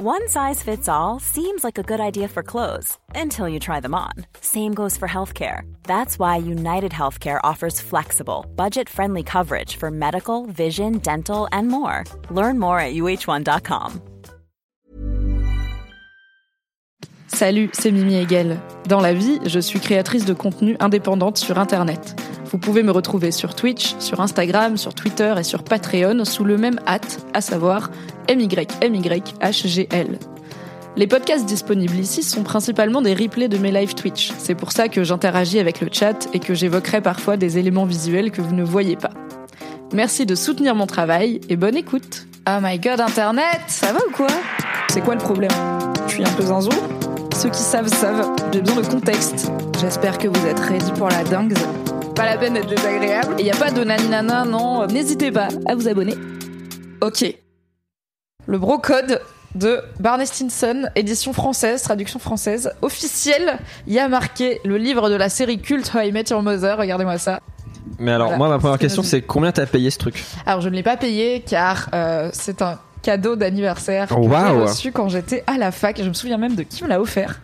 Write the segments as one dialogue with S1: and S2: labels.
S1: One size fits all seems like a good idea for clothes until you try them on. Same goes for healthcare. That's why United Healthcare offers flexible, budget friendly coverage for medical, vision, dental, and more. Learn more at uh1.com.
S2: Salut, c'est Mimi Hegel. Dans la vie, je suis créatrice de contenu indépendante sur Internet. Vous pouvez me retrouver sur Twitch, sur Instagram, sur Twitter et sur Patreon sous le même hâte, à savoir MYMYHGL. Les podcasts disponibles ici sont principalement des replays de mes live Twitch. C'est pour ça que j'interagis avec le chat et que j'évoquerai parfois des éléments visuels que vous ne voyez pas. Merci de soutenir mon travail et bonne écoute. Oh my god, Internet, ça va ou quoi? C'est quoi le problème? Je suis un peu zinzou Ceux qui savent savent, j'ai besoin de contexte. J'espère que vous êtes ready pour la dingue. Pas la peine d'être désagréable. Et y a pas de naninana, non. N'hésitez pas à vous abonner. Ok. Le brocode de Barney Stinson, édition française, traduction française, officielle. Il y a marqué le livre de la série culte How I Met Your Mother. Regardez-moi ça.
S3: Mais alors,
S2: Voilà.
S3: moi, ma première question, c'est combien t'as payé ce truc?
S2: Alors je ne l'ai pas payé car euh, c'est un cadeau d'anniversaire que
S3: Oh, Waouh.
S2: j'ai reçu quand j'étais à la fac. Je me souviens même de qui me l'a offert.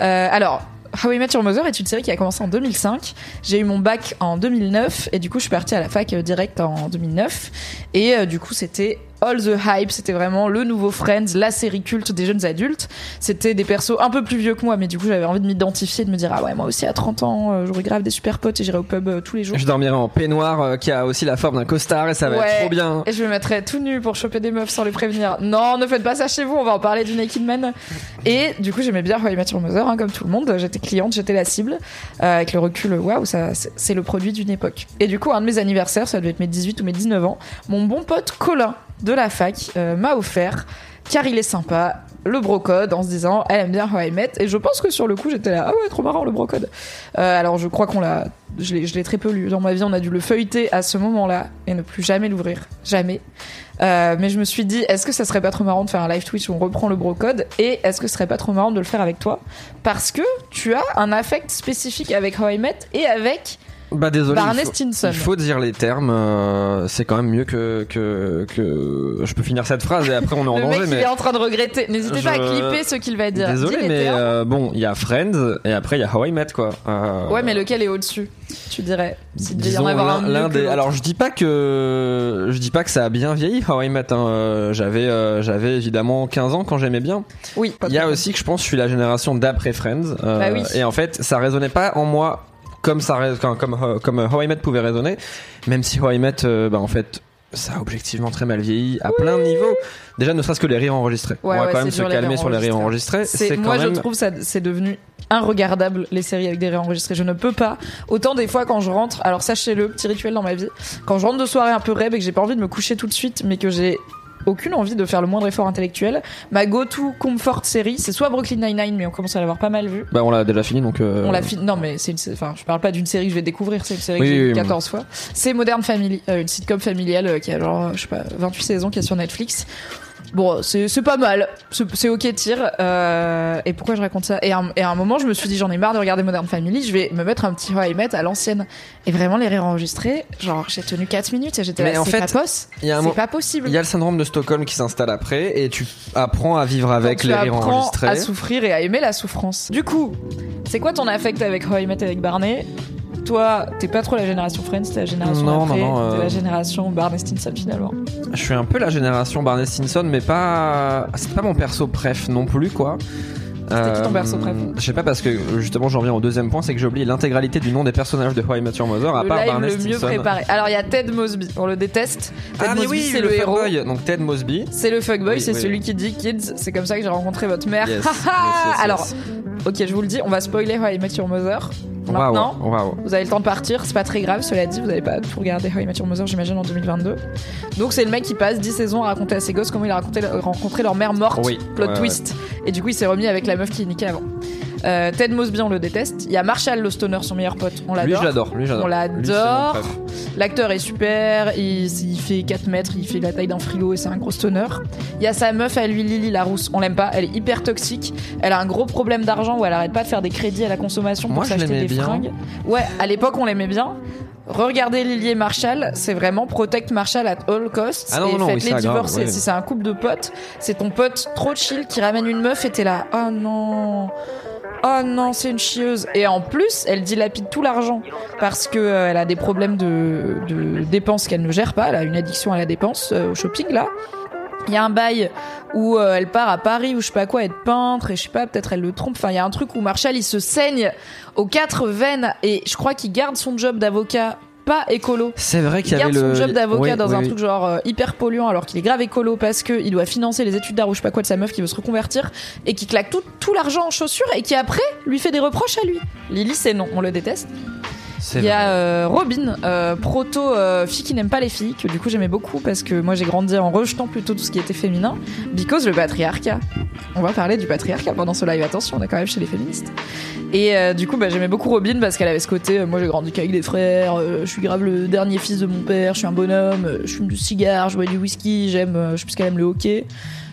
S2: Euh, alors. How I Met Mother est une série qui a commencé en 2005. J'ai eu mon bac en 2009 et du coup je suis partie à la fac euh, direct en 2009. Et euh, du coup c'était all the hype, c'était vraiment le nouveau Friends, la série culte des jeunes adultes. C'était des persos un peu plus vieux que moi, mais du coup j'avais envie de m'identifier, de me dire ah ouais moi aussi à 30 ans euh, j'aurais grave des super potes et j'irai au pub euh, tous les jours.
S3: Je dormirai en peignoir euh, qui a aussi la forme d'un costard et ça va
S2: Ouais.
S3: être trop bien.
S2: Et je me mettrais tout nu pour choper des meufs sans les prévenir. Non, ne faites pas ça chez vous, on va en parler du Naked Man. Et du coup, j'aimais bien How I Met Your Mother, hein, comme tout le monde. J'étais cliente, j'étais la cible. Avec le recul, waouh, ça, c'est le produit d'une époque. Et du coup, un de mes anniversaires, ça devait être mes 18 ou mes 19 ans, mon bon pote Colin de la fac euh, m'a offert, car il est sympa, le brocode en se disant elle aime bien How I Met et je pense que sur le coup j'étais là ah ouais trop marrant le brocode. Euh, alors je crois qu'on l'a je l'ai très peu lu. Dans ma vie on a dû le feuilleter à ce moment là et ne plus jamais l'ouvrir. Jamais. Euh, mais je me suis dit, est-ce que ça serait pas trop marrant de faire un live Twitch où on reprend le brocode Et est-ce que ce serait pas trop marrant de le faire avec toi? Parce que tu as un affect spécifique avec How I Met et avec
S3: Bah désolé. Il faut, il dire les termes. euh, c'est quand même mieux que, que que je peux finir cette phrase et après on est en
S2: le
S3: danger.
S2: mec
S3: mais
S2: est en train de regretter. N'hésitez pas à
S3: Je-
S2: clipper ce qu'il va dire.
S3: désolé,
S2: Dis les
S3: mais
S2: termes.
S3: euh, bon, il y a Friends et après il y a How I Met quoi. Euh,
S2: Ouais, mais lequel est au-dessus Tu dirais? S'il devait y en
S3: Disons
S2: avoir un
S3: l'un
S2: mieux
S3: l'un
S2: que
S3: des.
S2: l'autre.
S3: Alors je dis pas que je dis pas que ça a bien vieilli How I Met. hein. Euh, J'avais euh, j'avais évidemment 15 ans quand j'aimais bien.
S2: oui.
S3: Il y a aussi que je pense que je suis la génération d'après Friends. euh,
S2: Bah oui.
S3: Et en fait, ça résonnait pas en moi comme ça comme comme, euh, comme euh, How I Met pouvait résonner. Même si How I Met, euh, bah en fait. Ça a objectivement très mal vieilli à plein de niveaux. Déjà, ne serait-ce que les rires enregistrés.
S2: Ouais,
S3: On va
S2: ouais,
S3: quand même se calmer sur les rires
S2: enregistrés. C'est moi
S3: même...
S2: je trouve ça c'est devenu inregardable les séries avec des rires enregistrés. Je ne peux pas. Autant des fois quand je rentre, alors sachez-le, petit rituel dans ma vie, quand je rentre de soirée un peu rêve et que j'ai pas envie de me coucher tout de suite, mais que j'ai aucune envie de faire le moindre effort intellectuel, ma go-to comfort série, c'est soit Brooklyn Nine-Nine, mais on commence à l'avoir pas mal vu.
S3: Bah, on l'a déjà fini donc. euh,
S2: On l'a fini. Non, mais c'est une. Enfin, je parle pas d'une série que je vais découvrir. C'est une série
S3: Oui,
S2: que j'ai
S3: oui, oui.
S2: 14 fois. C'est Modern Family, euh, une sitcom familiale euh, qui a genre, je sais pas, 28 saisons qui est sur Netflix. Bon, c'est pas mal. C'est ok tir. Euh, et pourquoi je raconte ça? Et à, un- et à un moment, je me suis dit, j'en ai marre de regarder Modern Family. Je vais me mettre un petit Met à l'ancienne. Et vraiment, les rires enregistrés, genre, j'ai tenu 4 minutes et j'étais
S3: Mais
S2: là,
S3: en
S2: c'est
S3: fait,
S2: pas poss.
S3: il y a un
S2: pas possible.
S3: Il y a le syndrome de Stockholm qui s'installe après et tu apprends à vivre avec les rires enregistrés.
S2: à souffrir et à aimer la souffrance. Du coup, c'est quoi ton affect avec How I Met avec Barney? Toi, t'es pas trop la génération Friends, t'es la génération
S3: Non,
S2: après,
S3: non, non,
S2: t'es
S3: euh,
S2: la génération Barney Stinson finalement.
S3: Je suis un peu la génération Barney Stinson, mais pas. C'est pas mon perso préf non plus, quoi.
S2: C'était qui ton perso préf
S3: Je sais pas parce que justement j'en viens au deuxième point, c'est que j'ai oublié l'intégralité du nom des personnages de How I Met Your Mother à
S2: le
S3: part
S2: live
S3: Barney
S2: le mieux préparé. Alors il y a Ted Mosby, on le déteste. Ted
S3: Ah
S2: Mosby
S3: oui,
S2: c'est le, héros.
S3: fuckboy. donc Ted Mosby.
S2: C'est le fuckboy,
S3: Oui,
S2: c'est
S3: oui,
S2: celui qui dit Kids, c'est comme ça que j'ai rencontré votre mère.
S3: Yes, yes, yes.
S2: Alors, ok, je vous le dis, on va spoiler How I Met Your Mother. Maintenant. Vous avez le temps de partir, c'est pas très grave, cela dit, vous avez pas tout regardé How I Met Your Mother, j'imagine, en 2022. Donc c'est le mec qui passe 10 saisons à raconter à ses gosses comment il a raconté, rencontré leur mère morte,
S3: Oui,
S2: plot
S3: ouais,
S2: twist. Et du coup, il s'est remis avec la meuf qui niquait avant. Euh, Ted Mosby, on le déteste. Il y a Marshall le stoner, son meilleur pote, on
S3: Lui
S2: l'adore.
S3: je l'adore, lui j'adore.
S2: On
S3: Lui, c'est mon
S2: l'adore. L'acteur est super, il, il fait 4 mètres, il fait la taille d'un frigo et c'est un gros stoner. Il y a sa meuf à lui, Lily la rousse, on l'aime pas, elle est hyper toxique. Elle a un gros problème d'argent où elle arrête pas de faire des crédits à la consommation pour s'acheter des
S3: bien.
S2: fringues. Ouais, à l'époque on l'aimait bien. Regardez Lily et Marshall, c'est vraiment protect Marshall at all costs
S3: Ah non,
S2: et
S3: non, oui,
S2: faites-les
S3: grave,
S2: divorcer.
S3: ouais.
S2: Si c'est un couple de potes, c'est ton pote trop chill qui ramène une meuf et t'es là, oh non, oh non, c'est une chieuse. Et en plus, elle dilapide tout l'argent parce que euh, elle a des problèmes de, dépenses qu'elle ne gère pas. Elle a une addiction à la dépense euh, au shopping là. Il y a un bail où euh, elle part à Paris ou je sais pas quoi être peintre et je sais pas peut-être elle le trompe. Enfin il y a un truc où Marshall il se saigne aux quatre veines et je crois qu'il garde son job d'avocat pas écolo.
S3: C'est vrai qu'il
S2: Il
S3: y avait le.
S2: son job d'avocat dans un
S3: oui.
S2: truc genre euh, hyper polluant alors qu'il est grave écolo parce que il doit financer les études d'art ou je sais pas quoi de sa meuf qui veut se reconvertir et qui claque tout, tout l'argent en chaussures et qui après lui fait des reproches à lui. Lily c'est non, on le déteste. Il y a euh, Robin, euh, proto euh, fille qui n'aime pas les filles, que du coup j'aimais beaucoup parce que moi j'ai grandi en rejetant plutôt tout ce qui était féminin, because le patriarcat. On va parler du patriarcat pendant ce live, attention, on est quand même chez les féministes. Et du coup bah, j'aimais beaucoup Robin parce qu'elle avait ce côté, moi j'ai grandi qu'avec des frères, je suis grave le dernier fils de mon père, je suis un bonhomme, je fume du cigare, je bois du whisky, j'aime, je sais plus qu'elle aime le hockey.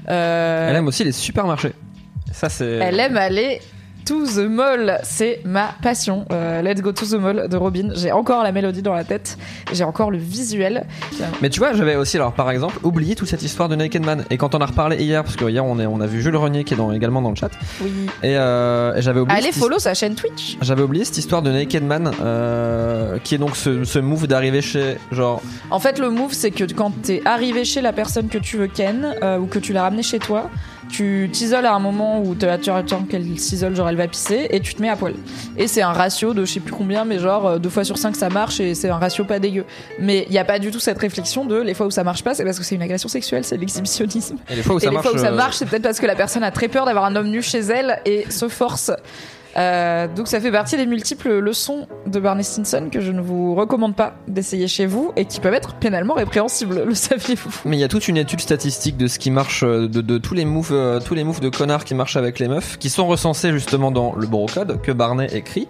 S3: Elle aime aussi les supermarchés. Ça, c'est.
S2: elle aime aller to the mall, c'est ma passion. Euh, let's go to the mall de Robin. J'ai encore la mélodie dans la tête, j'ai encore le visuel.
S3: Mais tu vois, j'avais aussi, alors par exemple, oublié toute cette histoire de Naked Man. Et quand on a reparlé hier, parce que hier on, est, on a vu Jules Renier qui est dans- également dans le chat,
S2: Oui.
S3: et, euh, et j'avais oublié.
S2: Allez follow sa chaîne Twitch.
S3: J'avais oublié cette histoire de Naked Man, euh, qui est donc ce, ce move d'arriver chez, genre,
S2: En fait, le move, c'est que quand t'es arrivé chez la personne que tu veux ken ou que tu l'as ramené chez toi, tu t'isoles à un moment où tu attends qu'elle s'isole, genre elle va pisser, et tu te mets à poil. Et c'est un ratio de je sais plus combien, mais genre euh, deux fois sur cinq ça marche et c'est un ratio pas dégueu. Mais il y a pas du tout cette réflexion de les fois où ça marche pas, c'est parce que c'est une agression sexuelle, c'est l'exhibitionnisme.
S3: et les fois où
S2: et
S3: ça
S2: les
S3: marche.
S2: fois où ça
S3: euh,
S2: marche, c'est peut-être parce que la personne a très peur d'avoir un homme nu chez elle et se force. Euh, donc ça fait partie des multiples leçons de Barney Stinson que je ne vous recommande pas d'essayer chez vous et qui peuvent être pénalement répréhensibles, le saviez-vous?
S3: Mais il y a toute une étude statistique de ce qui marche, euh, de, de tous les moves, euh, tous les moves de connards qui marchent avec les meufs, qui sont recensés justement dans le brocode que Barney écrit.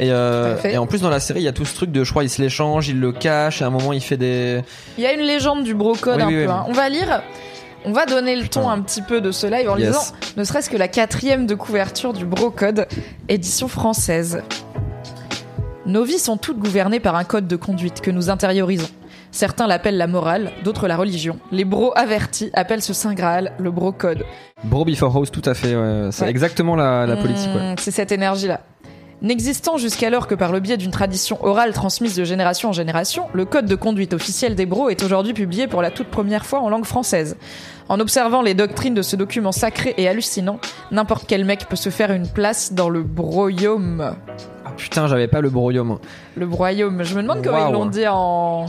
S3: Et, euh, et en plus dans la série, il y a tout ce truc de, je crois, il se l'échange, il le cache, et à un moment il fait des.
S2: Il y a une légende du brocode
S3: Oui,
S2: un
S3: oui,
S2: peu.
S3: oui.
S2: hein. On va lire. On va donner le ton un petit peu de ce live en
S3: Yes.
S2: lisant ne serait-ce que la quatrième de couverture du Brocode, édition française. Nos vies sont toutes gouvernées par un code de conduite que nous intériorisons. Certains l'appellent la morale, d'autres la religion. Les bros avertis appellent ce saint Graal le brocode.
S3: Bro before house, tout à fait. ouais. C'est
S2: Ouais.
S3: exactement la, la politique. ouais.
S2: Mmh, C'est cette énergie-là. N'existant jusqu'alors que par le biais d'une tradition orale transmise de génération en génération, le code de conduite officiel des bros est aujourd'hui publié pour la toute première fois en langue française. En observant les doctrines de ce document sacré et hallucinant, n'importe quel mec peut se faire une place dans le broyaume.
S3: Ah putain, j'avais pas le broyaume.
S2: Le broyaume. Je me demande comment ils l'ont dit en,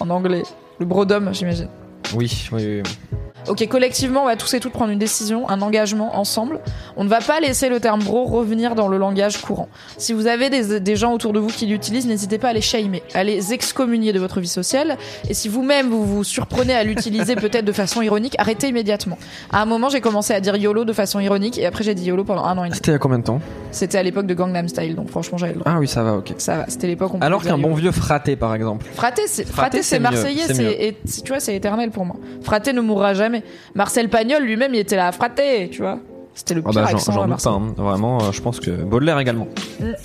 S2: en anglais. Le brodome, j'imagine.
S3: Oui, oui, oui.
S2: Ok, collectivement, on va tous et toutes prendre une décision, un engagement ensemble. On ne va pas laisser le terme bro revenir dans le langage courant. Si vous avez des, des gens autour de vous qui l'utilisent, n'hésitez pas à les shamer, à les excommunier de votre vie sociale. Et si vous-même vous vous surprenez à l'utiliser peut-être de façon ironique, arrêtez immédiatement. À un moment, j'ai commencé à dire YOLO de façon ironique et après j'ai dit YOLO pendant un an et demi.
S3: C'était il y a combien de temps?
S2: C'était à l'époque de Gangnam Style, donc franchement j'avais le droit.
S3: Ah oui, ça va, ok.
S2: Ça va, c'était l'époque on
S3: Alors qu'un bon vieux fraté, par exemple.
S2: Fraté, c'est
S3: Fraté,
S2: Fraté,
S3: c'est
S2: c'est
S3: mieux,
S2: marseillais,
S3: c'est
S2: et tu vois, c'est éternel pour moi. Fraté ne mourra jamais. Marcel Pagnol lui-même, il était là, Fraté, tu vois. C'était le
S3: Ah
S2: pire
S3: bah, j'en
S2: accent à Marseille.
S3: hein. Vraiment, euh, je pense que Baudelaire également.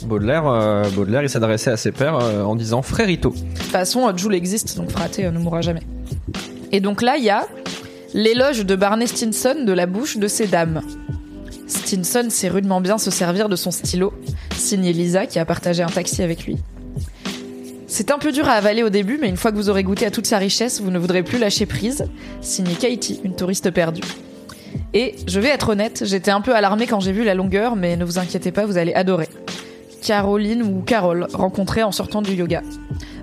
S3: Baudelaire, euh, Baudelaire, il s'adressait à ses pères euh, en disant frérito.
S2: De toute façon, Jules existe, donc Fraté euh, ne mourra jamais. Et donc là, il y a l'éloge de Barney Stinson de la bouche de ces dames. Stinson sait rudement bien se servir de son stylo, signé Lisa qui a partagé un taxi avec lui. C'est un peu dur à avaler au début, mais une fois que vous aurez goûté à toute sa richesse, vous ne voudrez plus lâcher prise. Signé Katie, une touriste perdue. Et je vais être honnête, j'étais un peu alarmée quand j'ai vu la longueur, mais ne vous inquiétez pas, vous allez adorer. Caroline ou Carole, rencontrée en sortant du yoga.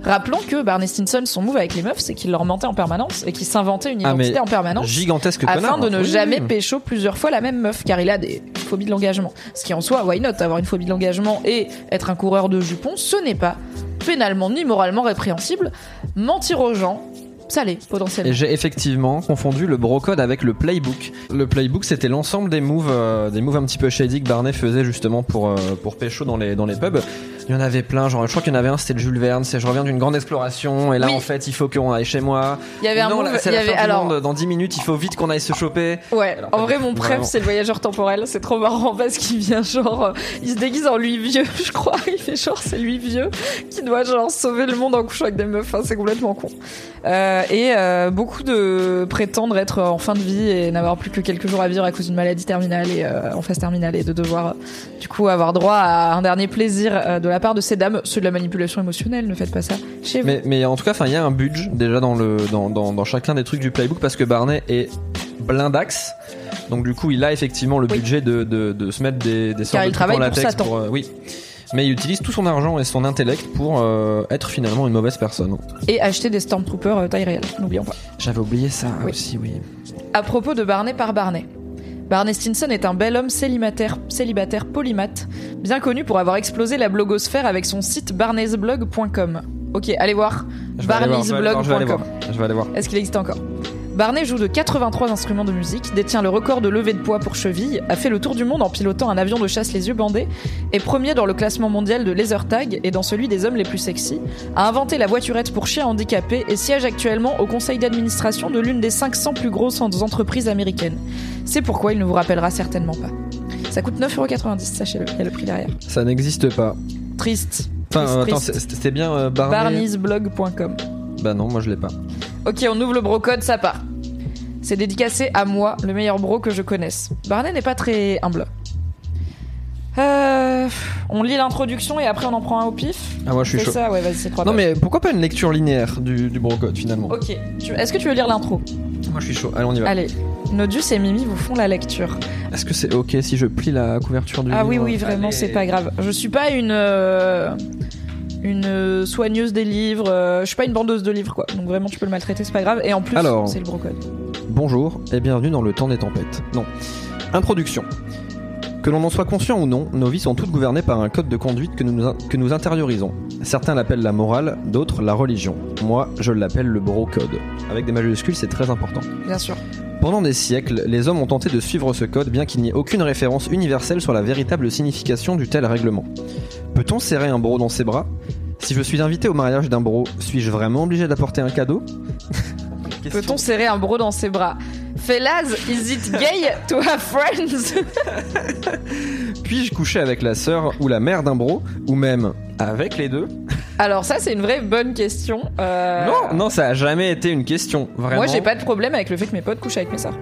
S2: Rappelons que Barney Stinson, son move avec les meufs, c'est qu'il leur mentait en permanence et qu'il s'inventait une
S3: Ah,
S2: identité en permanence
S3: Gigantesque
S2: afin
S3: connard.
S2: de ne
S3: Oui,
S2: jamais pécho plusieurs fois la même meuf, car il a des phobies de l'engagement. Ce qui en soi, why not Avoir une phobie de l'engagement et être un coureur de jupons, ce n'est pas pénalement ni moralement répréhensible. Mentir aux gens,
S3: Et j'ai effectivement confondu le brocode avec le playbook. Le playbook, c'était l'ensemble des moves, euh, des moves un petit peu shady que Barney faisait justement pour euh, pour pécho dans les pubs. Il y en avait plein, genre je crois qu'il y en avait un, c'était le Jules Verne, c'est je reviens d'une grande exploration et là
S2: Oui.
S3: en fait il faut qu'on aille chez moi.
S2: Il y avait un
S3: non,
S2: move-
S3: là,
S2: il y avait alors
S3: monde, dans 10 minutes il faut vite qu'on aille se choper.
S2: Ouais,
S3: Alors,
S2: en vrai, mon préf, c'est le voyageur temporel. C'est trop marrant parce qu'il vient genre. euh, il se déguise en lui vieux, je crois. Il fait genre, c'est lui vieux qui doit genre sauver le monde en couchant avec des meufs. Enfin, c'est complètement con. Euh, et euh, beaucoup de prétendre être en fin de vie et n'avoir plus que quelques jours à vivre à cause d'une maladie terminale et en phase terminale et de devoir du coup avoir droit à un dernier plaisir de la part de ces dames. Ceux de la manipulation émotionnelle, ne faites pas ça chez vous.
S3: Mais, mais en tout cas, il y a un budget déjà dans le dans, dans, dans chacun des trucs du playbook parce que Barney est blindax. Donc du coup, il a effectivement le
S2: Oui.
S3: budget de, de, de se mettre des, des sortes de trucs en
S2: travaille pour
S3: latex
S2: Satan.
S3: euh, oui. Mais il utilise tout son argent et son intellect pour euh, être finalement une mauvaise personne.
S2: Et acheter des Stormtroopers euh, taille réelle, n'oublions pas.
S3: J'avais oublié ça
S2: Oui.
S3: aussi, oui.
S2: À propos de Barney par Barney. Barney Stinson est un bel homme célibataire, célibataire polymathe, bien connu pour avoir explosé la blogosphère avec son site barneysblog.com. Ok, allez voir. Barneysblog.com.
S3: Je vais aller voir.
S2: Est-ce qu'il existe encore? Barney joue de 83 instruments de musique, détient le record de levée de poids pour cheville, a fait le tour du monde en pilotant un avion de chasse les yeux bandés, est premier dans le classement mondial de laser tag et dans celui des hommes les plus sexy, a inventé la voiturette pour chiens handicapés et siège actuellement au conseil d'administration de l'une des 500 plus grosses entreprises américaines. C'est pourquoi il ne vous rappellera certainement pas. Ça coûte 9,90€, sachez-le, il y a le prix derrière.
S3: Ça n'existe pas.
S2: Triste.
S3: Enfin,
S2: Triste,
S3: attends, c'était bien euh.
S2: Barneysblog.com.
S3: Bah non, moi je l'ai pas.
S2: Ok, on ouvre le brocode, ça part. C'est dédicacé à moi, le meilleur bro que je connaisse. Barney n'est pas très humble. Euh, on lit l'introduction et après on en prend un au pif.
S3: Ah moi je suis
S2: C'est
S3: chaud.
S2: ça, ouais, vas-y, c'est trois
S3: Non
S2: pages.
S3: mais pourquoi pas une lecture linéaire du, du brocode finalement
S2: Ok, Tu- est-ce que tu veux lire l'intro
S3: Moi je suis chaud. Allez on y va.
S2: Allez, Nodus et Mimi vous font la lecture.
S3: Est-ce que c'est ok si je plie la couverture du
S2: Ah oui,
S3: livre
S2: oui, vraiment,
S3: Allez.
S2: c'est pas grave. Je suis pas une. euh, Une euh, soigneuse des livres, euh, je suis pas une bandeuse de livres quoi, donc vraiment tu peux le maltraiter, c'est pas grave. Et en plus,
S3: Alors.
S2: c'est le brocode.
S3: Bonjour et bienvenue dans le temps des tempêtes. Non. Introduction. Que l'on en soit conscient ou non, nos vies sont toutes gouvernées par un code de conduite que nous, que nous intériorisons. Certains l'appellent la morale, d'autres la religion. Moi, je l'appelle le bro-code. Avec des majuscules, c'est très important.
S2: Bien sûr.
S3: Pendant des siècles, les hommes ont tenté de suivre ce code bien qu'il n'y ait aucune référence universelle sur la véritable signification du tel règlement. Peut-on serrer un bro dans ses bras? Si je suis invité au mariage d'un bro, suis-je vraiment obligé d'apporter un cadeau?
S2: Peut-on serrer un bro dans ses bras? Fellas, is it gay to have friends?
S3: Puis-je coucher avec la sœur ou la mère d'un bro Ou même avec les deux?
S2: Alors ça, c'est une vraie bonne question. Euh,
S3: Non, non, ça a jamais été une question. Vraiment.
S2: Moi, j'ai pas de problème avec le fait que mes potes couchent avec mes sœurs.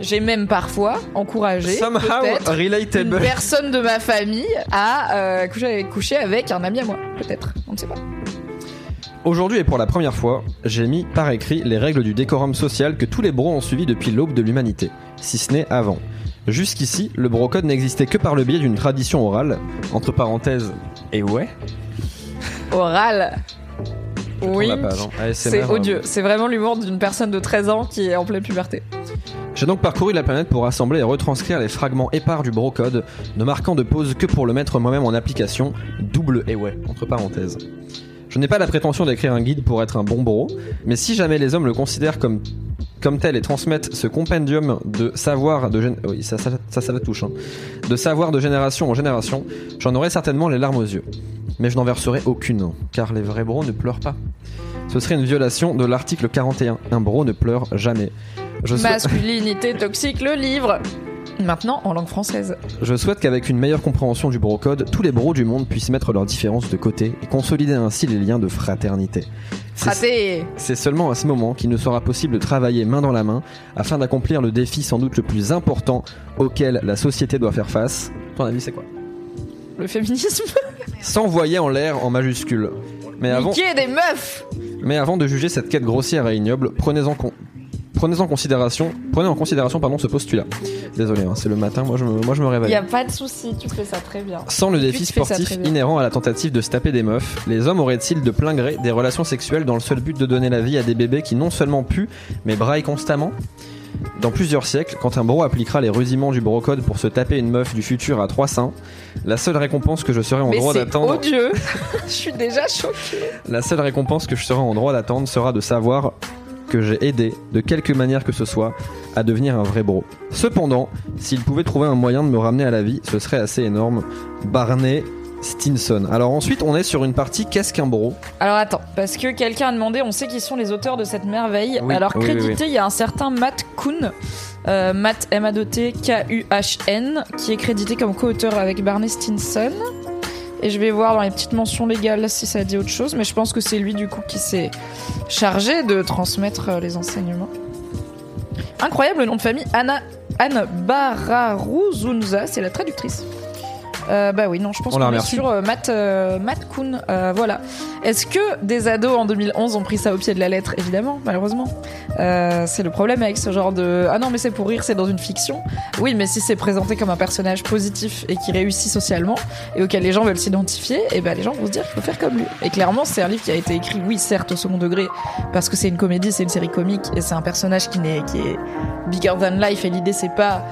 S2: J'ai même parfois encouragé une personne de ma famille à euh, coucher, avec, coucher avec un ami à moi, peut-être. On ne sait pas.
S3: Aujourd'hui et pour la première fois, j'ai mis par écrit les règles du décorum social que tous les bros ont suivi depuis l'aube de l'humanité, si ce n'est avant. Jusqu'ici, le brocode n'existait que par le biais d'une tradition orale, entre parenthèses, et ouais.
S2: Oral.
S3: Je tourne
S2: Oui.
S3: hein. ASMR,
S2: C'est odieux. C'est vraiment l'humour d'une personne de 13 ans qui est en pleine puberté.
S3: J'ai donc parcouru la planète pour rassembler et retranscrire les fragments épars du brocode, ne marquant de pause que pour le mettre moi-même en application, double et ouais, entre parenthèses. Je n'ai pas la prétention d'écrire un guide pour être un bon bro, mais si jamais les hommes le considèrent comme, comme tel et transmettent ce compendium de savoir de gén- hein. de génération en génération, j'en aurai certainement les larmes aux yeux. Mais je n'en verserai aucune, car les vrais bros ne pleurent pas. Ce serait une violation de l'article 41. Un bro ne pleure jamais.
S2: Masculinité toxique, le livre. Maintenant en langue française.
S3: Je souhaite qu'avec une meilleure compréhension du brocode, tous les bros du monde puissent mettre leurs différences de côté et consolider ainsi les liens de fraternité. C'est- seulement à ce moment qu'il nous sera possible de travailler main dans la main afin d'accomplir le défi sans doute le plus important auquel la société doit faire face. Ton avis c'est quoi?
S2: Le féminisme.
S3: S'envoyer en l'air en majuscule. Mais avant,
S2: Niquer des meufs?
S3: mais avant de juger cette quête grossière et ignoble, prenez-en con- Prenez en considération, prenez en considération pardon, ce postulat. Désolé, hein, c'est le matin, moi je me, moi je me réveille.
S2: Y a pas de souci, tu fais ça très bien.
S3: Sans le défi sportif inhérent à la tentative de se taper des meufs, les hommes auraient-ils de plein gré des relations sexuelles dans le seul but de donner la vie à des bébés qui non seulement puent, mais braillent constamment? Dans plusieurs siècles, quand un bro appliquera les rudiments du brocode pour se taper une meuf du futur à trois seins, la seule récompense que je serai en
S2: Mais
S3: droit d'attendre,
S2: odieux. Je suis déjà choquée.
S3: la seule récompense que je serai en droit d'attendre sera de savoir que j'ai aidé, de quelque manière que ce soit, à devenir un vrai bro. Cependant, s'il pouvait trouver un moyen de me ramener à la vie, ce serait assez énorme. Barney Stinson. Alors ensuite, on est sur une partie qu'est-ce qu'un bro?
S2: Alors attends, parce que quelqu'un a demandé, on sait qui sont les auteurs de cette merveille.
S3: Oui,
S2: Alors
S3: oui,
S2: crédité, il y a un certain Matt Kuhn, euh, Matt M A T K U H N, qui est crédité comme co-auteur avec Barney Stinson. Et je vais voir dans les petites mentions légales si ça dit autre chose, mais je pense que c'est lui du coup qui s'est chargé de transmettre euh, les enseignements. Incroyable le nom de famille, Anna Anne Bararuzunza, c'est la traductrice. Euh, bah oui, non, je pense qu'on est sur euh, Matt, euh, Matt Kuhn. Euh, voilà. Est-ce que des ados en 2011 ont pris ça au pied de la lettre? Évidemment, malheureusement. Euh, c'est le problème avec ce genre de ah non mais c'est pour rire, c'est dans une fiction. Oui, mais si c'est présenté comme un personnage positif et qui réussit socialement et auquel les gens veulent s'identifier, et ben les gens vont se dire qu'il faut faire comme lui. Et clairement, c'est un livre qui a été écrit, oui, certes au second degré, parce que c'est une comédie, c'est une série comique et c'est un personnage qui est bigger than life et l'idée c'est pas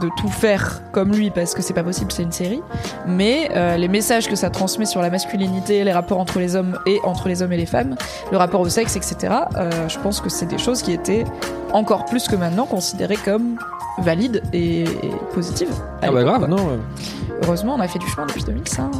S2: de tout faire comme lui parce que c'est pas possible, c'est une série. Mais euh, les messages que ça transmet sur la masculinité, les rapports entre les hommes et entre les hommes et les femmes, le rapport au sexe, etc. euh, je pense que c'est des choses qui étaient encore plus que maintenant considérées comme valides et, et positives.
S3: Ah bah grave,
S2: quoi.
S3: non. euh.
S2: Heureusement, on a fait du chemin depuis 2005.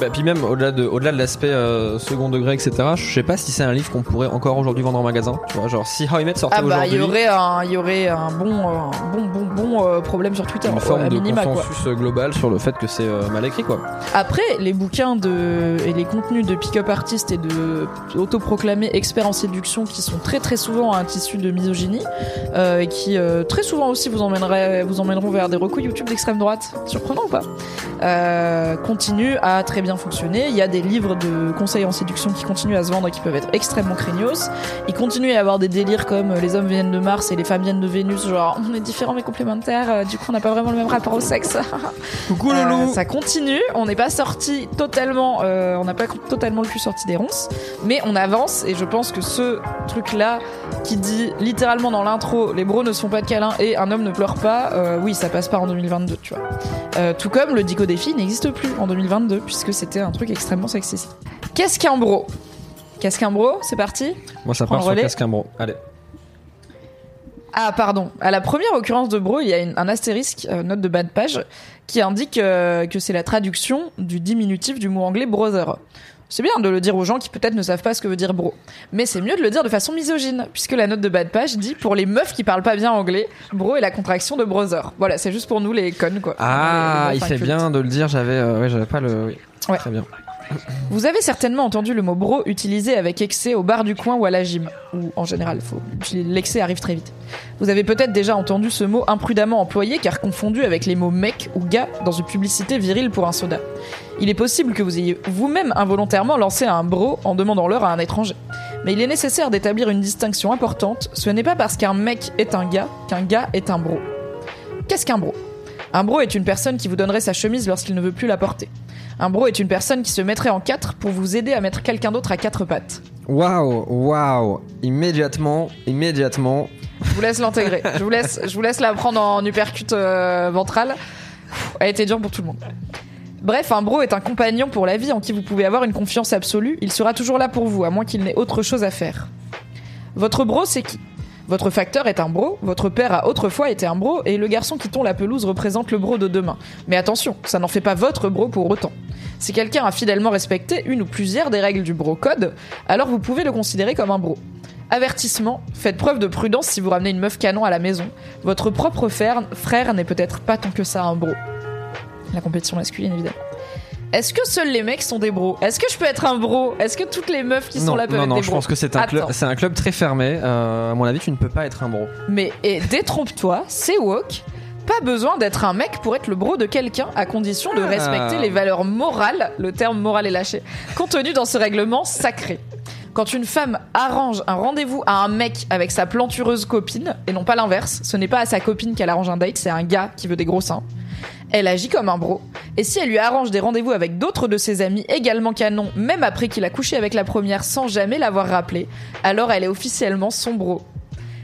S3: Bah, puis même au-delà de, au-delà de l'aspect euh, second degré, etc. Je sais pas si c'est un livre qu'on pourrait encore aujourd'hui vendre en magasin. Tu vois, genre si How I Met sortait
S2: Ah bah il y aurait un, il y aurait un bon, euh, un bon, bon, bon euh, problème sur Twitter,
S3: une forme
S2: à
S3: de
S2: minima,
S3: consensus euh, global sur le fait que c'est euh, mal écrit, quoi.
S2: Après, les bouquins de, et les contenus de pick-up artistes et de autoproclamés experts en séduction qui sont très très souvent un tissu de misogynie euh, et qui euh, très souvent aussi vous, emmèneraient, vous emmèneront vers des recours YouTube d'extrême droite. Surprenant ou pas euh, Continuent à très bien fonctionner. Il y a des livres de conseils en séduction qui continuent à se vendre et qui peuvent être extrêmement craignos. Il continue à y avoir des délires comme euh, les hommes viennent de Mars et les femmes viennent de Vénus, genre on est différents mais complémentaires, euh, du coup on n'a pas vraiment le même rapport au sexe.
S3: Coucou
S2: Euh, ça continue, on n'est pas sorti totalement, euh, on n'a pas totalement le cul sorti des ronces, mais on avance et je pense que ce truc-là qui dit littéralement dans l'intro, les bros ne se font pas de câlins et un homme ne pleure pas, oui, ça passe pas en 2022, tu vois. Euh, tout comme le dico défi n'existe plus en 2022 puisque c'était un truc extrêmement sexiste. Qu'est-ce qu'un bro Qu'est-ce qu'un bro C'est parti
S3: Moi, ça part
S2: le
S3: sur qu'est-ce qu'un bro. Allez.
S2: Ah pardon. À la première occurrence de bro, il y a une- un astérisque, euh, note de bas de page, qui indique euh, que c'est la traduction du diminutif du mot anglais brother. C'est bien de le dire aux gens qui peut-être ne savent pas ce que veut dire bro. Mais c'est mieux de le dire de façon misogyne, puisque la note de bas de page dit pour les meufs qui parlent pas bien anglais, bro est la contraction de brother. Voilà, c'est juste pour nous les connes quoi.
S3: Ah,
S2: Les
S3: il fait bien de le dire. J'avais, euh, ouais, j'avais pas le. Oui.
S2: Ouais.
S3: Très bien.
S2: Vous avez certainement entendu le mot bro utilisé avec excès au bar du coin ou à la gym. Ou en général, l'excès arrive très vite. Vous avez peut-être déjà entendu ce mot imprudemment employé car confondu avec les mots mec ou gars dans une publicité virile pour un soda. Il est possible que vous ayez vous-même involontairement lancé un bro en demandant l'heure à un étranger. Mais il est nécessaire d'établir une distinction importante. Ce n'est pas parce qu'un mec est un gars qu'un gars est un bro. Qu'est-ce qu'un bro? Un bro est une personne qui vous donnerait sa chemise lorsqu'il ne veut plus la porter. Un bro est une personne qui se mettrait en quatre pour vous aider à mettre quelqu'un d'autre à quatre pattes.
S3: Waouh, waouh. Immédiatement, immédiatement.
S2: Je vous laisse l'intégrer. Je vous laisse, je vous laisse la prendre en uppercut euh, ventral. Elle été dure pour tout le monde. Bref, un bro est un compagnon pour la vie en qui vous pouvez avoir une confiance absolue. Il sera toujours là pour vous, à moins qu'il n'ait autre chose à faire. Votre bro, c'est qui? Votre facteur est un bro, votre père a autrefois été un bro, et le garçon qui tond la pelouse représente le bro de demain. Mais attention, ça n'en fait pas votre bro pour autant. Si quelqu'un a fidèlement respecté une ou plusieurs des règles du bro code, alors vous pouvez le considérer comme un bro. Avertissement, faites preuve de prudence si vous ramenez une meuf canon à la maison. Votre propre frère, frère n'est peut-être pas tant que ça un bro. La compétition masculine, évidemment. Est-ce que seuls les mecs sont des bros? Est-ce que je peux être un bro? Est-ce que toutes les meufs qui sont
S3: non,
S2: là peuvent
S3: non,
S2: être
S3: non,
S2: des
S3: je
S2: bros?
S3: pense que c'est un, club, c'est un club très fermé. Euh, à mon avis, tu ne peux pas être un bro.
S2: Mais et détrompe-toi, c'est woke. Pas besoin d'être un mec pour être le bro de quelqu'un, à condition de
S3: Ah.
S2: respecter les valeurs morales, le terme moral est lâché, contenues dans ce règlement sacré. Quand une femme arrange un rendez-vous à un mec avec sa plantureuse copine, et non pas l'inverse, ce n'est pas à sa copine qu'elle arrange un date, c'est un gars qui veut des gros seins. Elle agit comme un bro. Et si elle lui arrange des rendez-vous avec d'autres de ses amis également canons, même après qu'il a couché avec la première sans jamais l'avoir rappelé, alors elle est officiellement son bro.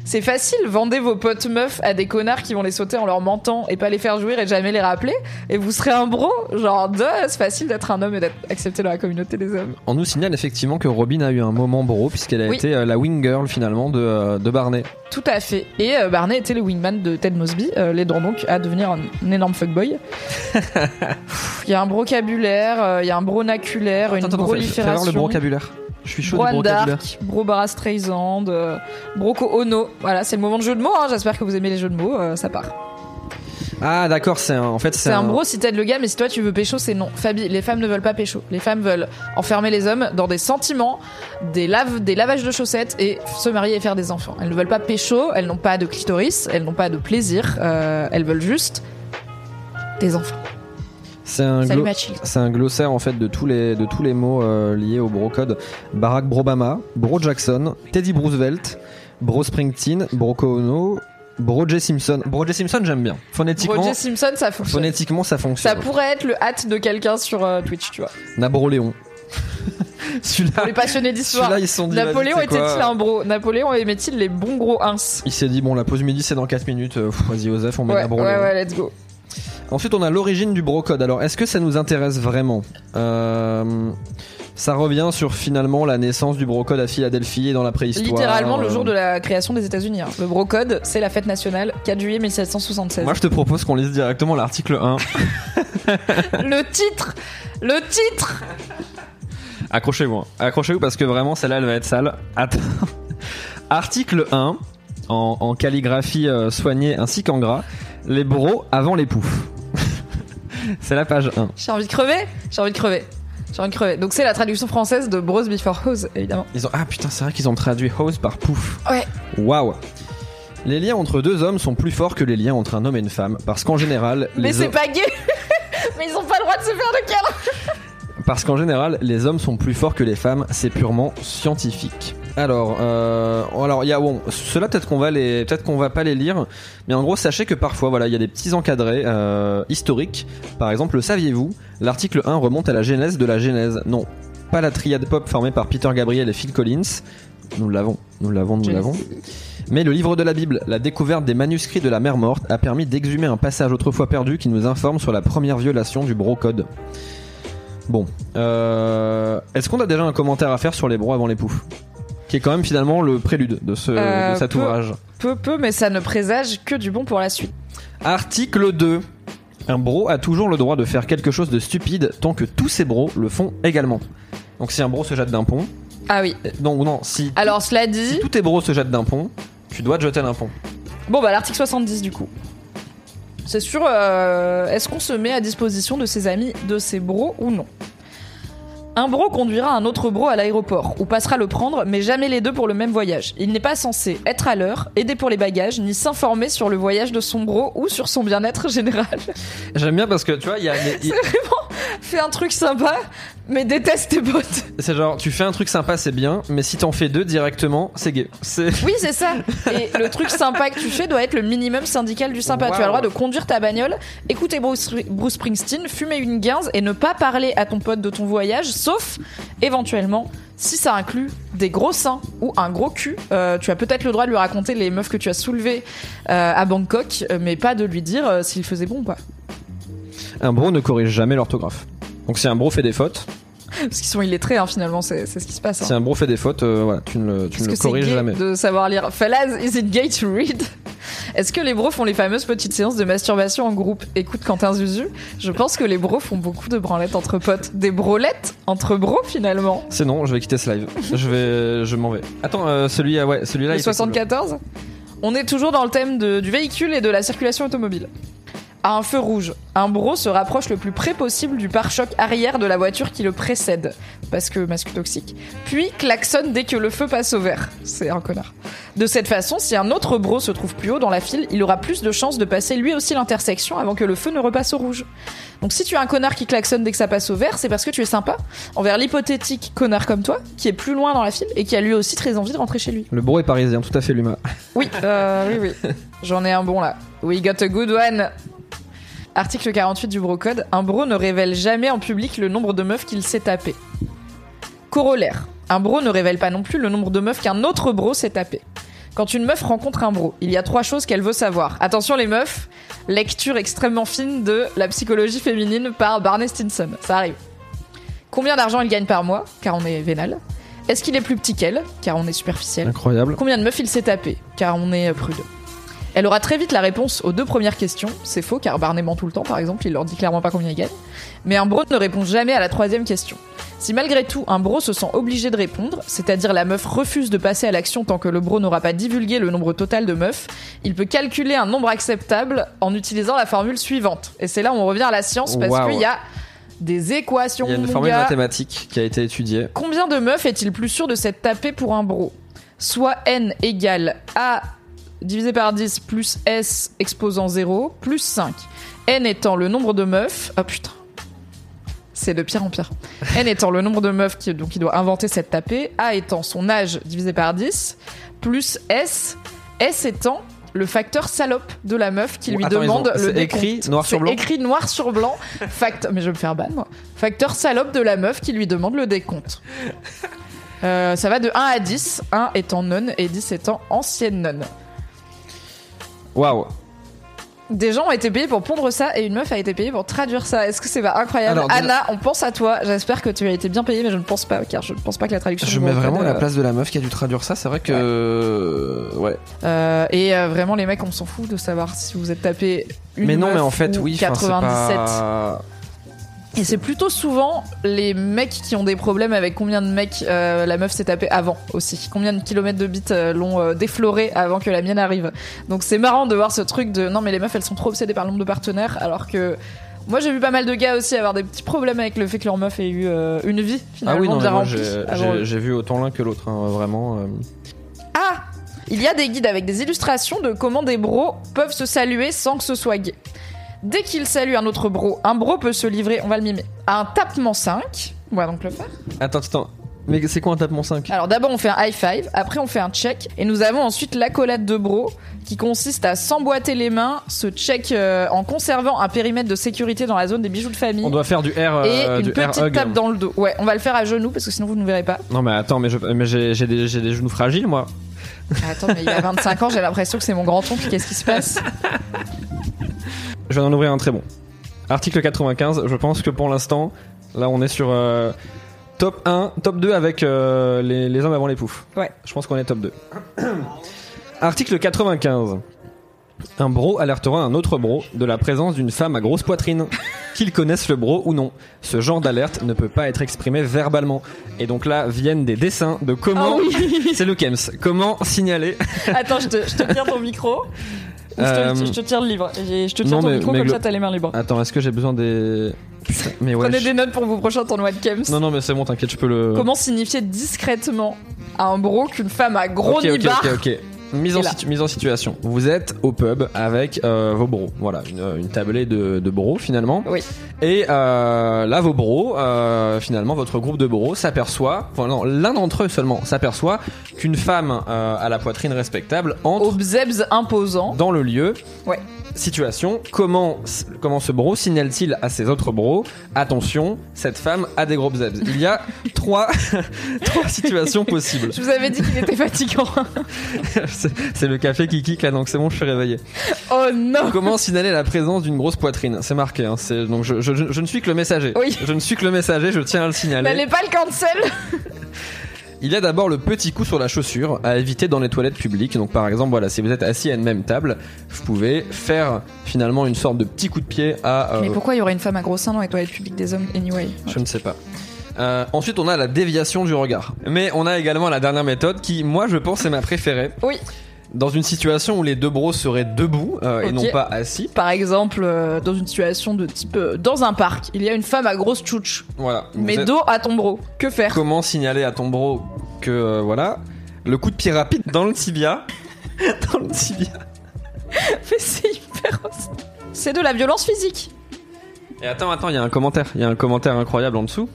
S2: C'est facile, vendez vos potes meufs à des connards qui vont les sauter en leur mentant et pas les faire jouir et jamais les rappeler, et vous serez un bro. Genre, c'est facile d'être un homme et d'être accepté dans la communauté des hommes.
S3: On nous signale effectivement que Robin a eu un moment bro puisqu'elle a
S2: Oui.
S3: été euh, la wing girl finalement de, euh, de Barney.
S2: Tout à fait. Et euh, Barney était le wingman de Ted Mosby, euh, l'aidant donc à devenir un, un énorme fuckboy. Il y a un brocabulaire, euh, il y a un bronaculaire, une
S3: Attends, attends, fais- fais voir le
S2: prolifération.
S3: Je suis chaud
S2: Bro
S3: du
S2: Anne
S3: vocabulaire.
S2: Dark, Bro Streisand, euh, Broco Ono. Voilà, c'est le moment de jeu de mots. hein. J'espère que vous aimez les jeux de mots. euh, ça part.
S3: Ah d'accord, c'est un- en fait
S2: C'est un bro si t'aides le gars, mais si toi tu veux pécho, c'est non. Fabi, les femmes ne veulent pas pécho. Les femmes veulent enfermer les hommes dans des sentiments, des, des lavages de chaussettes et se marier et faire des enfants. Elles ne veulent pas pécho, elles n'ont pas de clitoris, elles n'ont pas de plaisir, euh, elles veulent juste des enfants.
S3: C'est un, glossaire en fait de tous les, de tous les mots euh, liés au bro code. Barack Brobama, Bro Jackson, Teddy Roosevelt, Bro Springsteen, Bro Ono, Bro J Simpson. Bro J Simpson j'aime bien. Phonétiquement,
S2: Simpson, ça fonctionne.
S3: phonétiquement ça
S2: Ça
S3: fonctionne.
S2: pourrait être le hâte de quelqu'un sur euh, Twitch, tu vois.
S3: Nabro Léon. celui-là,
S2: Pour les passionnés d'histoire.
S3: celui-là ils sont dit.
S2: Napoléon était-il un bro Napoléon aimait-il les bons gros ins
S3: Il s'est dit bon la pause midi c'est dans 4 minutes. euh, Vas-y Osef on met
S2: Ouais,
S3: Nabro
S2: ouais, ouais, let's go.
S3: Ensuite, on a l'origine du brocode. Alors, est-ce que ça nous intéresse vraiment Euh, Ça revient sur finalement la naissance du brocode à Philadelphie et dans la préhistoire.
S2: Littéralement le
S3: Euh,
S2: jour de la création des États-Unis. hein. Le brocode, c'est la fête nationale, 4 juillet 1776.
S3: Moi, je te propose qu'on lise directement l'article 1.
S2: Le titre Le titre
S3: Accrochez-vous. hein. Accrochez-vous parce que vraiment, celle-là, elle va être sale. Attends. Article 1, en, en calligraphie euh, soignée ainsi qu'en gras. Les bros avant les poufs. C'est la page 1.
S2: J'ai envie de crever J'ai envie de crever. J'ai envie de crever. Donc c'est la traduction française de Bros Before Hose, évidemment.
S3: Ils ont... Ah putain, c'est vrai qu'ils ont traduit hose par pouf.
S2: Ouais.
S3: Waouh. Les liens entre deux hommes sont plus forts que les liens entre un homme et une femme, parce qu'en général,
S2: Mais
S3: les
S2: c'est
S3: hommes-
S2: pas gay Mais ils ont pas le droit de se faire de câlin
S3: parce qu'en général, les hommes sont plus forts que les femmes, c'est purement scientifique. Alors, euh, alors il y a bon, cela peut-être qu'on va les, peut-être qu'on va pas les lire, mais en gros, sachez que parfois, voilà, il y a des petits encadrés euh, historiques. Par exemple, le saviez-vous? L'article 1 remonte à la genèse de la genèse. Non, pas la triade pop formée par Peter Gabriel et Phil Collins. Nous l'avons, nous l'avons, nous l'avons. Mais le livre de la Bible, la découverte des manuscrits de la mer morte, a permis d'exhumer un passage autrefois perdu qui nous informe sur la première violation du brocode. Bon, euh, est-ce qu'on a déjà un commentaire à faire sur les bros avant les poufs? Qui est quand même finalement le prélude de, ce,
S2: Euh,
S3: de cet
S2: peu.
S3: ouvrage.
S2: Peu, peu, mais ça ne présage que du bon pour la suite.
S3: Article 2. Un bro a toujours le droit de faire quelque chose de stupide tant que tous ses bros le font également. Donc si un bro se jette d'un pont,
S2: Ah oui.
S3: non ou non, si,
S2: Alors cela
S3: si
S2: dit...
S3: tous tes bros se jettent d'un pont, tu dois te jeter d'un pont.
S2: Bon bah l'article 70 du coup. C'est sûr, euh, est-ce qu'on se met à disposition de ses amis, de ses bros ou non? Un bro conduira un autre bro à l'aéroport ou passera le prendre, mais jamais les deux pour le même voyage. Il n'est pas censé être à l'heure, aider pour les bagages, ni s'informer sur le voyage de son bro ou sur son bien-être général.
S3: J'aime bien parce que tu vois, il y a, a-
S2: Fais un truc sympa, mais déteste tes potes.
S3: c'est genre tu fais un truc sympa c'est bien, mais si t'en fais deux directement, c'est gay. C'est
S2: Oui, c'est ça. Et le truc sympa que tu fais doit être le minimum syndical du sympa. Tu as le droit de conduire ta bagnole, écouter Bruce, Bruce Springsteen, fumer une guinze et ne pas parler à ton pote de ton voyage, sauf éventuellement si ça inclut des gros seins ou un gros cul. Euh, tu as peut-être le droit de lui raconter les meufs que tu as soulevées euh, à Bangkok, euh, mais pas de lui dire euh, s'il faisait bon ou pas.
S3: un bro ne corrige jamais l'orthographe. Donc si un bro fait des fautes,
S2: Parce qu'ils sont illettrés, hein, finalement, c'est c'est ce qui se passe. hein.
S3: si un bro fait des fautes, euh, voilà, tu ne le, tu ne
S2: que
S3: le
S2: c'est
S3: corriges
S2: gay
S3: jamais.
S2: de savoir lire Fellas, is it gay to read? Est-ce que les bros font les fameuses petites séances de masturbation en groupe? Écoute Quentin Zuzu, je pense que les bros font beaucoup de branlettes entre potes. Des brolettes entre bros finalement?
S3: C'est non, je vais quitter ce live. je vais, je m'en vais. Attends, euh, celui, ah ouais, celui-là.
S2: Le
S3: il était cool.
S2: 74 On est toujours dans le thème de- du véhicule et de la circulation automobile. À un feu rouge, un bro se rapproche le plus près possible du pare-choc arrière de la voiture qui le précède, parce que masque toxique, puis klaxonne dès que le feu passe au vert. C'est un connard. De cette façon, si un autre bro se trouve plus haut dans la file, il aura plus de chances de passer lui aussi l'intersection avant que le feu ne repasse au rouge. Donc si tu as un connard qui klaxonne dès que ça passe au vert, c'est parce que tu es sympa envers l'hypothétique connard comme toi, qui est plus loin dans la file et qui a lui aussi très envie de rentrer chez lui.
S3: Le bro est parisien, tout à fait l'humain.
S2: Oui, euh, oui, oui. J'en ai un bon là. We got a good one. Article 48 du Brocode. Un bro ne révèle jamais en public le nombre de meufs qu'il s'est tapé. Corollaire. Un bro ne révèle pas non plus le nombre de meufs qu'un autre bro s'est tapé. Quand une meuf rencontre un bro, il y a trois choses qu'elle veut savoir. Attention les meufs, lecture extrêmement fine de La psychologie féminine par Barney Stinson. Ça arrive. Combien d'argent il gagne par mois, car on est vénal Est-ce qu'il est plus petit qu'elle, car on est superficiel
S3: Incroyable.
S2: Combien de meufs il s'est tapé, car on est euh, prude Elle aura très vite la réponse aux deux premières questions. C'est faux, car Barney ment tout le temps, par exemple, il leur dit clairement pas combien il gagne. Mais un bro ne répond jamais à la troisième question. Si malgré tout un bro se sent obligé de répondre, c'est-à-dire la meuf refuse de passer à l'action tant que le bro n'aura pas divulgué le nombre total de meufs, il peut calculer un nombre acceptable en utilisant la formule suivante. Et c'est là où on revient à la science parce qu'il y a des équations.
S3: Il y a une formule mathématique qui a été étudiée.
S2: Combien de meufs est-il plus sûr de s'être tapé pour un bro Soit n égale a divisé par 10 plus s exposant 0 plus 5. n étant le nombre de meufs. Oh putain. C'est de pire en pire. n étant le nombre de meufs qui, donc, il doit inventer cette tapée. a étant son âge divisé par 10 plus s. s étant le facteur salope de la meuf qui lui
S3: Attends,
S2: demande
S3: ont-
S2: le
S3: écrit noir sur
S2: C'est
S3: blanc
S2: écrit noir sur blanc. Fact... Mais je vais me faire ban, moi. Facteur salope de la meuf qui lui demande le décompte. Euh, ça va de 1 à 10, 1 étant nonne et 10 étant ancienne nonne.
S3: Waouh.
S2: Des gens ont été payés pour pondre ça et une meuf a été payée pour traduire ça. Est-ce que c'est pas incroyable
S3: Alors,
S2: Anna, on pense à toi. J'espère que tu as été bien payée, mais je ne pense pas, car je ne pense pas que la traduction.
S3: Je mets vraiment à la
S2: euh,
S3: place de la meuf qui a dû traduire ça. C'est vrai que. Ouais.
S2: euh, et euh, vraiment, les mecs, on s'en fout de savoir si vous êtes tapé une
S3: mais non,
S2: meuf
S3: mais en fait,
S2: ou
S3: oui. enfin, c'est
S2: 97.
S3: pas-
S2: Et c'est plutôt souvent les mecs qui ont des problèmes avec combien de mecs euh, la meuf s'est tapée avant aussi. Combien de kilomètres de bits euh, l'ont euh, défloré avant que la mienne arrive. Donc c'est marrant de voir ce truc de non mais les meufs elles sont trop obsédées par le nombre de partenaires alors que moi j'ai vu pas mal de gars aussi avoir des petits problèmes avec le fait que leur meuf ait eu une vie
S3: Ah
S2: finalement
S3: oui, non,
S2: bien remplie.
S3: j'ai vu autant l'un que l'autre, hein, vraiment.
S2: Ah Il y a des guides avec des illustrations de comment des bros peuvent se saluer sans que ce soit gay. Dès qu'il salue un autre bro, un bro peut se livrer, on va le mimer, à un tapement 5. On va donc le faire.
S3: Attends, attends. Mais c'est quoi un tapement 5
S2: Alors d'abord on fait un high five, après on fait un check, et nous avons ensuite l'accolade de bro qui consiste à s'emboîter les mains, se check euh, en conservant un périmètre de sécurité dans la zone des bijoux de famille.
S3: On doit faire du R.
S2: Et
S3: euh,
S2: une
S3: du R
S2: petite
S3: hug.
S2: tape dans le dos. Ouais, on va le faire à genoux parce que sinon vous ne verrez pas.
S3: Non, mais attends, mais j'ai des, des genoux fragiles, moi.
S2: Attends, mais il a 25 ans, j'ai l'impression que c'est mon grand-oncle, qu'est-ce qui se passe?
S3: Je viens d'en ouvrir un très bon. Article 95, je pense que pour l'instant, là on est sur euh, top 1, top 2 avec euh, les, les hommes avant les poufs.
S2: Ouais.
S3: Je pense qu'on est top 2. Article 95. Un bro alertera un autre bro de la présence d'une femme à grosse poitrine. Qu'ils connaissent le bro ou non. Ce genre d'alerte ne peut pas être exprimé verbalement. Et donc là viennent des dessins de comment...
S2: Ah oui
S3: C'est le Kems. Comment signaler...
S2: Attends, je te, je te tiens ton micro. Ou Je, te,
S3: Euh,
S2: je te tire le livre. Et Je te tiens
S3: non,
S2: ton
S3: mais-
S2: micro
S3: mais
S2: comme ça t'as les mains libres.
S3: Attends, est-ce que j'ai besoin des... Putain, mais ouais.
S2: Prenez
S3: je-
S2: des notes pour vos prochains tournois de Kems.
S3: Non, non, mais c'est bon, t'inquiète, je peux le...
S2: Comment signifier discrètement à un bro qu'une femme a gros
S3: ok, ok,
S2: nibar
S3: ok, ok. Mise en, situ- mise en situation. Vous êtes au pub avec euh, vos bros. Voilà, une, une tablée de, de bros finalement.
S2: Oui.
S3: Et euh, là, vos bros, euh, finalement, votre groupe de bros s'aperçoit, enfin non, l'un d'entre eux seulement s'aperçoit qu'une femme à la poitrine respectable entre
S2: imposant.
S3: dans le lieu.
S2: Ouais.
S3: Situation, comment, comment ce bro signale-t-il à ses autres bros Attention, cette femme a des gros bzebs. Il y a trois, trois situations possibles.
S2: Je vous avais dit qu'il était fatigant.
S3: C'est le café qui kick là, donc c'est bon, je suis réveillé.
S2: oh non
S3: Comment signaler la présence d'une grosse poitrine? C'est marqué, hein, c'est- donc je, je- je- je ne suis que le messager.
S2: Oui.
S3: Je ne suis que le messager, je tiens à le signaler.
S2: N'allez pas le cancel
S3: Il y a d'abord le petit coup sur la chaussure à éviter dans les toilettes publiques. Donc par exemple, voilà, si vous êtes assis à une même table, vous pouvez faire finalement une sorte de petit coup de pied à. euh,
S2: Mais pourquoi il y aurait une femme à gros seins dans les toilettes publiques des hommes anyway?
S3: Je ne sais pas. Euh, ensuite, on a la déviation du regard. Mais on a également la dernière méthode qui, moi, je pense, est ma préférée.
S2: Oui.
S3: Dans une situation où les deux bros seraient debout euh, et
S2: Ok.
S3: non pas assis.
S2: Par exemple, euh, dans une situation de type... euh, dans un parc, il y a une femme à grosse tchouch.
S3: Voilà. Vous
S2: Mais
S3: êtes-
S2: dos à ton bro. Que faire?
S3: Comment signaler à ton bro que euh, voilà le coup de pied rapide dans le tibia, dans le tibia.
S2: Mais c'est hyper... C'est de la violence physique.
S3: Et attends, attends, il y a un commentaire, il y a un commentaire incroyable en dessous.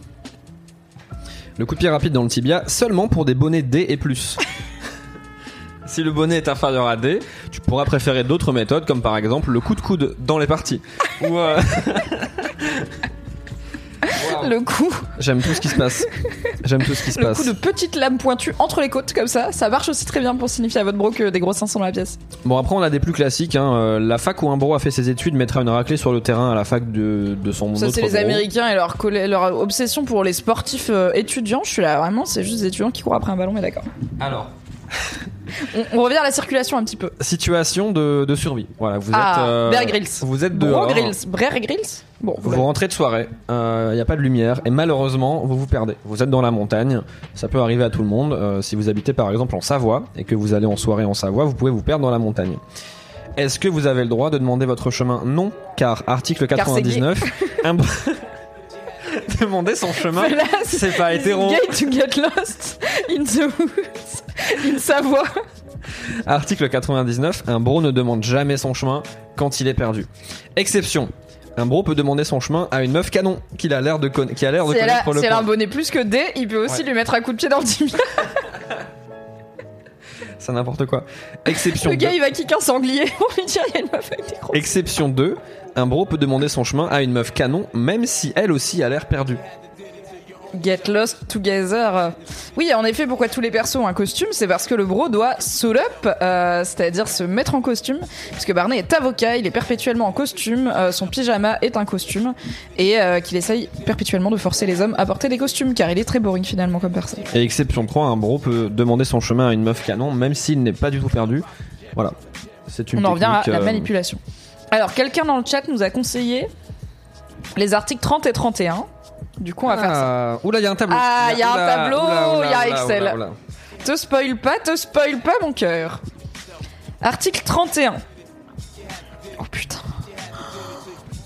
S3: Le coup de pied rapide dans le tibia seulement pour des bonnets D et plus. si le bonnet est inférieur à D, tu pourras préférer d'autres méthodes comme par exemple le coup de coude dans les parties. Ou euh,
S2: Le coup,
S3: J'aime tout ce qui se passe. J'aime tout ce qui se
S2: le
S3: passe.
S2: coup de petite lame pointue entre les côtes comme ça, ça marche aussi très bien pour signifier à votre bro que des gros seins sont dans la pièce.
S3: Bon après on a des plus classiques. Hein. Euh, La fac où un bro a fait ses études mettra une raclée sur le terrain à la fac de, de son
S2: Ça c'est les
S3: bro.
S2: Américains et leur, obsession pour les sportifs euh, étudiants. Je suis là vraiment, c'est juste des étudiants qui courent après un ballon, mais d'accord.
S3: Alors
S2: On, on revient à la circulation un petit peu.
S3: situation de, de survie. Voilà vous
S2: Ah,
S3: êtes. euh,
S2: Bear Grylls.
S3: Vous êtes
S2: Bro. Grills, Brer Grills. Bon,
S3: Vous rentrez de soirée, il n'y a pas de lumière et malheureusement vous vous perdez. Vous êtes dans la montagne, ça peut arriver à tout le monde. Euh, si vous habitez par exemple en Savoie et que vous allez en soirée en Savoie, vous pouvez vous perdre dans la montagne. Est-ce que vous avez le droit de demander votre chemin Non, car article
S2: Car c'est gay.
S3: 99, un- demander son chemin, c'est pas hétéro.
S2: gay to get lost in the woods in Savoie.
S3: Article 99, un bro ne demande jamais son chemin quand il est perdu. Exception. Un bro peut demander son chemin à une meuf canon qu'il a l'air de conna- qui a l'air de connaître le
S2: si elle a un bonnet plus que D, il peut aussi
S3: Ouais.
S2: lui mettre un coup de pied dans le tibia.
S3: C'est n'importe quoi. Exception
S2: Le gars,
S3: 2.
S2: il va kick un sanglier pour lui dire il y a une meuf avec des gros.
S3: Exception 2, un bro peut demander son chemin à une meuf canon, même si elle aussi a l'air perdue.
S2: Get lost together. Oui, en effet, pourquoi tous les persos ont un costume C'est parce que le bro doit soul up, euh, c'est-à-dire se mettre en costume. Parce que Barney est avocat, il est perpétuellement en costume, euh, son pyjama est un costume, et euh, qu'il essaye perpétuellement de forcer les hommes à porter des costumes, car il est très boring finalement comme personne.
S3: Et exception 3, un bro peut demander son chemin à une meuf canon, même s'il n'est pas du tout perdu. Voilà. C'est une
S2: On en revient à la manipulation. Alors, quelqu'un dans le chat nous a conseillé les articles 30 et 31. Du coup, on va faire ça.
S3: Ah, oula, il y a un tableau.
S2: Ah, il y a un tableau, il y a Excel. Te spoil pas, te spoil pas, mon cœur. Article 31. Oh putain.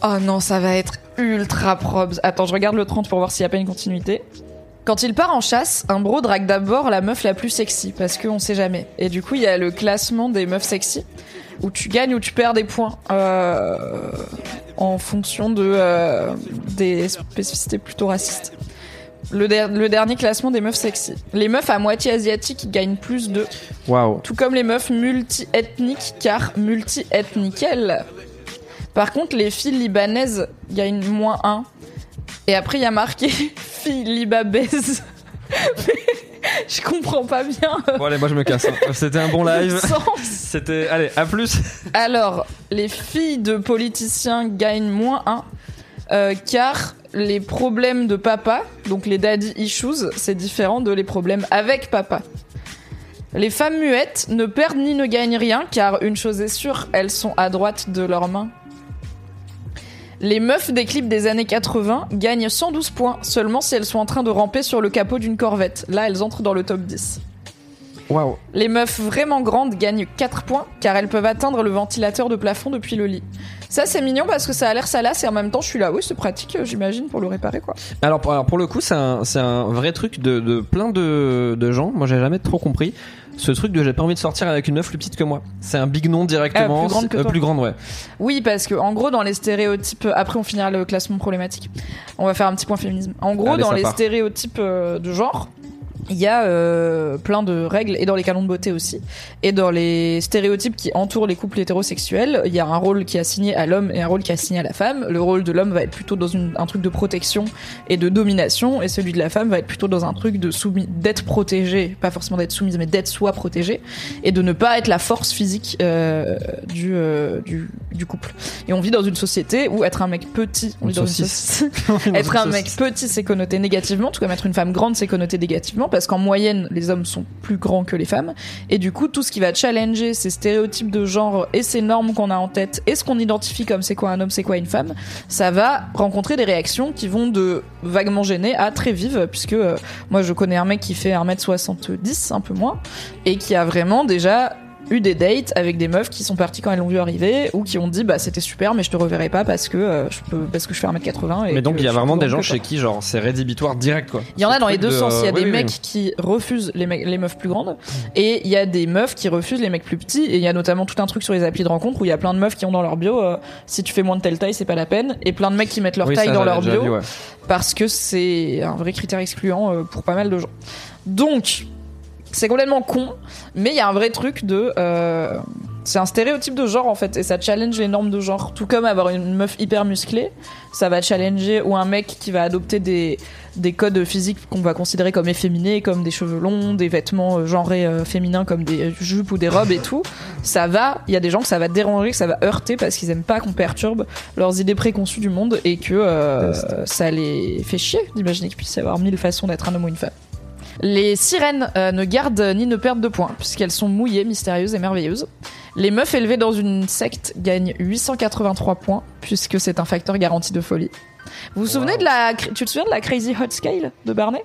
S2: Oh non, ça va être ultra probs. Attends, je regarde le 30 pour voir s'il n'y a pas une continuité. Quand il part en chasse, un bro drague d'abord la meuf la plus sexy, parce qu'on sait jamais. Et du coup, il y a le classement des meufs sexy, où tu gagnes ou tu perds des points euh, en fonction de euh, des spécificités plutôt racistes. Le, der- le dernier classement des meufs sexy. Les meufs à moitié asiatiques gagnent plus de,
S3: Waouh.
S2: tout comme les meufs multi-ethniques, car multi-ethniquelles. Par contre, les filles libanaises gagnent moins 1. Et après, il y a marqué libabaises. Mais je comprends pas bien
S3: Bon, allez, moi je me casse. hein. C'était un bon live. C'était. Allez, à plus.
S2: Alors, les filles de politiciens gagnent moins 1. euh, car les problèmes de papa, donc les daddy issues, c'est différent de les problèmes avec papa. Les femmes muettes ne perdent ni ne gagnent rien, car une chose est sûre, elles sont à droite de leurs mains. Les meufs des clips des années 80 gagnent 112 points seulement si elles sont en train de ramper sur le capot d'une corvette. Là, elles entrent dans le top 10.
S3: Waouh.
S2: Les meufs vraiment grandes gagnent 4 points car elles peuvent atteindre le ventilateur de plafond depuis le lit. Ça c'est mignon parce que ça a l'air salace et en même temps je suis là, oui c'est pratique euh, j'imagine pour le réparer quoi.
S3: Alors, pour- alors pour le coup, c'est un, vrai truc de, de plein de, de gens. Moi, j'ai jamais trop compris ce truc de j'ai pas envie de sortir avec une meuf plus petite que moi. C'est un big non directement.
S2: Ah, plus grande que
S3: euh,
S2: toi.
S3: plus grande, ouais.
S2: Oui parce que en gros dans les stéréotypes, après on finira le classement problématique. On va faire un petit point féminisme. En gros
S3: Allez,
S2: dans les stéréotypes euh, de genre, il y a euh, plein de règles et dans les canons de beauté aussi. Et dans les stéréotypes qui entourent les couples hétérosexuels il y a un rôle qui est assigné à l'homme et un rôle qui est assigné à la femme. Le rôle de l'homme va être plutôt dans une- un truc de protection et de domination et celui de la femme va être plutôt dans un truc de soumis d'être protégée pas forcément d'être soumise mais d'être soi protégée et de ne pas être la force physique euh, du, euh, du du couple. Et on vit dans une société où être un mec petit on vit dans une société être un mec petit, c'est connoté négativement, tout comme être une femme grande, c'est connoté négativement, parce qu'en moyenne, les hommes sont plus grands que les femmes. Et du coup, tout ce qui va challenger ces stéréotypes de genre et ces normes qu'on a en tête, et ce qu'on identifie comme c'est quoi un homme, c'est quoi une femme, ça va rencontrer des réactions qui vont de vaguement gênées à très vives, puisque euh, moi, je connais un mec qui fait 1m70, un peu moins, et qui a vraiment déjà eu des dates avec des meufs qui sont parties quand elles l'ont vu arriver ou qui ont dit bah c'était super mais je te reverrai pas parce que euh, je peux parce que je fais 1m80 et
S3: Mais donc, il y a vraiment des gens chez qui, genre, c'est rédhibitoire direct, quoi.
S2: Il y en a dans les deux
S3: de-
S2: sens. Il y a
S3: oui,
S2: des
S3: oui,
S2: mecs
S3: oui.
S2: qui refusent les, mecs- les meufs plus grandes et il y a des meufs qui refusent les mecs plus petits. Et il y a notamment tout un truc sur les applis de rencontre où il y a plein de meufs qui ont dans leur bio euh, si tu fais moins de telle taille, c'est pas la peine. Et plein de mecs qui mettent leur taille
S3: ça,
S2: dans leur bio
S3: vu, ouais.
S2: parce que c'est un vrai critère excluant euh, pour pas mal de gens. Donc, c'est complètement con, mais il y a un vrai truc de. euh, C'est un stéréotype de genre en fait, et ça challenge les normes de genre. Tout comme avoir une meuf hyper musclée, ça va challenger, ou un mec qui va adopter des, des codes physiques qu'on va considérer comme efféminés, comme des cheveux longs, des vêtements euh, genrés euh, féminins comme des jupes ou des robes et tout. Ça va, il y a des gens que ça va déranger, que ça va heurter parce qu'ils aiment pas qu'on perturbe leurs idées préconçues du monde et que euh, ça les fait chier d'imaginer qu'il puisse y avoir mille façons d'être un homme ou une femme. Les sirènes euh, ne gardent ni ne perdent de points, puisqu'elles sont mouillées, mystérieuses et merveilleuses. Les meufs élevées dans une secte gagnent 883 points, puisque c'est un facteur garanti de folie. Vous vous souvenez de la... Tu te souviens de la Crazy Hot Scale de Barney?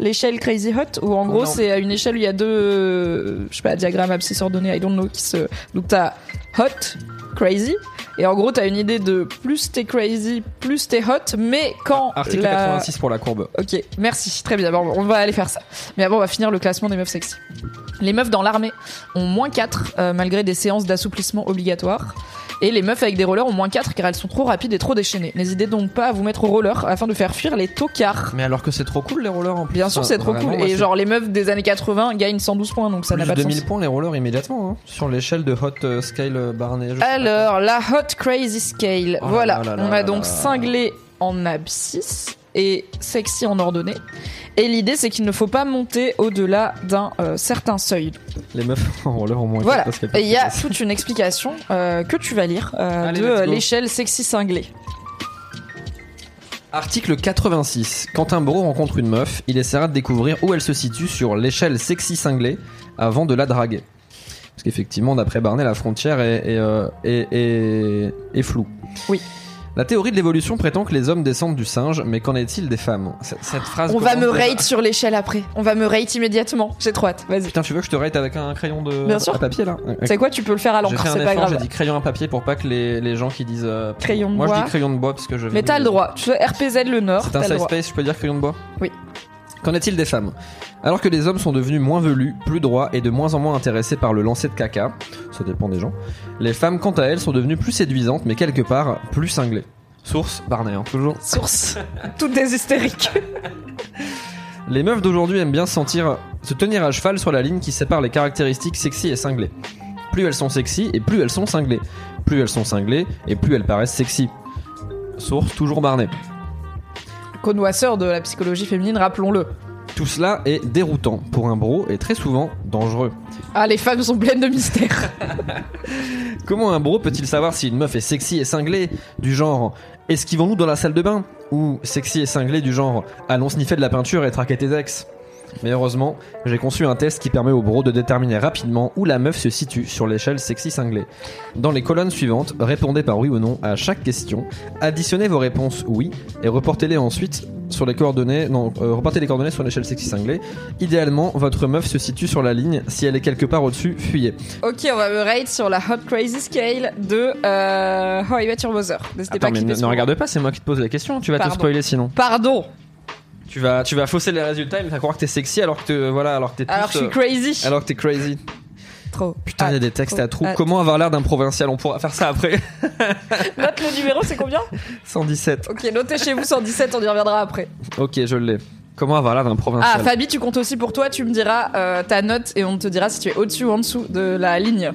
S2: L'échelle Crazy Hot, où en gros
S3: Non.
S2: c'est une échelle où il y a deux, euh, je sais pas, diagrammes abscisses ordonnés, I don't know, qui se... Donc t'as Hot, Crazy, et en gros t'as une idée de plus t'es crazy, plus t'es hot, mais quand
S3: Article
S2: la...
S3: 86 pour la courbe.
S2: Ok, merci, très bien. Bon, on va aller faire ça. Mais avant, on va finir le classement des meufs sexy. Les meufs dans l'armée ont moins 4 euh, malgré des séances d'assouplissement obligatoires. Et les meufs avec des rollers ont moins 4 car elles sont trop rapides et trop déchaînées. N'hésitez donc pas à vous mettre au roller afin de faire fuir les tocards.
S3: Mais alors que c'est trop cool les rollers en plus.
S2: Bien sûr, c'est trop cool. Et genre, les meufs des années 80 gagnent 112 points, donc ça n'a pas de
S3: de 1000
S2: sens.
S3: points les rollers immédiatement hein, sur l'échelle de Hot euh, Scale euh, Barney.
S2: Alors, la Hot Crazy Scale.
S3: Oh là
S2: voilà,
S3: là là
S2: on a donc cinglé en abscisse et sexy en ordonnée. Et l'idée, c'est qu'il ne faut pas monter au-delà d'un euh, certain seuil.
S3: Les meufs en roller au moins.
S2: Voilà. Et il y a toute une explication euh, que tu vas lire euh,
S3: Allez,
S2: de l'échelle sexy cinglée.
S3: Article 86. Quand un bro rencontre une meuf, il essaiera de découvrir où elle se situe sur l'échelle sexy cinglée avant de la draguer. Parce qu'effectivement, d'après Barnet, la frontière est, est, est- est- est floue.
S2: Oui.
S3: La théorie de l'évolution prétend que les hommes descendent du singe, mais qu'en est-il des femmes Cette, cette phrase.
S2: On va me rate sur l'échelle après. On va me rate immédiatement. J'ai trop hâte. Vas-y.
S3: Putain, tu veux que je te rate avec un crayon de
S2: Bien sûr.
S3: à papier là
S2: sais quoi, tu peux le faire à l'encre, c'est pas
S3: effort, j'ai
S2: grave.
S3: dit crayon à papier pour pas que les, les gens qui disent. euh,
S2: Crayon de
S3: Moi je
S2: bois.
S3: dis crayon de bois parce que je
S2: Mais t'as le droit. Tu veux RPZ le Nord,
S3: C'est un safe space, je peux dire crayon de bois
S2: Oui.
S3: Qu'en est-il des femmes? Alors que les hommes sont devenus moins velus, plus droits et de moins en moins intéressés par le lancer de caca, ça dépend des gens, les femmes quant à elles sont devenues plus séduisantes mais quelque part plus cinglées. Source, Barnet, hein, toujours.
S2: Source. Toutes des hystériques.
S3: Les meufs d'aujourd'hui aiment bien se sentir, se tenir à cheval sur la ligne qui sépare les caractéristiques sexy et cinglées. Plus elles sont sexy et plus elles sont cinglées. Plus elles sont cinglées et plus elles paraissent sexy. Source, toujours Barnet.
S2: Connoisseur de la psychologie féminine, rappelons-le.
S3: Tout cela est déroutant pour un bro et très souvent dangereux.
S2: Ah, les femmes sont pleines de mystères.
S3: Comment un bro peut-il savoir si une meuf est sexy et cinglée Du genre, esquivons-nous dans la salle de bain? Ou sexy et cinglée du genre, allons sniffer de la peinture et traquer tes ex? Mais heureusement, j'ai conçu un test qui permet au bro de déterminer rapidement où la meuf se situe sur l'échelle sexy cinglée. Dans les colonnes suivantes, répondez par oui ou non à chaque question, additionnez vos réponses oui et reportez-les ensuite sur les coordonnées, non, euh, reportez les coordonnées sur l'échelle sexy cinglée. Idéalement, votre meuf se situe sur la ligne. Si elle est quelque part au-dessus, fuyez.
S2: ok, on va me rate sur la Hot Crazy Scale de euh, How I Met Your Mother. N'hésitez pas
S3: mais ne, regarde pas, c'est moi qui te pose la question. Tu vas
S2: Pardon.
S3: te spoiler sinon.
S2: Pardon.
S3: Tu vas, tu vas fausser les résultats et me faire croire que t'es sexy alors que t'es, voilà, alors que t'es
S2: Alors que
S3: plus,
S2: je suis
S3: euh,
S2: crazy.
S3: alors que t'es crazy.
S2: Trop.
S3: Putain, il y a
S2: Ah,
S3: des textes
S2: trop.
S3: à trous.
S2: Ah.
S3: Comment avoir l'air d'un provincial? On pourra faire ça après.
S2: Note le numéro, c'est combien?
S3: 117.
S2: Ok, notez chez vous 117, on y reviendra après.
S3: Ok, je l'ai. Comment avoir l'air d'un
S2: Ah,
S3: provincial
S2: Fabi, tu comptes aussi pour toi, tu me diras euh, ta note et on te dira si tu es au-dessus ou en dessous de la ligne.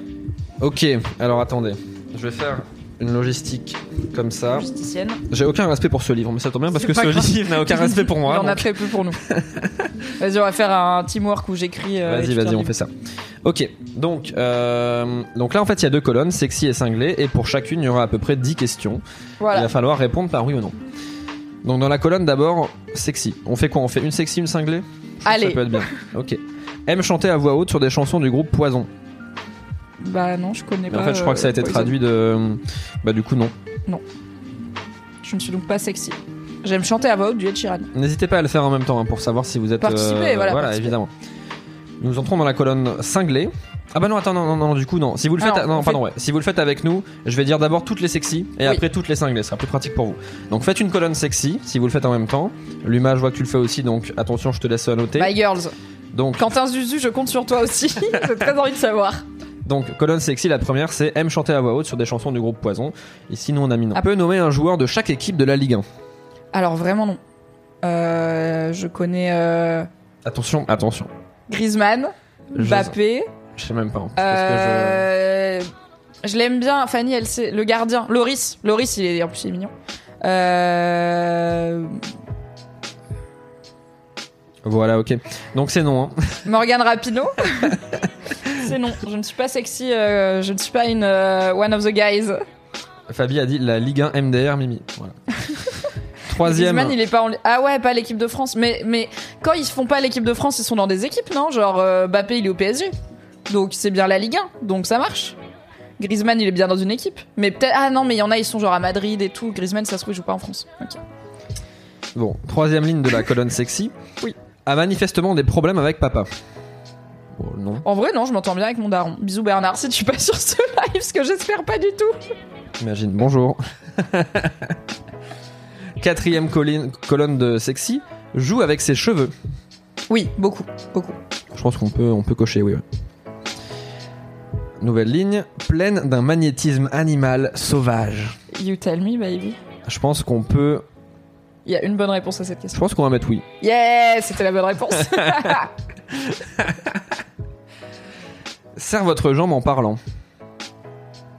S3: Ok, alors attendez. Je vais faire une logistique comme ça. J'ai aucun respect pour ce livre, mais ça tombe bien parce que ce
S2: grave.
S3: livre n'a aucun respect pour moi.
S2: Il en a très peu pour nous. Vas-y, on va faire un teamwork où j'écris. euh,
S3: Vas-y, vas-y, on fait ça. Ok, donc, euh, donc là en fait il y a deux colonnes, sexy et cinglé, et pour chacune il y aura à peu près 10 questions. Il va falloir répondre par oui ou non. Donc dans la colonne d'abord, sexy. On fait quoi? On fait une sexy, une cinglée? Ça
S2: Allez.
S3: peut être bien. Ok. Aime chanter à voix haute sur des chansons du groupe Poison.
S2: Bah non, je connais
S3: Mais
S2: pas.
S3: en fait je crois que ça a été
S2: euh, Poison.
S3: traduit de... Bah du coup non.
S2: Je ne suis donc pas sexy. J'aime chanter à voix haute du Ed Sheeran.
S3: N'hésitez pas à le faire en même temps hein, pour savoir si vous êtes...
S2: Participer, voilà, participer.
S3: évidemment. Nous entrons dans la colonne cinglée. Ah bah non, attends, non, non, non, du coup non. Si vous le faites,
S2: Ah non,
S3: non,
S2: on
S3: pardon, ouais. Si vous le faites avec nous, je vais dire d'abord toutes les sexy et
S2: Oui.
S3: après toutes les cinglées. Ce sera plus pratique pour vous. Donc faites une colonne sexy si vous le faites en même temps. Luma, je vois que tu le fais aussi, donc attention, je te laisse noter.
S2: My girls.
S3: Donc,
S2: Quentin Zuzu, je compte sur toi aussi. J'ai très envie de savoir.
S3: Donc colonne sexy, la première c'est aime chanter à voix haute sur des chansons du groupe Poison. Ici, nous on a mis non.
S2: Ah.
S3: On peut nommer un joueur de chaque équipe de la Ligue 1.
S2: Alors vraiment non. Euh, je connais euh,
S3: Attention, attention.
S2: Griezmann,
S3: Je-
S2: Mbappé,
S3: Je sais même pas. hein, parce que
S2: Euh, je l'aime bien, Fanny, elle c'est le gardien, Loris. Loris, il est en plus il est mignon. Euh,
S3: Voilà, ok. Donc c'est non. hein.
S2: Morgan Rapino. c'est non, je ne suis pas sexy, euh, je ne suis pas une euh, one of the guys.
S3: Fabi a dit la Ligue 1 MDR Mimi. Voilà. Troisième.
S2: Griezmann, il est pas en... Ah ouais, pas l'équipe de France. Mais, mais quand ils font pas l'équipe de France, ils sont dans des équipes, non? Genre euh, Mbappé, il est au PSG. Donc c'est bien la Ligue 1, donc ça marche. Griezmann, il est bien dans une équipe. Mais peut-être... Ah non, mais il y en a, ils sont genre à Madrid et tout. Griezmann, ça se trouve, il joue pas en France. Ok.
S3: Bon, troisième ligne de la colonne sexy.
S2: Oui.
S3: A manifestement des problèmes avec papa. Non.
S2: En vrai, non, je m'entends bien avec mon daron. Bisous Bernard, si tu pas sur ce live, ce que j'espère pas du tout.
S3: Imagine. Bonjour. Quatrième colline- colonne de sexy. Joue avec ses cheveux.
S2: Oui, beaucoup, beaucoup.
S3: Je pense qu'on peut, on peut cocher, oui. ouais. Nouvelle ligne. Pleine d'un magnétisme animal sauvage.
S2: You tell me, baby.
S3: Je pense qu'on peut.
S2: Il y a une bonne réponse à cette
S3: Je
S2: question.
S3: pense qu'on va mettre oui.
S2: Yeah, c'était la bonne réponse.
S3: Serre votre jambe en parlant.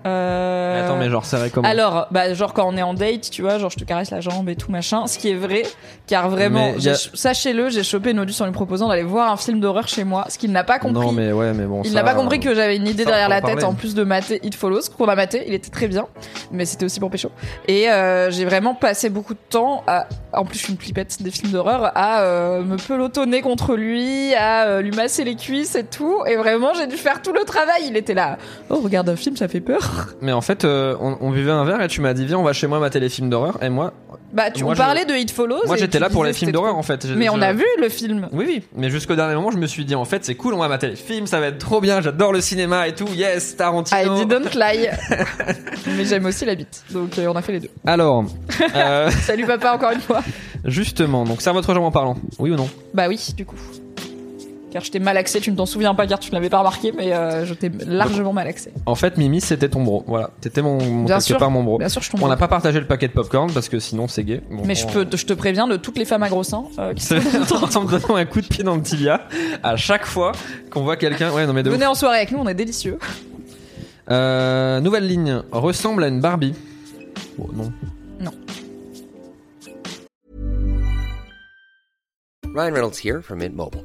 S2: Euh,
S3: Attends, mais genre serrer comment?
S2: Alors, bah, genre quand on est en date, tu vois, genre je te caresse la jambe et tout machin, ce qui est vrai, car vraiment, j'ai- sachez-le, j'ai chopé Nodus en lui proposant d'aller voir un film d'horreur chez moi, ce qu'il n'a pas compris.
S3: Non, mais ouais, mais bon.
S2: Il
S3: ça-
S2: n'a pas compris que j'avais une idée
S3: ça,
S2: derrière
S3: on peut
S2: la
S3: en
S2: tête
S3: parler.
S2: en plus de mater It Follows, qu'on a maté, il était très bien, mais c'était aussi pour pécho. Et euh, j'ai vraiment passé beaucoup de temps à, en plus je suis une flipette des films d'horreur, à euh, me pelotonner contre lui, à euh, lui masser les cuisses et tout, et vraiment j'ai dû faire tout le travail. Il était là, oh regarde un film, ça fait peur.
S3: Mais en fait, euh, on, on buvait un verre et tu m'as dit viens, on va chez moi mater les films d'horreur. Et moi,
S2: Bah tu
S3: Moi,
S2: on
S3: je-
S2: parlait de It Follows.
S3: moi
S2: et
S3: j'étais
S2: tu
S3: là pour les films
S2: c'était
S3: d'horreur
S2: trop-
S3: en fait. J'ai-
S2: Mais on
S3: je-
S2: a vu le film.
S3: Oui, oui, mais jusqu'au dernier moment, je me suis dit en fait, c'est cool, on va mater les films, ça va être trop bien, j'adore le cinéma et tout, yes,
S2: I
S3: Tarantino.
S2: didn't lie. Mais j'aime aussi la bite. Donc euh, on a fait les deux.
S3: Alors, euh,
S2: Salut papa encore une fois.
S3: justement, donc serre votre en parlant, oui ou non?
S2: Bah oui, du coup. Car je t'ai malaxé, tu ne t'en souviens pas car tu ne l'avais pas remarqué, mais euh, je t'ai largement malaxé.
S3: En fait, Mimi, c'était ton bro, voilà, t'étais mon, mon
S2: Bien
S3: quelque
S2: sûr.
S3: part mon bro.
S2: Bien sûr, je tombe.
S3: On n'a pas partagé le paquet de popcorn parce que sinon c'est gay. Bon,
S2: Mais je
S3: on-
S2: peux, je te préviens de toutes les femmes à gros seins euh, qui sont
S3: C'est en me donnant un coup de pied dans le tibia à chaque fois qu'on voit quelqu'un. Ouais, non mais de ouf.
S2: Venez en soirée avec nous, on est délicieux.
S3: Euh, nouvelle ligne. Ressemble à une Barbie. Bon, non.
S4: Ryan Reynolds here from Mint Mobile.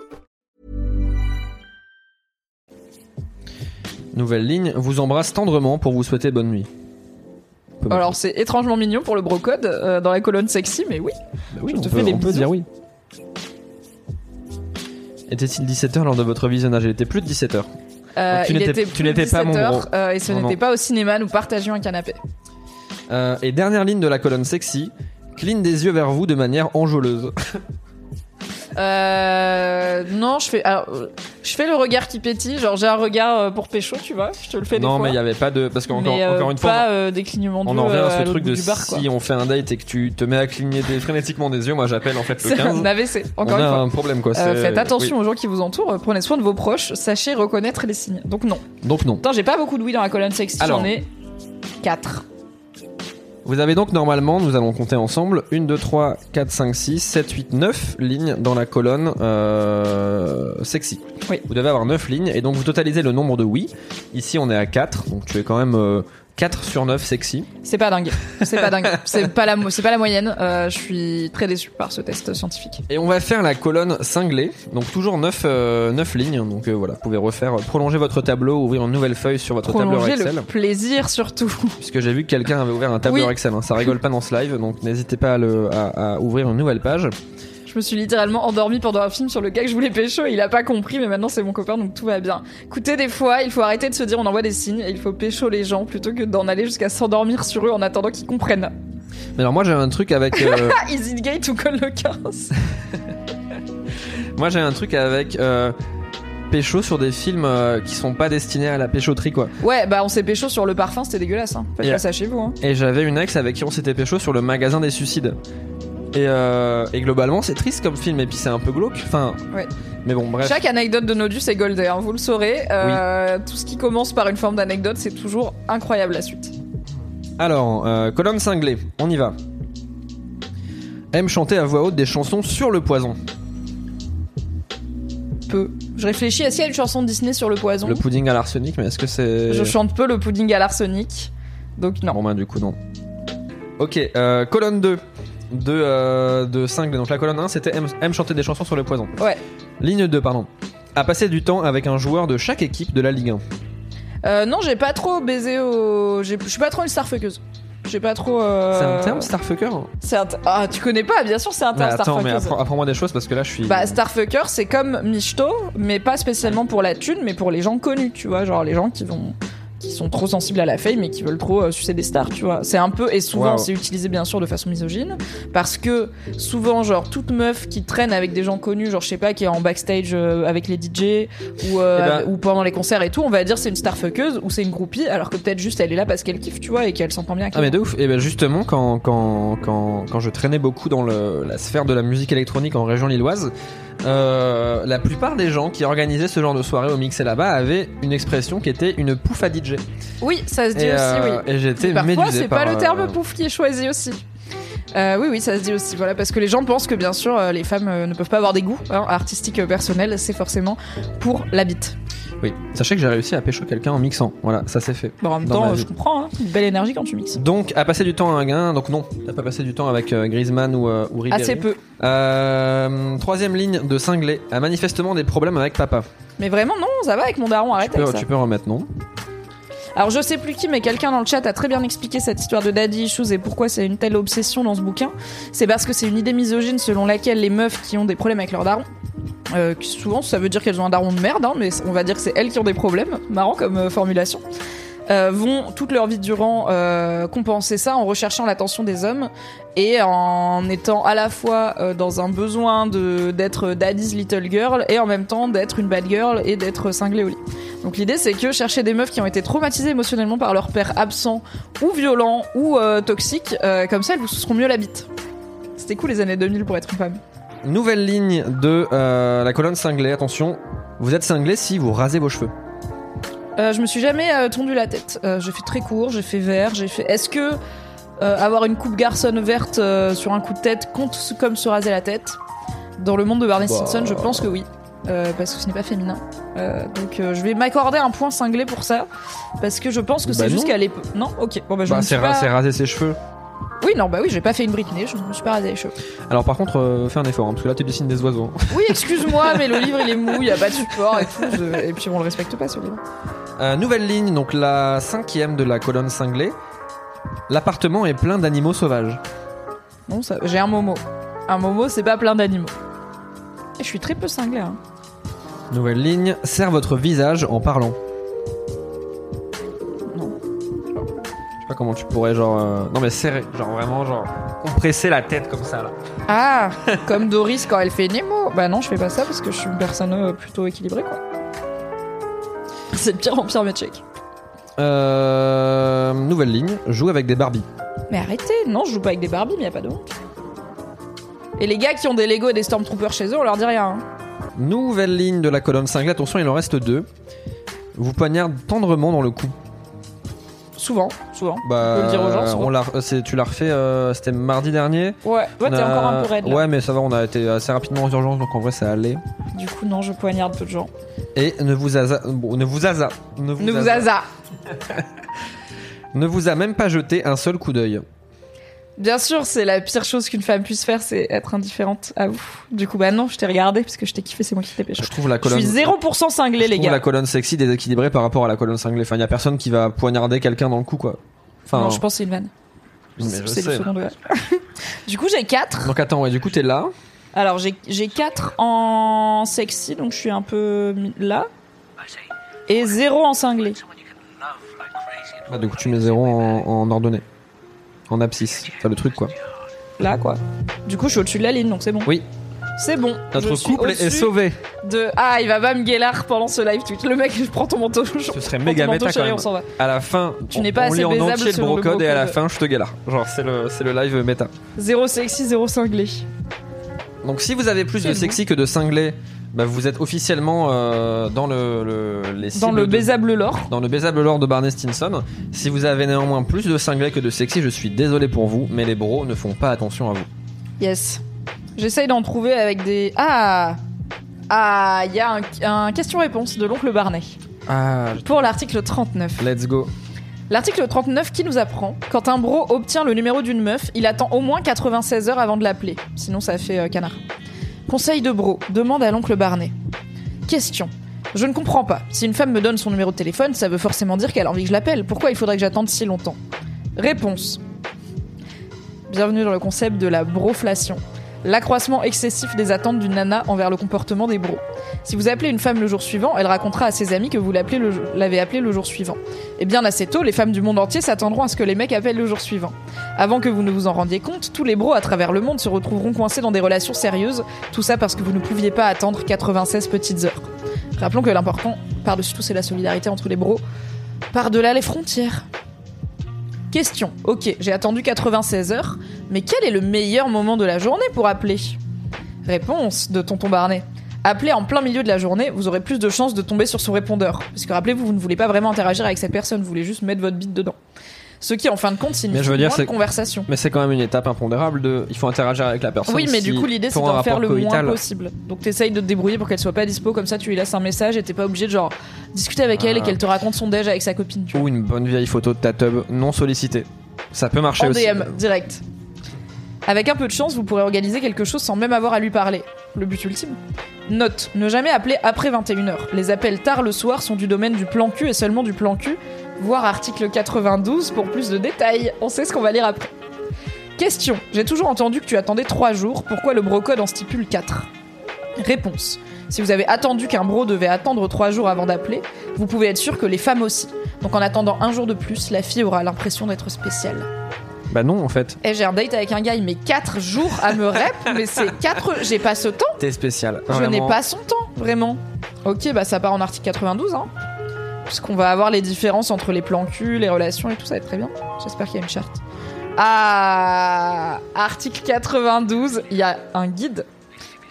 S3: Nouvelle ligne. Vous embrasse tendrement pour vous souhaiter bonne nuit.
S2: Alors c'est étrangement mignon pour le brocode euh, dans la colonne sexy, mais oui.
S3: Bah oui,
S2: je
S3: on
S2: te
S3: peut,
S2: fais des
S3: on peut dire oui. Était-il 17h lors de votre visionnage? Il était plus de 17h.
S2: Euh,
S3: tu n'étais- pas mon
S2: 17
S3: bro.
S2: heures, euh, et ce n'était pas au cinéma, nous partagions un canapé.
S3: Euh, et dernière ligne de la colonne sexy. Cligne des yeux vers vous de manière enjôleuse.
S2: Euh, non, je fais, alors, euh, je fais le regard qui pétille, genre j'ai un regard euh, pour pécho, tu vois, je te le fais des
S3: non,
S2: fois.
S3: mais il y avait pas de. Parce qu'encore
S2: euh,
S3: encore une fois.
S2: pas euh, des clignements
S3: On en revient
S2: euh,
S3: à ce
S2: l'autre
S3: truc de
S2: bar,
S3: si on fait un date et que tu te mets à cligner frénétiquement des yeux, moi j'appelle en fait le
S2: C'est
S3: 15.
S2: un AVC, encore
S3: on
S2: une
S3: a
S2: fois.
S3: un problème quoi.
S2: Euh, faites attention
S3: oui.
S2: aux gens qui vous entourent, prenez soin de vos proches, sachez reconnaître les signes. Donc non.
S3: Donc non.
S2: Attends, j'ai pas beaucoup de oui dans la colonne sexy, j'en ai 4.
S3: Vous avez donc normalement, nous allons compter ensemble, 1, 2, 3, 4, 5, 6, 7, 8, 9 lignes dans la colonne euh, sexy.
S2: Oui.
S3: Vous devez avoir 9 lignes et donc vous totalisez le nombre de oui. Ici on est à 4, donc tu es quand même euh, 4 sur 9 sexy.
S2: C'est pas dingue. C'est pas dingue. C'est pas la, mo- c'est pas la moyenne. Euh, je suis très déçu par ce test scientifique.
S3: Et on va faire la colonne cinglée, donc toujours 9, euh, 9 lignes. Donc euh, voilà, vous pouvez refaire, prolonger votre tableau, ouvrir une nouvelle feuille sur votre tableur Excel.
S2: le plaisir surtout.
S3: Puisque j'ai vu que quelqu'un avait ouvert un tableur
S2: Oui.
S3: Excel, hein. ça rigole pas dans ce live, donc n'hésitez pas à, le- à- à ouvrir une nouvelle page.
S2: Je me suis littéralement endormie pendant un film sur le gars que je voulais pécho et il a pas compris, mais maintenant c'est mon copain donc tout va bien. Écoutez, des fois, il faut arrêter de se dire on envoie des signes et il faut pécho les gens plutôt que d'en aller jusqu'à s'endormir sur eux en attendant qu'ils comprennent.
S3: Mais alors moi j'ai un truc avec... euh,
S2: Ah, Easy Gate ou Col le 15
S3: Moi j'ai un truc avec euh, pécho sur des films euh, qui sont pas destinés à la péchoterie quoi.
S2: Ouais, bah on s'est pécho sur le parfum, c'était dégueulasse. Hein. Faites
S3: Yeah.
S2: pas ça chez vous. Hein.
S3: Et j'avais une ex avec qui on s'était pécho sur le magasin des suicides. Et, euh, et globalement, c'est triste comme film, et puis c'est un peu glauque. Enfin,
S2: Ouais.
S3: mais bon, bref.
S2: Chaque anecdote de Nodus est goldée, hein, vous le saurez. Euh, Tout ce qui commence par une forme d'anecdote, c'est toujours incroyable la suite.
S3: Alors, euh, colonne cinglée, on y va. Aime chanter à voix haute des chansons sur le poison.
S2: Peu. Je réfléchis, est-ce qu'il y a une chanson de Disney sur le poison
S3: Le pudding à l'arsenic, mais est-ce que c'est.
S2: Je chante peu le pudding à l'arsenic. Donc non.
S3: Bon, bah, du coup, non. Ok, colonne 2 de, euh, de cinglé. Donc, la colonne 1, c'était aime, aime chanter des chansons sur le poison.
S2: Ouais.
S3: Ligne 2, pardon. A passer du temps avec un joueur de chaque équipe de la Ligue 1.
S2: Euh, non, j'ai pas trop baisé au. j'ai- Je suis pas trop une starfuckeuse. J'ai pas trop. euh,
S3: C'est un terme, Starfucker
S2: c'est un t- Ah, tu connais pas, bien sûr, c'est un
S3: Mais
S2: terme
S3: attends, mais
S2: starfuckeuse.
S3: apprends-moi des choses parce que là, je suis.
S2: Bah, Starfucker, c'est comme Michto, mais pas spécialement pour la thune, mais pour les gens connus, tu vois. Genre les gens qui vont. Qui sont trop sensibles à la fame et qui veulent trop euh, sucer des stars, tu vois. C'est un peu. Et souvent,
S3: Wow.
S2: c'est utilisé bien sûr de façon misogyne. Parce que souvent, genre, toute meuf qui traîne avec des gens connus, genre, je sais pas, qui est en backstage euh, avec les DJ ou, euh,
S3: Eh ben-
S2: ou pendant les concerts et tout, on va dire c'est une starfuckeuse ou c'est une groupie, alors que peut-être juste elle est là parce qu'elle kiffe, tu vois, et qu'elle s'entend bien avec
S3: Ah mais de ouf Et ben justement quand, quand, quand, quand je traînais beaucoup dans le, la sphère de la musique électronique en région lilloise euh, La plupart des gens qui organisaient ce genre de soirée au mixé là-bas avaient une expression qui était une pouffe à DJ
S2: Oui, ça se dit
S3: Et,
S2: aussi,
S3: euh,
S2: oui.
S3: et j'étais
S2: Parfois, c'est pas le terme
S3: euh,
S2: pouf qui est choisi aussi. Euh, oui, oui, ça se dit aussi. Voilà, parce que les gens pensent que bien sûr, les femmes ne peuvent pas avoir des goûts hein, artistiques personnels. C'est forcément pour la bite.
S3: Oui, sachez que j'ai réussi à pécho quelqu'un en mixant Voilà, ça c'est fait
S2: Bon, en même
S3: Dans
S2: temps,
S3: ma
S2: je comprends. Hein, une belle énergie quand tu mixes.
S3: Donc à passer du temps à un gain Donc non, t'as pas passé du temps avec euh, Griezmann ou, euh, ou Ribéry
S2: Assez peu.
S3: Euh, Troisième ligne de cinglé A manifestement des problèmes avec papa
S2: Mais vraiment, non, ça va avec mon daron. Arrête
S3: tu peux,
S2: avec ça.
S3: tu peux remettre non?
S2: Alors je sais plus qui, mais quelqu'un dans le chat a très bien expliqué cette histoire de daddy issues et pourquoi c'est une telle obsession dans ce bouquin. C'est parce que c'est une idée misogyne selon laquelle les meufs qui ont des problèmes avec leur daron, euh, souvent ça veut dire qu'elles ont un daron de merde, hein, mais on va dire que c'est elles qui ont des problèmes, marrant comme euh, formulation, euh, vont toute leur vie durant compenser ça en recherchant l'attention des hommes et en étant à la fois dans un besoin d'être daddy's little girl et en même temps d'être une bad girl et d'être cinglée au lit. Donc l'idée c'est que chercher des meufs qui ont été traumatisées émotionnellement par leur père absent ou violent ou euh, toxique, euh, comme ça elles vous seront mieux la bite. C'était cool les années 2000 pour être une femme.
S3: Nouvelle ligne de euh, la colonne cinglée. Attention, vous êtes cinglé si vous rasez vos cheveux.
S2: Euh, je me suis jamais euh, tondu la tête. Euh, j'ai fait très court, j'ai fait vert, j'ai fait. Est-ce que euh, avoir une coupe garçonne verte euh, sur un coup de tête compte comme se raser la tête? Dans le monde de Barney
S3: Bah.
S2: Stinson, je pense que oui. Euh, parce que ce n'est pas féminin. Euh, donc euh, je vais m'accorder un point cinglé pour ça. Parce que je pense que
S3: Bah
S2: c'est juste
S3: non.
S2: qu'à l'époque. Non Ok. Bon bah je
S3: Bah, c'est
S2: suis
S3: ra-
S2: pas...
S3: c'est raser ses cheveux.
S2: Oui, non, bah oui, j'ai pas fait une Britney, je me suis pas rasé les cheveux.
S3: Alors par contre, euh, fais un effort, hein, parce que là tu dessines des oiseaux.
S2: Oui, excuse-moi, mais le livre il est mou, il y a pas de support et tout. je- Et puis on le respecte pas ce livre.
S3: Euh, nouvelle ligne, donc la cinquième de la colonne cinglée. L'appartement est plein d'animaux sauvages.
S2: Non, ça... j'ai un momo. Un momo, c'est pas plein d'animaux. Et je suis très peu cinglé. Hein.
S3: Nouvelle ligne, serre votre visage en parlant.
S2: Non.
S3: Je sais pas comment tu pourrais genre... euh, Non mais serrer, genre vraiment genre compresser la tête comme ça là.
S2: Ah, comme Doris quand elle fait Nemo. Bah non, je fais pas ça parce que je suis une personne euh, plutôt équilibrée, quoi. C'est de pire en pire, mes checks.
S3: Euh, nouvelle ligne, joue avec des Barbies.
S2: Mais arrêtez, non, je joue pas avec des Barbies, mais y a pas de honte. Et les gars qui ont des Lego et des Stormtroopers chez eux, on leur dit rien. hein.
S3: Nouvelle ligne de la colonne cinglée, attention il en reste deux. Vous poignarde tendrement dans le cou.
S2: Souvent, souvent.
S3: Bah,
S2: On peut le dire aux gens, souvent.
S3: on l'a, c'est- tu l'as refait, euh, c'était mardi dernier.
S2: Ouais, ouais, t'es
S3: a-
S2: encore un peu raide là.
S3: Ouais, mais ça va, on a été assez rapidement aux urgences, donc en vrai ça allait.
S2: Du coup, non, je poignarde peu de gens.
S3: Et ne vous asa, bon, ne vous asa, ne vous,
S2: Ne vous
S3: ne vous a même pas jeté un seul coup d'œil.
S2: Bien sûr, c'est la pire chose qu'une femme puisse faire, c'est être indifférente à vous. Du coup, bah non, je t'ai regardé parce que je t'ai kiffé, c'est moi qui t'ai pécho.
S3: Je trouve la
S2: Je
S3: colonne.
S2: suis 0% cinglé,
S3: je
S2: les gars.
S3: la colonne sexy déséquilibrée par rapport à la colonne cinglée. Enfin, y a personne qui va poignarder quelqu'un dans le cou, quoi. Enfin,
S2: non, je pense que c'est une vanne.
S3: je
S2: C'est le second du coup, j'ai 4.
S3: Donc attends, ouais, du coup t'es là.
S2: Alors, j'ai j'ai 4 en sexy, donc je suis un peu là. Et 0 en cinglé.
S3: Ah, du coup tu mets zéro en, en ordonnée, en abscisse. Enfin le truc quoi.
S2: Là, quoi. Du coup, je suis au-dessus de la ligne, donc c'est bon.
S3: Oui.
S2: C'est bon.
S3: Notre
S2: je suis
S3: couple est sauvé.
S2: De... Ah, il va pas me guélar pendant ce live Twitch. Le mec, je prends ton manteau. Je
S3: Ce serait méga méta quand même.
S2: on s'en va.
S3: À la fin,
S2: Tu
S3: on-
S2: n'es pas
S3: on
S2: assez
S3: lit en entier le brocode et à la fin, je te galère. Genre, c'est le, c'est le live méta.
S2: Zéro sexy, zéro cinglé.
S3: Donc si vous avez plus de sexy que de cinglé, bah, vous êtes officiellement euh, dans le, le- les
S2: Dans
S3: cibles
S2: le
S3: de-
S2: baisable lore.
S3: dans le baisable lore de Barney Stinson. Si vous avez néanmoins plus de cinglé que de sexy, je suis désolé pour vous, mais les bros ne font pas attention à vous.
S2: Yes. J'essaye d'en trouver avec des. Ah Ah, il y a un, un question-réponse de l'oncle Barnet.
S3: Ah,
S2: Pour l'article 39.
S3: let's go.
S2: L'article 39 qui nous apprend quand un bro obtient le numéro d'une meuf, il attend au moins 96 heures avant de l'appeler. Sinon, ça fait euh, canard. Conseil de bro, demande à l'oncle Barnet. Question. Je ne comprends pas. Si une femme me donne son numéro de téléphone, ça veut forcément dire qu'elle a envie que je l'appelle. Pourquoi il faudrait que j'attende si longtemps? Réponse. Bienvenue dans le concept de la broflation. L'accroissement excessif des attentes d'une nana envers le comportement des bros. Si vous appelez une femme le jour suivant, elle racontera à ses amis que vous l'avez appelée le jour suivant. Et bien assez tôt, les femmes du monde entier s'attendront à ce que les mecs appellent le jour suivant. Avant que vous ne vous en rendiez compte, tous les bros à travers le monde se retrouveront coincés dans des relations sérieuses, tout ça parce que vous ne pouviez pas attendre 96 petites heures. Rappelons que l'important, par-dessus tout, c'est la solidarité entre les bros, par-delà les frontières. Question. Ok, j'ai attendu 96 heures, mais quel est le meilleur moment de la journée pour appeler? Réponse de Tonton Barnet. Appelez en plein milieu de la journée, vous aurez plus de chances de tomber sur son répondeur. Parce que rappelez-vous, vous ne voulez pas vraiment interagir avec cette personne, vous voulez juste mettre votre bite dedans. Ce qui, en fin de compte, signifie
S3: Mais je veux dire,
S2: moins de conversation.
S3: Mais c'est quand même une étape impondérable de. Il faut interagir avec la personne.
S2: Oui, mais
S3: si-
S2: du coup, l'idée, c'est d'en faire le moins possible. Donc, t'essayes de te débrouiller pour qu'elle soit pas dispo, comme ça, tu lui laisses un message et t'es pas obligé de, genre, discuter avec elle et
S3: Ah.
S2: qu'elle te raconte son déj avec sa copine, tu vois.
S3: Ou une bonne vieille photo de ta tub non sollicitée. Ça peut marcher
S2: En
S3: aussi.
S2: DM, direct. Avec un peu de chance, vous pourrez organiser quelque chose sans même avoir à lui parler. Le but ultime. Note, ne jamais appeler après 21h. Les appels tard le soir sont du domaine du plan cul et seulement du plan cul. Voir article 92 pour plus de détails. On sait ce qu'on va lire après. Question. J'ai toujours entendu que tu attendais 3 jours. Pourquoi le brocode en stipule 4 Réponse. Si vous avez attendu qu'un bro devait attendre 3 jours avant d'appeler, vous pouvez être sûr que les femmes aussi. Donc en attendant un jour de plus, la fille aura l'impression d'être spéciale.
S3: Bah non, en fait.
S2: Eh, j'ai un date avec un gars, il met 4 jours à me rep, mais c'est 4. J'ai pas ce temps.
S3: T'es spécial.
S2: Je n'ai
S3: Vraiment.
S2: pas son temps, vraiment. Ok, bah ça part en article 92, hein. Puisqu'on va avoir les différences entre les plans cul, les relations et tout, ça va être très bien. J'espère qu'il y a une charte. Ah, article 92, il y a un guide.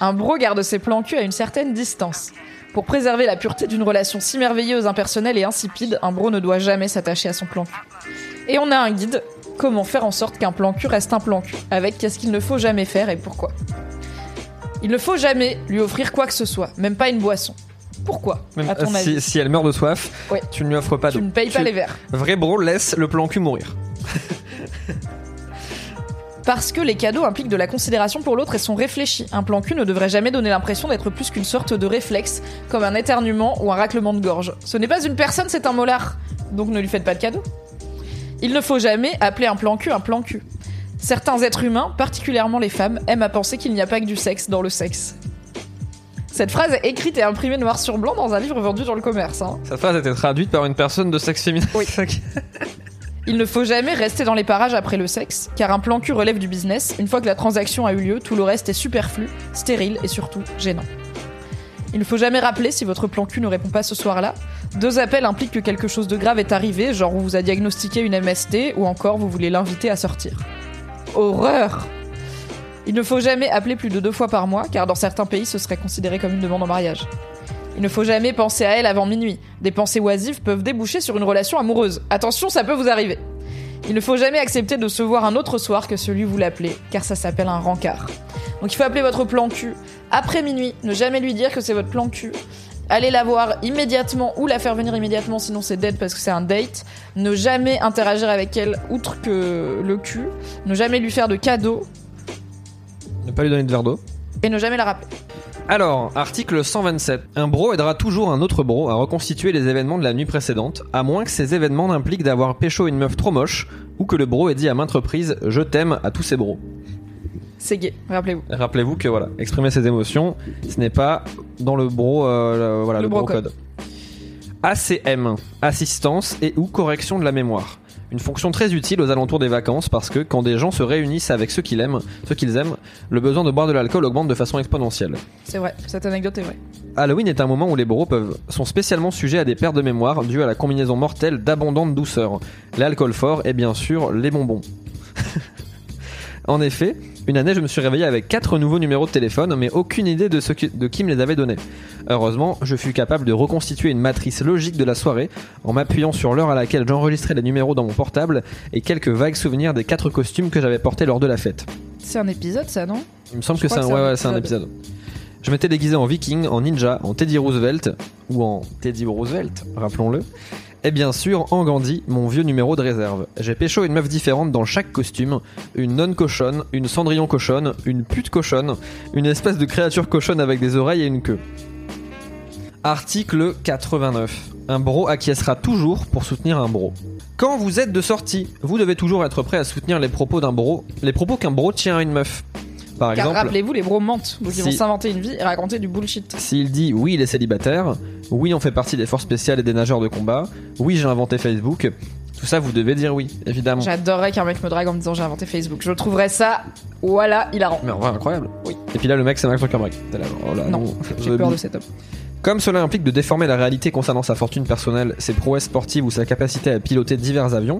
S2: Un bro garde ses plans cul à une certaine distance. Pour préserver la pureté d'une relation si merveilleuse, impersonnelle et insipide, un bro ne doit jamais s'attacher à son plan cul. Et on a un guide. Comment faire en sorte qu'un plan cul reste un plan cul? Avec qu'est-ce qu'il ne faut jamais faire et pourquoi? Il ne faut jamais lui offrir quoi que ce soit, même pas une boisson. Pourquoi
S3: Même-
S2: À ton avis
S3: si, si elle meurt de soif,
S2: Ouais.
S3: tu ne lui offres pas
S2: Tu
S3: d'eau.
S2: ne payes pas
S3: Tu-
S2: les verres.
S3: Vrai bro, laisse le plan cul mourir.
S2: Parce que les cadeaux impliquent de la considération pour l'autre et sont réfléchis. Un plan cul ne devrait jamais donner l'impression d'être plus qu'une sorte de réflexe, comme un éternuement ou un raclement de gorge. Ce n'est pas une personne, c'est un molar. Donc ne lui faites pas de cadeaux. Il ne faut jamais appeler un plan cul un plan cul. Certains êtres humains, particulièrement les femmes, aiment à penser qu'il n'y a pas que du sexe dans le sexe. Cette phrase est écrite et imprimée noir sur blanc dans un livre vendu dans le commerce. hein.
S3: Cette phrase a été traduite par une personne de sexe féminin.
S2: Oui. Il ne faut jamais rester dans les parages après le sexe, car un plan cul relève du business. Une fois que la transaction a eu lieu, tout le reste est superflu, stérile et surtout gênant. Il ne faut jamais rappeler si votre plan cul ne répond pas ce soir-là. Deux appels impliquent que quelque chose de grave est arrivé, genre on vous a diagnostiqué une MST ou encore vous voulez l'inviter à sortir. Horreur Il ne faut jamais appeler plus de deux fois par mois, car dans certains pays ce serait considéré comme une demande en mariage. Il ne faut jamais penser à elle avant minuit. Des pensées oisives peuvent déboucher sur une relation amoureuse. Attention, ça peut vous arriver. Il ne faut jamais accepter de se voir un autre soir que celui où vous l'appelez, car ça s'appelle un rencard. Donc il faut appeler votre plan cul après minuit, ne jamais lui dire que c'est votre plan cul. Allez la voir immédiatement ou la faire venir immédiatement, sinon c'est dead parce que c'est un date. Ne jamais interagir avec elle outre que le cul. Ne jamais lui faire de cadeaux
S3: Ne pas lui donner de verre d'eau.
S2: et ne jamais la rappeler.
S3: Alors, article 127. Un bro aidera toujours un autre bro à reconstituer les événements de la nuit précédente, à moins que ces événements n'impliquent d'avoir pécho une meuf trop moche, ou que le bro ait dit à maintes reprises « je t'aime » à tous ses bros.
S2: C'est gay, rappelez-vous.
S3: Rappelez-vous que voilà, exprimer ses émotions, ce n'est pas dans le bro, euh, le- voilà,
S2: Le
S3: le, bro
S2: bro
S3: code. ACM, assistance et ou correction de la mémoire. Une fonction très utile aux alentours des vacances parce que quand des gens se réunissent avec ceux qu'ils aiment, ceux qu'ils aiment, le besoin de boire de l'alcool augmente de façon exponentielle.
S2: C'est vrai, cette anecdote est vraie.
S3: Halloween est un moment où les boros peuvent, sont spécialement sujets à des pertes de mémoire dues à la combinaison mortelle d'abondante douceur, l'alcool fort et bien sûr les bonbons. en effet, une année je me suis réveillé avec quatre nouveaux numéros de téléphone mais aucune idée de, ce qui- de qui me les avait donnés. Heureusement, je fus capable de reconstituer une matrice logique de la soirée en m'appuyant sur l'heure à laquelle j'enregistrais les numéros dans mon portable et quelques vagues souvenirs des quatre costumes que j'avais portés lors de la fête.
S2: C'est un épisode, ça, non?
S3: Il me semble
S2: Je
S3: que c'est un, ouais,
S2: un
S3: ouais,
S2: épisode.
S3: Je m'étais déguisé en viking, en ninja, en Teddy Roosevelt, ou en Teddy Roosevelt, rappelons-le. Et bien sûr, en Gandhi, mon vieux numéro de réserve. J'ai pécho une meuf différente dans chaque costume. Une nonne cochonne, une cendrillon cochonne, une pute cochonne, une espèce de créature cochonne avec des oreilles et une queue. Article 89. Un bro acquiescera toujours pour soutenir un bro. Quand vous êtes de sortie, vous devez toujours être prêt à soutenir les propos d'un bro, les propos qu'un bro tient à une meuf. Par
S2: Car
S3: exemple,
S2: rappelez-vous, les bros mentent. Donc ils
S3: Si-
S2: vont s'inventer une vie et raconter du bullshit.
S3: S'il dit oui, il est célibataire, oui, on fait partie des forces spéciales et des nageurs de combat, oui, j'ai inventé Facebook, tout ça, vous devez dire oui, évidemment.
S2: J'adorerais qu'un mec me drague en me disant j'ai inventé Facebook. Je trouverais ça, voilà, hilarant.
S3: Mais en vrai, incroyable.
S2: Oui.
S3: Et puis là, le mec, c'est Mark Zuckerberg. T'es là, oh là,
S2: Non, J'ai peur de cet homme.
S3: Comme cela implique de déformer la réalité concernant sa fortune personnelle, ses prouesses sportives ou sa capacité à piloter divers avions,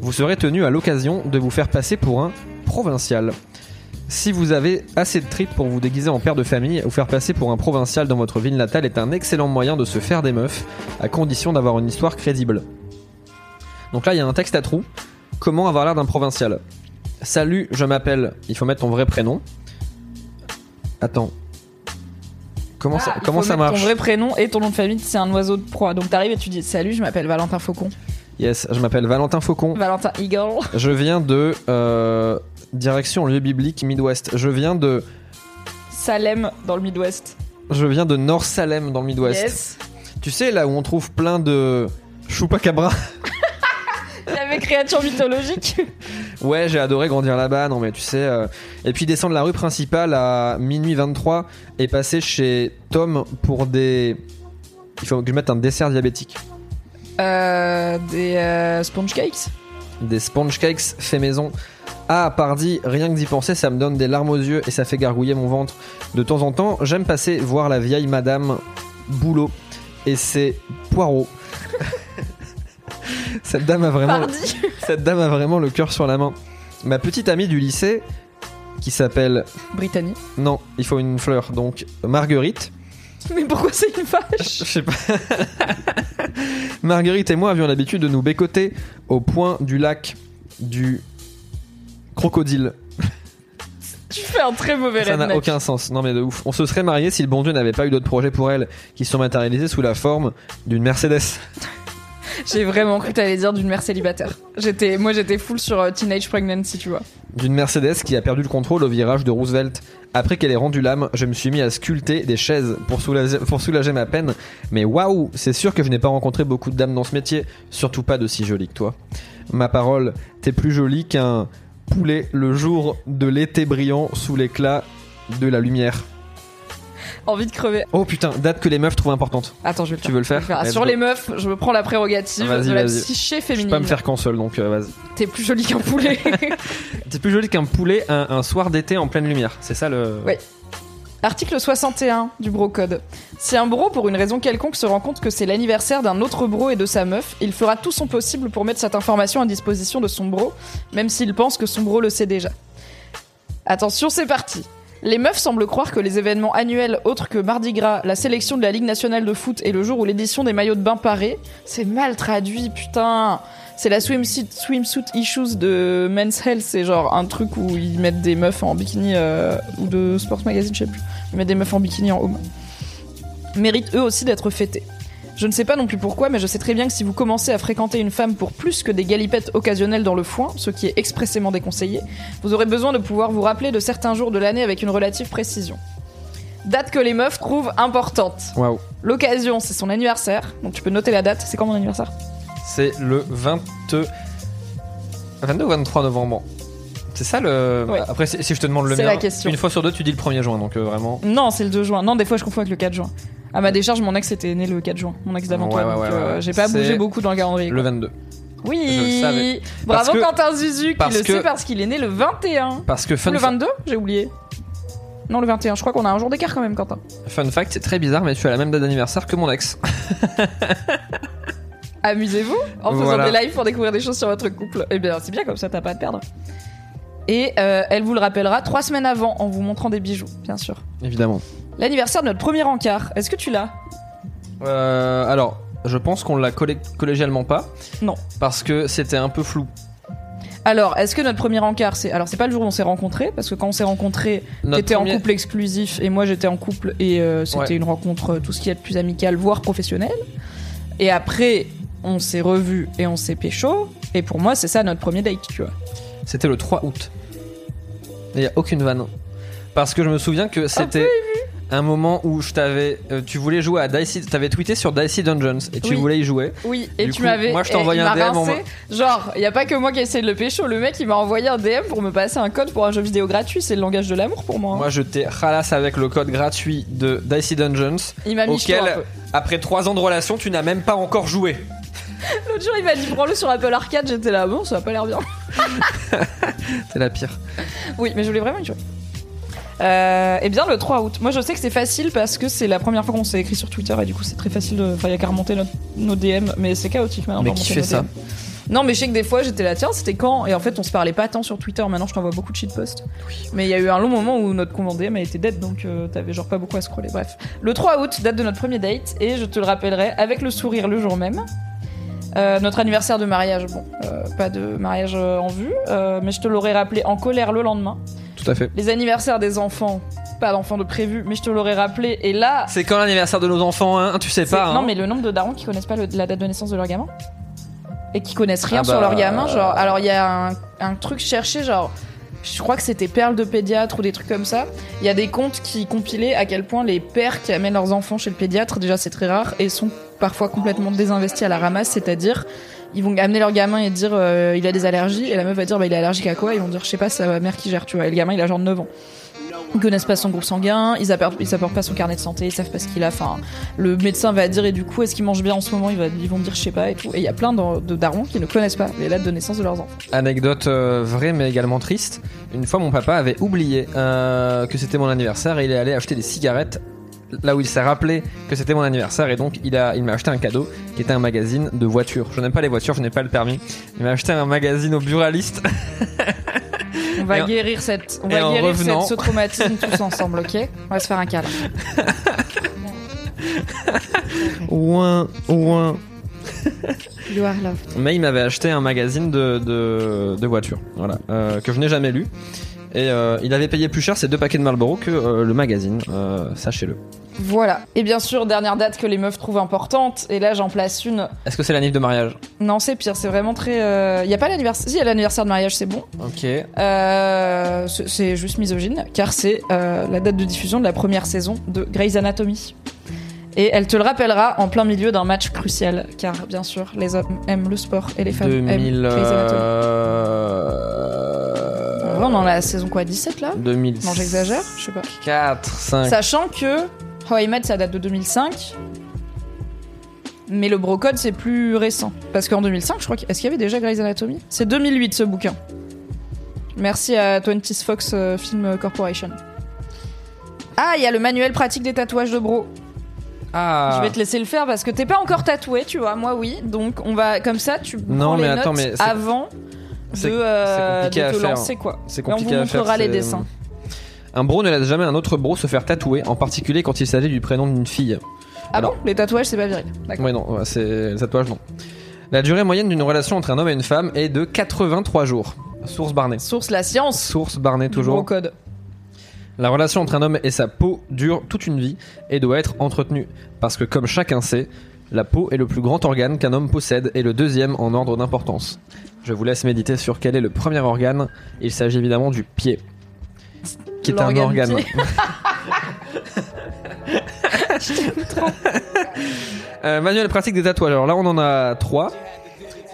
S3: vous serez tenu à l'occasion de vous faire passer pour un provincial. Si vous avez assez de tripes pour vous déguiser en père de famille, vous faire passer pour un provincial dans votre ville natale est un excellent moyen de se faire des meufs, à condition d'avoir une histoire crédible. Donc là, il y a un texte à trous. Comment avoir l'air d'un provincial? Salut, je m'appelle. Il faut mettre ton vrai prénom. Attends. Comment ça,
S2: Ah, il
S3: comment
S2: faut
S3: ça
S2: mettre
S3: marche?
S2: Ton vrai prénom et ton nom de famille, c'est un oiseau de proie. Donc t'arrives et tu dis salut, je m'appelle Valentin Faucon.
S3: Yes, je m'appelle Valentin Faucon.
S2: Valentin Eagle.
S3: Je viens de euh, direction lieu biblique Midwest. Je viens de
S2: Salem dans le Midwest.
S3: je viens de North Salem dans le Midwest.
S2: Yes.
S3: Tu sais là où on trouve plein de chupacabra.
S2: Il y avait créature mythologique.
S3: Ouais, j'ai adoré grandir là-bas. Non mais tu sais euh, et puis descendre la rue principale à minuit 23 et passer chez Tom pour des il faut que je mette un dessert diabétique.
S2: Euh, des euh, sponge cakes.
S3: Des sponge cakes fait maison. Ah, pardi, rien que d'y penser, ça me donne des larmes aux yeux et ça fait gargouiller mon ventre. De temps en temps, j'aime passer voir la vieille madame Boulot et ses poireaux. cette dame a vraiment,
S2: Pardi.
S3: cette dame a vraiment le cœur sur la main. Ma petite amie du lycée, qui s'appelle,
S2: Brittany.
S3: non, il faut une fleur, donc Marguerite.
S2: Mais pourquoi c'est une vache?
S3: Je sais pas. Marguerite et moi avions l'habitude de nous bécoter au point du lac du crocodile.
S2: Tu fais un très mauvais
S3: Ça n'a
S2: redneck.
S3: aucun sens. Non mais de ouf. On se serait marié si le bon Dieu n'avait pas eu d'autres projets pour elle qui se sont matérialisés sous la forme d'une Mercedes.
S2: J'ai vraiment cru que t'allais dire d'une mère célibataire. J'étais, moi j'étais full sur euh, Teenage Pregnancy, tu vois.
S3: D'une Mercedes qui a perdu le contrôle au virage de Roosevelt. Après qu'elle ait rendu l'âme, je me suis mis à sculpter des chaises pour soulager, pour soulager ma peine. Mais waouh, c'est sûr que je n'ai pas rencontré beaucoup de dames dans ce métier, surtout pas de si jolies que toi. Ma parole, t'es plus jolie qu'un poulet le jour de l'été brillant sous l'éclat de la lumière.
S2: Envie de crever.
S3: Oh putain, date que les meufs trouvent importante.
S2: Attends, je vais le
S3: Tu
S2: faire.
S3: veux le faire
S2: Je vais
S3: Let's
S2: sur
S3: go.
S2: les meufs, je me prends la prérogative
S3: Vas-y,
S2: de la
S3: vas-y.
S2: psyché
S3: Je peux
S2: féminine.
S3: pas me faire qu'en seul, donc euh, vas-y.
S2: T'es plus jolie qu'un poulet.
S3: T'es plus joli qu'un poulet un, un soir d'été en pleine lumière. C'est ça le.
S2: Ouais. Article 61 du bro code. Si un bro, pour une raison quelconque, se rend compte que c'est l'anniversaire d'un autre bro et de sa meuf, il fera tout son possible pour mettre cette information à disposition de son bro, même s'il pense que son bro le sait déjà. Attention, c'est parti. Les meufs semblent croire que les événements annuels autres que Mardi Gras, la sélection de la Ligue nationale de foot et le jour où l'édition des maillots de bain paraît, c'est mal traduit, putain. C'est la swimsuit, issues de Men's Health, c'est genre un truc où ils mettent des meufs en bikini euh, ou de Sports Magazine, je sais plus. Ils mettent des meufs en bikini en home. Méritent eux aussi d'être fêtés. Je ne sais pas non plus pourquoi, mais je sais très bien que si vous commencez à fréquenter une femme pour plus que des galipettes occasionnelles dans le foin, ce qui est expressément déconseillé, vous aurez besoin de pouvoir vous rappeler de certains jours de l'année avec une relative précision. Date que les meufs trouvent importante.
S3: Waouh.
S2: L'occasion, c'est son anniversaire, donc tu peux noter la date. C'est quand mon anniversaire?
S3: C'est le 20... 22 ou 23 novembre. C'est ça le.
S2: Ouais.
S3: Après, si je te demande le
S2: C'est
S3: mien,
S2: la question.
S3: une fois sur deux, tu dis le 1er juin, donc euh, vraiment.
S2: Non, c'est le 2 juin. Non, des fois je confonds avec le 4 juin. À ma décharge, mon ex était né le 4 juin, mon ex d'avant
S3: Ouais,
S2: toi.
S3: ouais,
S2: donc,
S3: ouais,
S2: euh. J'ai pas bougé beaucoup dans le calendrier.
S3: Le
S2: quoi.
S3: 22.
S2: Oui.
S3: Je le savais.
S2: Bravo
S3: que-
S2: Quentin Zuzu qui
S3: parce
S2: le
S3: que-
S2: sait parce qu'il est né le 21.
S3: Parce que fun,
S2: le
S3: fa-
S2: 22 J'ai oublié. Non, le 21. Je crois qu'on a un jour d'écart quand même, Quentin.
S3: fun fact, c'est très bizarre, mais tu as la même date d'anniversaire que mon ex.
S2: Amusez-vous en faisant
S3: Voilà.
S2: des lives pour découvrir des choses sur votre couple. Eh bien, c'est bien comme ça, t'as pas à te perdre. Et euh, elle vous le rappellera trois semaines avant en vous montrant des bijoux, bien sûr.
S3: Évidemment.
S2: L'anniversaire de notre premier encart, est-ce que tu l'as?
S3: Euh, alors, je pense qu'on l'a collé- collégialement pas.
S2: Non.
S3: Parce que c'était un peu flou.
S2: Alors, est-ce que notre premier encart, c'est. Alors, c'est pas le jour où on s'est rencontrés, parce que quand on s'est rencontrés,
S3: Notre
S2: t'étais
S3: premier-
S2: en couple exclusif et moi j'étais en couple et euh, c'était
S3: Ouais.
S2: une rencontre euh, tout ce qui est de plus amical, voire professionnel. Et après, on s'est revus et on s'est pécho. Et pour moi, c'est ça notre premier date, tu vois.
S3: C'était le 3 août. Il n'y a aucune vanne. Parce que je me souviens que c'était un moment où je t'avais. euh, tu voulais jouer à Dicey. T'avais tweeté sur Dicey Dungeons et tu
S2: Oui.
S3: voulais y jouer.
S2: Oui, et
S3: Du
S2: tu m'avais.
S3: moi, je envoyé
S2: il
S3: un DM en.
S2: Genre, il y a pas que moi qui ai essayé de le pécho. Le mec, il m'a envoyé un DM pour me passer un code pour un jeu vidéo gratuit. C'est le langage de l'amour pour moi. hein.
S3: Moi, je t'ai ralasse avec le code gratuit de Dicey Dungeons.
S2: il m'a mis un
S3: Auquel,
S2: peu.
S3: après 3 ans de relation, tu n'as même pas encore joué.
S2: L'autre jour, il m'a dit prends-le sur Apple Arcade. J'étais là, bon, ça a pas l'air bien.
S3: C'est la pire.
S2: Oui, mais je voulais vraiment y jouer. Euh, eh bien, le 3 août. Moi, je sais que c'est facile parce que c'est la première fois qu'on s'est écrit sur Twitter et du coup, c'est très facile de. Enfin, il y a qu'à remonter notre- nos DM, mais c'est chaotique maintenant.
S3: Mais qui fait ça
S2: DM. Non, mais je sais que des fois, j'étais là, tiens, c'était quand? Et en fait, on se parlait pas tant sur Twitter. Maintenant, je t'envoie beaucoup de shitposts. Mais il y a eu un long moment où notre compte DM a été dead, donc euh, t'avais genre pas beaucoup à scroller. Bref. Le 3 août, date de notre premier date, et je te le rappellerai avec le sourire le jour même. Euh, notre anniversaire de mariage, bon, euh, pas de mariage en vue, mais je te l'aurais rappelé en colère le lendemain.
S3: Tout à fait.
S2: Les anniversaires des enfants, pas d'enfants de prévu, mais je te l'aurais rappelé. Et là,
S3: C'est quand l'anniversaire de nos enfants, hein Tu sais pas, hein
S2: non mais le nombre de darons qui connaissent pas le- la date de naissance de leur gamin et qui connaissent rien
S3: Ah
S2: sur
S3: bah,
S2: leur gamin. Genre, alors il y a un, un truc cherché, genre. Je crois que c'était Perle de pédiatre ou des trucs comme ça. Il y a des comptes qui compilaient à quel point les pères qui amènent leurs enfants chez le pédiatre, déjà c'est très rare, et sont parfois complètement désinvestis à la ramasse, c'est-à-dire ils vont amener leur gamin et dire euh, il a des allergies, et la meuf va dire bah, il est allergique à quoi? Ils vont dire je sais pas, c'est ma mère qui gère, tu vois. Et le gamin il a genre 9 ans. Ils connaissent pas son groupe sanguin, ils apportent, ils apportent pas son carnet de santé, ils savent pas ce qu'il a. Enfin, le médecin va dire et du coup est-ce qu'il mange bien en ce moment? Ils, va- vont dire je sais pas et tout. Et il y a plein de, de darons qui ne connaissent pas les dates de naissance de leurs enfants.
S3: Anecdote euh, vraie mais également triste. Une fois, mon papa avait oublié euh, que c'était mon anniversaire et il est allé acheter des cigarettes là où il s'est rappelé que c'était mon anniversaire et donc il a il m'a acheté un cadeau qui était un magazine de voitures. Je n'aime pas les voitures, je n'ai pas le permis. Il m'a acheté un magazine au buraliste.
S2: On va
S3: Et
S2: guérir cette, on va guérir
S3: revenant-
S2: cette- ce traumatisme tous ensemble, ok On va se faire un câlin.
S3: Ouin, ouin.
S2: You are loved.
S3: Mais il m'avait acheté un magazine de, de, de voitures, voilà, euh, que je n'ai jamais lu. Et euh, il avait payé plus cher ces deux paquets de Marlboro que euh, le magazine, euh, sachez-le.
S2: Voilà. Et bien sûr, dernière date que les meufs trouvent importante. Et là, j'en place une.
S3: Est-ce que c'est la nif de mariage?
S2: Non, c'est pire. C'est vraiment très. Il y a pas l'anniversaire. Si, il y a l'anniversaire de mariage, c'est bon.
S3: Ok.
S2: C'est- juste misogyne, car c'est la date de diffusion de la première saison de Grey's Anatomy. Et elle te le rappellera en plein milieu d'un match crucial, car bien sûr, les hommes aiment le sport et les femmes
S3: 2000.
S2: aiment Grey's Anatomy. Ouais, on en a la saison quoi, 17 là
S3: 2000.
S2: Non, j'exagère, je sais pas.
S3: 4, 5.
S2: Sachant que How I Met, ça date de 2005. Mais le Brocode, c'est plus récent. Parce qu'en 2005, je crois qu'il... Est-ce qu'il y avait déjà Grey's Anatomy? C'est 2008, ce bouquin. Merci à 20th Fox euh, Film Corporation. Ah, il y a le manuel pratique des tatouages de bro.
S3: Ah.
S2: Je vais te laisser le faire parce que t'es pas encore tatoué, tu vois. Moi, oui. Donc, on va... Comme ça, tu
S3: Non,
S2: prends les
S3: mais attends, mais
S2: avant de,
S3: c'est-
S2: euh,
S3: à faire.
S2: lancer, quoi.
S3: C'est
S2: on vous
S3: à faire.
S2: montrera les dessins.
S3: Un bro ne laisse jamais un autre bro se faire tatouer, en particulier quand il s'agit du prénom d'une fille.
S2: Ah
S3: Alors-
S2: bon? Les tatouages, c'est pas viril. D'accord.
S3: Oui, non, ouais, c'est le tatouage, non. La durée moyenne d'une relation entre un homme et une femme est de 83 jours. Source Barnet.
S2: Source la science.
S3: Source Barnet toujours.
S2: Brocode.
S3: La relation entre un homme et sa peau dure toute une vie et doit être entretenue. Parce que comme chacun sait, la peau est le plus grand organe qu'un homme possède et le deuxième en ordre d'importance. Je vous laisse méditer sur quel est le premier organe. Il s'agit évidemment du pied. Qui est un organe. Euh, manuel pratique des tatouages. Alors là, on en a trois.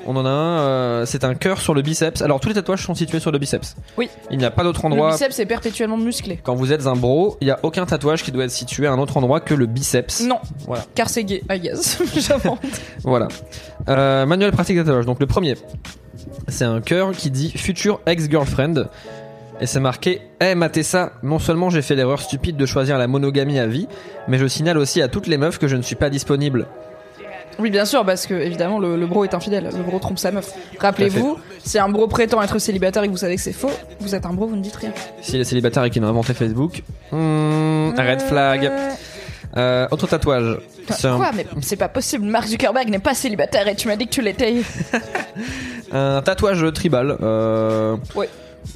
S3: On en a un, euh, c'est un cœur sur le biceps. Alors tous les tatouages sont situés sur le biceps.
S2: Oui.
S3: Il n'y a pas d'autre
S2: Le
S3: endroit.
S2: biceps est perpétuellement musclé.
S3: Quand vous êtes un bro, il n'y a aucun tatouage qui doit être situé à un autre endroit que le biceps.
S2: Non,
S3: Voilà.
S2: car c'est gay, I guess. J'invente.
S3: Voilà. Euh, manuel pratique des tatouages. Donc le premier, c'est un cœur qui dit future ex-girlfriend. Et c'est marqué Eh Matessa, non seulement j'ai fait l'erreur stupide de choisir la monogamie à vie, mais je signale aussi à toutes les meufs que je ne suis pas disponible.
S2: Oui, bien sûr, parce que évidemment, le, le bro est infidèle. Le bro trompe sa meuf. Rappelez-vous, si un bro prétend être célibataire et que vous savez que c'est faux, vous êtes un bro, vous ne dites rien.
S3: S'il est célibataire et qu'il a inventé Facebook, hmm, red flag. Euh, autre tatouage. C'est un,
S2: Quoi Mais c'est pas possible. Mark Zuckerberg n'est pas célibataire et tu m'as dit que tu l'étais.
S3: un tatouage tribal. Euh,
S2: Ouais.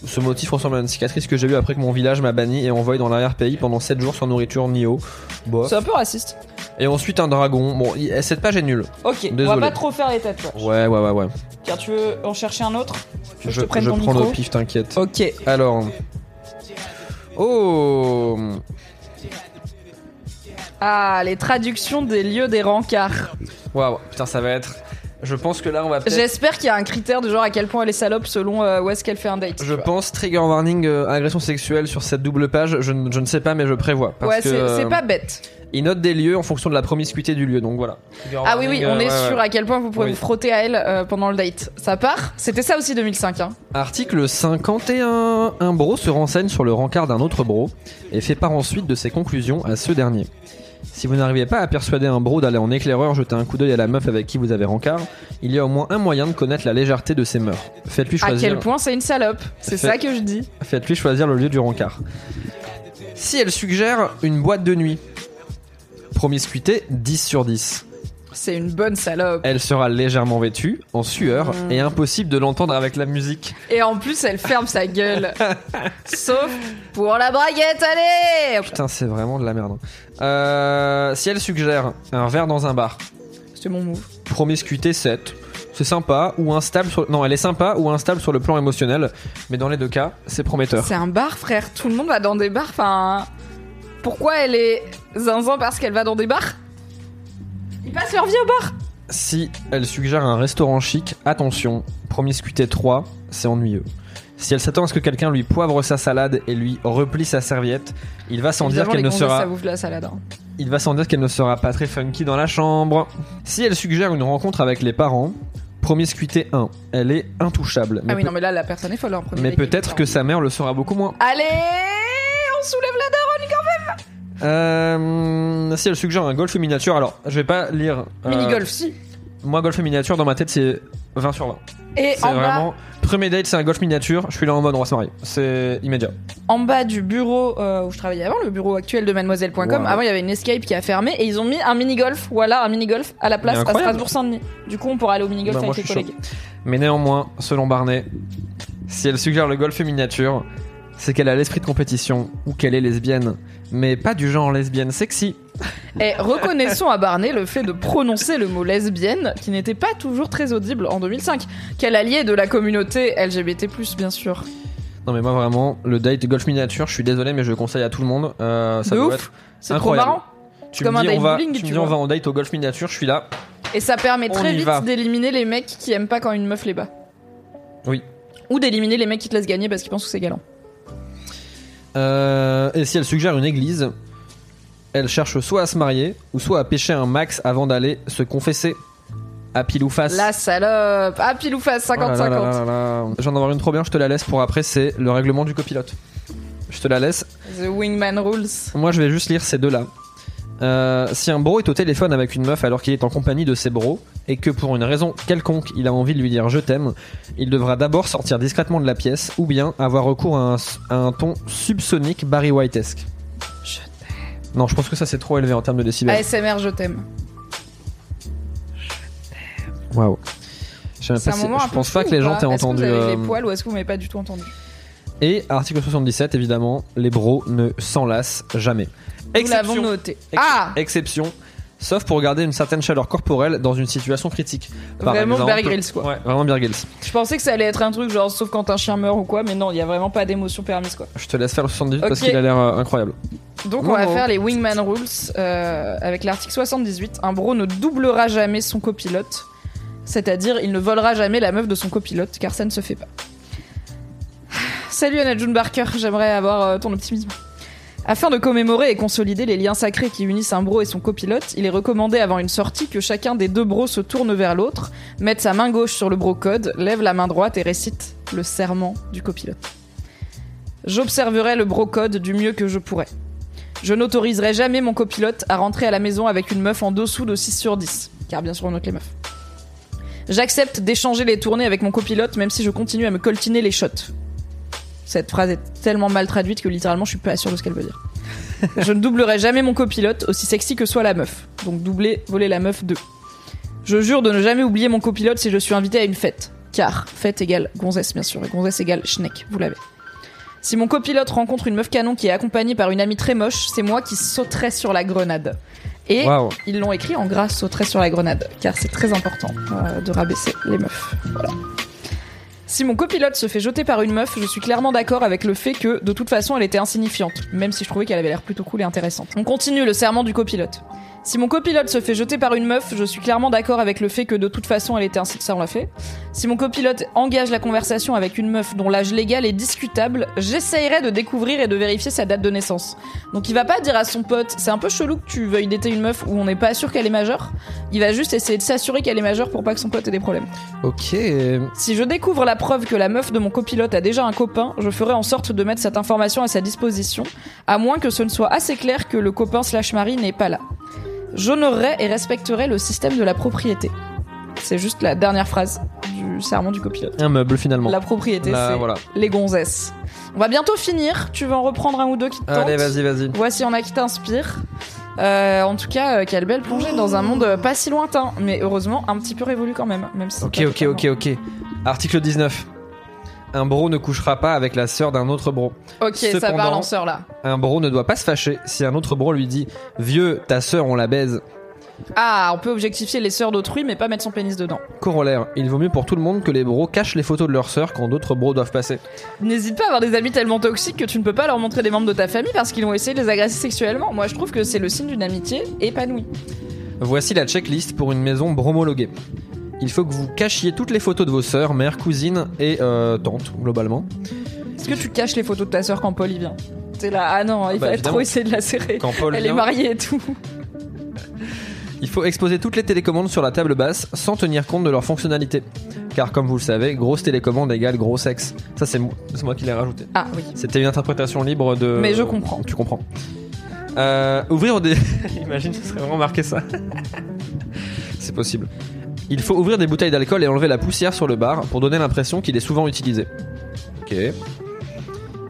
S3: Ce motif ressemble à une cicatrice que j'ai eue après que mon village m'a banni et envoyé dans l'arrière-pays pendant 7 jours sans nourriture ni eau. Bof.
S2: C'est un peu raciste.
S3: Et ensuite un dragon. Bon, cette page est nulle.
S2: Ok, on
S3: Désolé.
S2: va pas trop faire les tatouages.
S3: Ouais, ouais, ouais, ouais.
S2: Car tu veux en chercher un autre que
S3: Je,
S2: je te prenne
S3: je
S2: ton
S3: prends
S2: micro
S3: au pif, t'inquiète.
S2: Ok.
S3: Alors. Oh
S2: Ah, les traductions des lieux des rencarts.
S3: Waouh, putain, ça va être. Je pense que là, on va peut-être.
S2: J'espère qu'il y a un critère de genre à quel point elle est salope selon euh, où est-ce qu'elle fait un date. tu
S3: Je
S2: vois.
S3: pense trigger warning euh, agression sexuelle sur cette double page. Je, ne- je ne sais pas, mais je prévois. Parce
S2: Ouais,
S3: que,
S2: c'est
S3: euh,
S2: c'est pas bête.
S3: Il note des lieux en fonction de la promiscuité du lieu, donc voilà.
S2: Ah oui, oui, on est
S3: ouais,
S2: sûr à quel point vous pouvez
S3: Oui.
S2: vous frotter à elle euh, pendant le date. Ça part C'était ça aussi 2005. Hein.
S3: Article 51. Un bro se renseigne sur le rencard d'un autre bro et fait part ensuite de ses conclusions à ce dernier. Si vous n'arrivez pas à persuader un bro d'aller en éclaireur jeter un coup d'œil à la meuf avec qui vous avez rencard, il y a au moins un moyen de connaître la légèreté de ses mœurs. Faites-lui
S2: À
S3: choisir.
S2: quel point c'est une salope C'est ça que je dis.
S3: Faites-lui choisir le lieu du rencard. Si elle suggère une boîte de nuit, promiscuité 10 sur 10.
S2: C'est une bonne salope.
S3: Elle sera légèrement vêtue, en sueur,
S2: Mm.
S3: et impossible de l'entendre avec la musique.
S2: Et en plus, elle ferme sa gueule. Sauf pour la braguette, allez
S3: Putain, c'est vraiment de la merde. Euh, si elle suggère un verre dans un bar,
S2: C'était mon move.
S3: promiscuité 7. C'est sympa ou instable sur... Non, elle est sympa ou instable sur le plan émotionnel, mais dans les deux cas, c'est prometteur.
S2: C'est un bar, frère. Tout le monde va dans des bars. Enfin, pourquoi elle est zinzin parce qu'elle va dans des bars Ils passent leur vie au bar.
S3: Si elle suggère un restaurant chic, attention, promiscuité 3, c'est ennuyeux. Si elle s'attend à ce que quelqu'un lui poivre sa salade et lui replie sa serviette, il va sans dire qu'elle ne sera
S2: ça bouffe de la salade. hein.
S3: il va sans dire qu'elle ne sera pas très funky dans la chambre. Si elle suggère une rencontre avec les parents, promiscuité 1, elle est intouchable. Mais,
S2: Ah oui, non, mais là, la personne est folle. hein, premier
S3: mais peut-être que sa mère le sera beaucoup moins.
S2: Allez, on soulève la même.
S3: Euh, si elle suggère un golf miniature, alors je vais pas lire. euh,
S2: Mini golf, si.
S3: Moi, golf miniature, dans ma tête, c'est 20 sur 20.
S2: Et
S3: C'est
S2: en bas,
S3: vraiment. Premier date, c'est un golf miniature. Je suis là en mode on va se marier. C'est immédiat.
S2: en bas du bureau euh, où je travaillais avant, le bureau actuel de Mademoiselle.com,
S3: Wow.
S2: avant il y avait une escape qui a fermé et ils ont mis un mini golf, voilà, un mini golf à la place à
S3: incroyable.
S2: Strasbourg-Saint-Denis. Du coup, on pourra aller au mini golf
S3: Bah, moi,
S2: avec
S3: je
S2: les
S3: suis
S2: collègues.
S3: Mais néanmoins, selon Barnet, si elle suggère le golf miniature, c'est qu'elle a l'esprit de compétition ou qu'elle est lesbienne. Mais pas du genre lesbienne sexy.
S2: Et reconnaissons à Barney le fait de prononcer le mot lesbienne, qui n'était pas toujours très audible en 2005. Quel allié de la communauté LGBT+, bien sûr.
S3: Non mais moi vraiment, le date golf miniature, je suis désolé mais je le conseille à tout le monde. Euh, ça
S2: De
S3: doit
S2: ouf. C'est trop marrant.
S3: Tu
S2: Comme
S3: me
S2: un
S3: dis,
S2: date
S3: on va,
S2: bowling,
S3: tu me
S2: tu
S3: dis on va en date au golf miniature, je suis là.
S2: Et ça permet
S3: On
S2: très vite d'éliminer les mecs qui aiment pas quand une meuf les bat.
S3: Oui.
S2: Ou d'éliminer les mecs qui te laissent gagner parce qu'ils pensent que c'est galant.
S3: Euh, et si elle suggère une église, elle cherche soit à se marier ou soit à pêcher un max avant d'aller se confesser à pile ou face.
S2: La salope Ah, pile ou face,
S3: Oh là
S2: 50-50.
S3: là là là là. Je viens d'en avoir une trop bien, je te la laisse pour après, c'est le règlement du copilote. Je te la laisse.
S2: The Wingman Rules.
S3: Moi, je vais juste lire ces deux-là. Euh, si un bro est au téléphone avec une meuf alors qu'il est en compagnie de ses bros et que pour une raison quelconque il a envie de lui dire je t'aime, il devra d'abord sortir discrètement de la pièce ou bien avoir recours à un, à un ton subsonique Barry White-esque.
S2: Je
S3: Non, je pense que ça c'est trop élevé en termes de décibels.
S2: ASMR, je t'aime.
S3: Waouh. Je sais pas
S2: un
S3: si- je pense pas que les gens t'aient
S2: Est-ce que
S3: entendu.
S2: Vous avez
S3: euh,
S2: les poils ou est-ce que vous m'avez pas du tout entendu?
S3: Et article 77 évidemment, les bros ne s'enlacent jamais.
S2: Nous l'avons
S3: Exception-
S2: noté.
S3: Ex-
S2: Ah
S3: Exception, sauf pour garder une certaine chaleur corporelle dans une situation critique. Par
S2: Vraiment
S3: exemple-
S2: Bear Grylls, quoi.
S3: Ouais, vraiment Bear Grylls.
S2: Je pensais que ça allait être un truc genre sauf quand un chien meurt ou quoi, mais non, il y a vraiment pas d'émotion permise quoi.
S3: Je te laisse faire le 78 parce qu'il a l'air euh, incroyable.
S2: Donc
S3: Non,
S2: on va
S3: non.
S2: faire les Wingman Rules euh, avec l'article 78. Un bro ne doublera jamais son copilote. C'est-à-dire, il ne volera jamais la meuf de son copilote, car ça ne se fait pas. Salut Anna June Barker, j'aimerais avoir euh, ton optimisme. Afin de commémorer et consolider les liens sacrés qui unissent un bro et son copilote, il est recommandé avant une sortie que chacun des deux bros se tourne vers l'autre, mette sa main gauche sur le bro code, lève la main droite et récite le serment du copilote. J'observerai le bro code du mieux que je pourrai. Je n'autoriserai jamais mon copilote à rentrer à la maison avec une meuf en dessous de 6 sur 10, car bien sûr on note les meufs. J'accepte d'échanger les tournées avec mon copilote même si je continue à me coltiner les shots. Cette phrase est tellement mal traduite que littéralement je suis pas sûre de ce qu'elle veut dire. je ne doublerai jamais mon copilote, aussi sexy que soit la meuf. Donc doubler, voler la meuf 2. Je jure de ne jamais oublier mon copilote si je suis invité à une fête. Car fête égale gonzesse bien sûr, et gonzesse égale schneck, vous l'avez. Si mon copilote rencontre une meuf canon qui est accompagnée par une amie très moche, c'est moi qui sauterai sur la grenade. Et ils l'ont écrit en gras sauterai sur la grenade, car c'est très important euh, de rabaisser les meufs. Voilà. Si mon copilote se fait jeter par une meuf, je suis clairement d'accord avec le fait que, de toute façon, elle était insignifiante, même si je trouvais qu'elle avait l'air plutôt cool et intéressante. On continue le serment du copilote. Si mon copilote se fait jeter par une meuf, je suis clairement d'accord avec le fait que de toute façon elle était ainsi ça on l'a fait. Si mon copilote engage la conversation avec une meuf dont l'âge légal est discutable, j'essayerai de découvrir et de vérifier sa date de naissance. Donc il va pas dire à son pote, c'est un peu chelou que tu veuilles dater une meuf où on n'est pas sûr qu'elle est majeure. Il va juste essayer de s'assurer qu'elle est majeure pour pas que son pote ait des problèmes.
S3: Ok.
S2: Si je découvre la preuve que la meuf de mon copilote a déjà un copain, je ferai en sorte de mettre cette information à sa disposition, à moins que ce ne soit assez clair que le copain slash mari n'est pas là. J'honorerai et respecterai le système de la propriété. C'est juste la dernière phrase du serment du copilote.
S3: Un meuble finalement.
S2: La propriété, c'est
S3: voilà.
S2: les gonzesses. On va bientôt finir. Tu veux en reprendre un ou deux qui te tentent
S3: Allez, vas-y, vas-y.
S2: Voici en a qui t'inspire. Euh, en tout cas, euh, quelle belle plongée dans un monde euh, pas si lointain, mais heureusement un petit peu révolu quand même. même si
S3: Ok, ok, ok, ok. Article 19. Un bro ne couchera pas avec la sœur d'un autre bro.
S2: Ok, ça parle en sœur là.
S3: Un bro ne doit pas se fâcher si un autre bro lui dit Vieux, ta sœur, on la baise.
S2: Ah, on peut objectifier les sœurs d'autrui, mais pas mettre son pénis dedans.
S3: Corollaire, il vaut mieux pour tout le monde que les bros cachent les photos de leur sœur quand d'autres bros doivent passer.
S2: N'hésite pas à avoir des amis tellement toxiques que tu ne peux pas leur montrer des membres de ta famille parce qu'ils vont essayer de les agresser sexuellement. Moi, je trouve que c'est le signe d'une amitié épanouie.
S3: Voici la checklist pour une maison bromologuée. Il faut que vous cachiez toutes les photos de vos sœurs, mères, cousines et euh, tantes, globalement.
S2: Est-ce que tu caches les photos de ta sœur quand Paul y vient? T'es là, ah non, il
S3: Bah,
S2: fallait
S3: évidemment.
S2: trop essayer de la serrer.
S3: Quand Paul
S2: Elle
S3: vient.
S2: est mariée et tout.
S3: Il faut exposer toutes les télécommandes sur la table basse sans tenir compte de leur fonctionnalité. Car comme vous le savez, grosse télécommande égale gros sexe. Ça c'est moi, c'est moi qui l'ai rajouté.
S2: Ah oui.
S3: C'était une interprétation libre de...
S2: Mais je comprends.
S3: Tu comprends. Euh, ouvrir des... Imagine, ce serait vraiment marqué ça. c'est possible. Il faut ouvrir des bouteilles d'alcool et enlever la poussière sur le bar pour donner l'impression qu'il est souvent utilisé. Ok.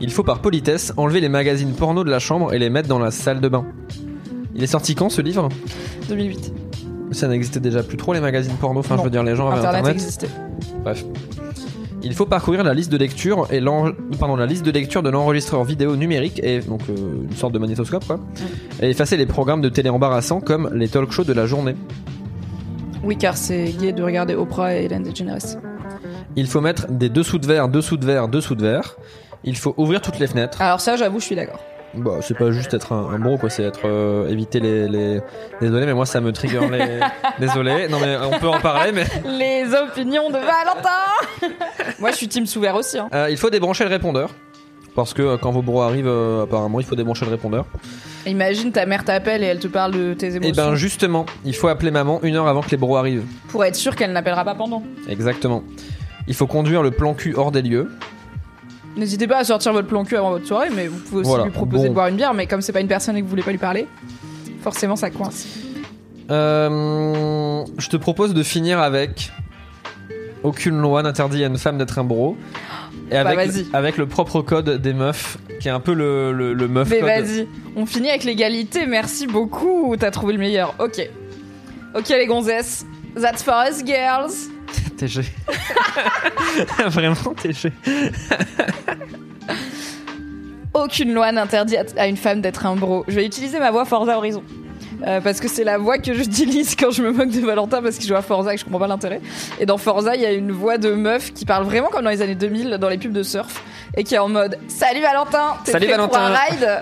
S3: Il faut par politesse enlever les magazines porno de la chambre et les mettre dans la salle de bain. Il est sorti quand ce livre?
S2: 2008.
S3: Ça n'existait déjà plus trop les magazines porno, enfin
S2: Non.
S3: je veux dire les gens avaient
S2: Internet,
S3: internet.
S2: existait.
S3: Bref. Il faut parcourir la liste de lecture et pardon, la liste de lecture de l'enregistreur vidéo numérique et donc euh, une sorte de magnétoscope quoi. Et effacer les programmes de télé embarrassants comme les talk shows de la journée.
S2: Oui, car c'est gay de regarder Oprah et Ellen DeGeneres.
S3: Il faut mettre des dessous de verre, dessous de verre, dessous de verre. Il faut ouvrir toutes les fenêtres.
S2: Alors ça, j'avoue, je suis d'accord.
S3: Bah, c'est pas juste être un, un bro quoi, c'est être euh, éviter les, les désolé mais moi ça me trigger les désolé. Non mais on peut en parler mais
S2: Les opinions de Valentin Moi, je suis team sous verre aussi. Hein.
S3: Euh, il faut débrancher le répondeur. Parce que euh, quand vos bros arrivent, euh, apparemment, il faut débrancher le répondeur.
S2: Imagine ta mère t'appelle et elle te parle de tes
S3: Et
S2: émotions.
S3: ben justement, il faut appeler maman une heure avant que les bros arrivent.
S2: Pour être sûr qu'elle n'appellera pas pendant.
S3: Exactement. Il faut conduire le plan cul hors des lieux.
S2: N'hésitez pas à sortir votre plan cul avant votre soirée, mais vous pouvez aussi
S3: Voilà.
S2: lui proposer
S3: Bon.
S2: de boire une bière, mais comme c'est pas une personne et que vous voulez pas lui parler, forcément ça coince.
S3: Euh, je te propose de finir avec aucune loi n'interdit à une femme d'être un bro. Et
S2: Bah,
S3: avec, avec le propre code des meufs, qui est un peu le, le, le meuf
S2: Mais vas-y, on finit avec l'égalité, merci beaucoup, t'as trouvé le meilleur. Ok. Ok les gonzesses, that's for us girls.
S3: TG. Vraiment TG.
S2: Aucune loi n'interdit à- à une femme d'être un bro. Je vais utiliser ma voix Forza Horizon. Euh, parce que c'est la voix que j'utilise quand je me moque de Valentin parce qu'il joue à Forza et que je comprends pas l'intérêt. Et dans Forza, il y a une voix de meuf qui parle vraiment comme dans les années 2000 dans les pubs de surf et qui est en mode Salut Valentin, t'es
S3: Salut
S2: prêt pour un
S3: Valentin.
S2: ride?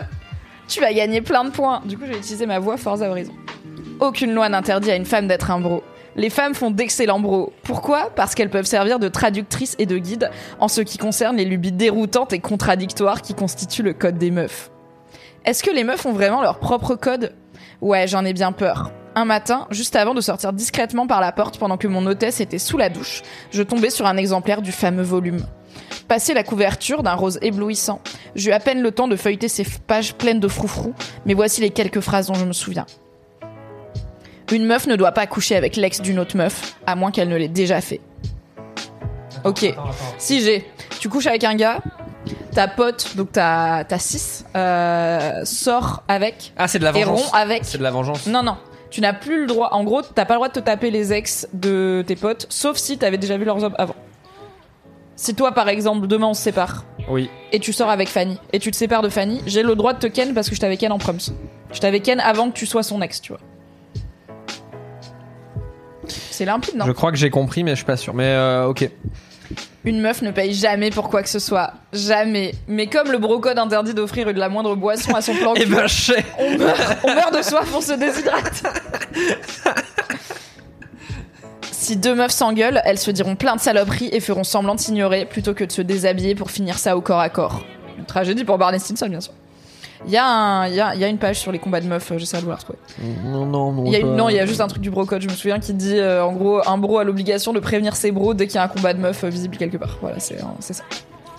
S2: Tu vas gagner plein de points. Du coup, je vais utiliser ma voix Forza Horizon. Aucune loi n'interdit à une femme d'être un bro. Les femmes font d'excellents bros. Pourquoi? Parce qu'elles peuvent servir de traductrices et de guides en ce qui concerne les lubies déroutantes et contradictoires qui constituent le code des meufs. Est-ce que les meufs ont vraiment leur propre code? Ouais, j'en ai bien peur. Un matin, juste avant de sortir discrètement par la porte pendant que mon hôtesse était sous la douche, je tombais sur un exemplaire du fameux volume. Passé la couverture d'un rose éblouissant, j'eus à peine le temps de feuilleter ces pages pleines de froufrous, mais voici les quelques phrases dont je me souviens. Une meuf ne doit pas coucher avec l'ex d'une autre meuf, à moins qu'elle ne l'ait déjà fait. Ok. Si j'ai, tu couches avec un gars, ta pote, donc ta, ta 6, euh, sort avec,
S3: Ah, c'est de la
S2: et
S3: vengeance.
S2: rompt avec.
S3: C'est de la vengeance.
S2: Non, non. Tu n'as plus le droit. En gros, t'as pas le droit de te taper les ex de tes potes, sauf si t'avais déjà vu leurs hommes avant. Si toi, par exemple, demain on se sépare
S3: Oui.
S2: et tu sors avec Fanny et tu te sépares de Fanny, j'ai le droit de te ken parce que je t'avais ken en proms. Je t'avais ken avant que tu sois son ex, tu vois. C'est limpide, non
S3: Je crois que j'ai compris, mais je suis pas sûr. Mais euh, ok.
S2: Une meuf ne paye jamais pour quoi que ce soit. Jamais. Mais comme le brocode interdit d'offrir de la moindre boisson à son plan
S3: Eh ben, je sais.
S2: on meurt, on meurt de soif, on se déshydrate. Si deux meufs s'engueulent, elles se diront plein de saloperies et feront semblant de s'ignorer plutôt que de se déshabiller pour finir ça au corps à corps. Une tragédie pour Barney Stinson, bien sûr. Il y, a un- il y, a, il y a une page sur les combats de meufs, euh, j'essaie de vous la retrouver.
S3: Non, non, non.
S2: Il y a une-
S3: pas-
S2: non, il y a juste un truc du brocode, je me souviens, qui dit euh, en gros, un bro a l'obligation de prévenir ses bros dès qu'il y a un combat de meufs euh, visible quelque part. Voilà, c'est c'est ça.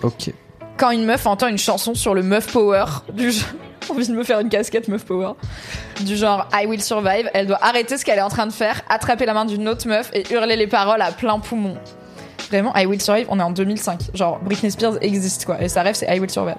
S3: Ok.
S2: Quand une meuf entend une chanson sur le meuf power, du genre, envie de me faire une casquette meuf power, du genre I will survive, elle doit arrêter ce qu'elle est en train de faire, attraper la main d'une autre meuf et hurler les paroles à plein poumon. Vraiment, I will survive, on est en 2005. Genre, Britney Spears existe quoi, et sa rêve c'est I will survive.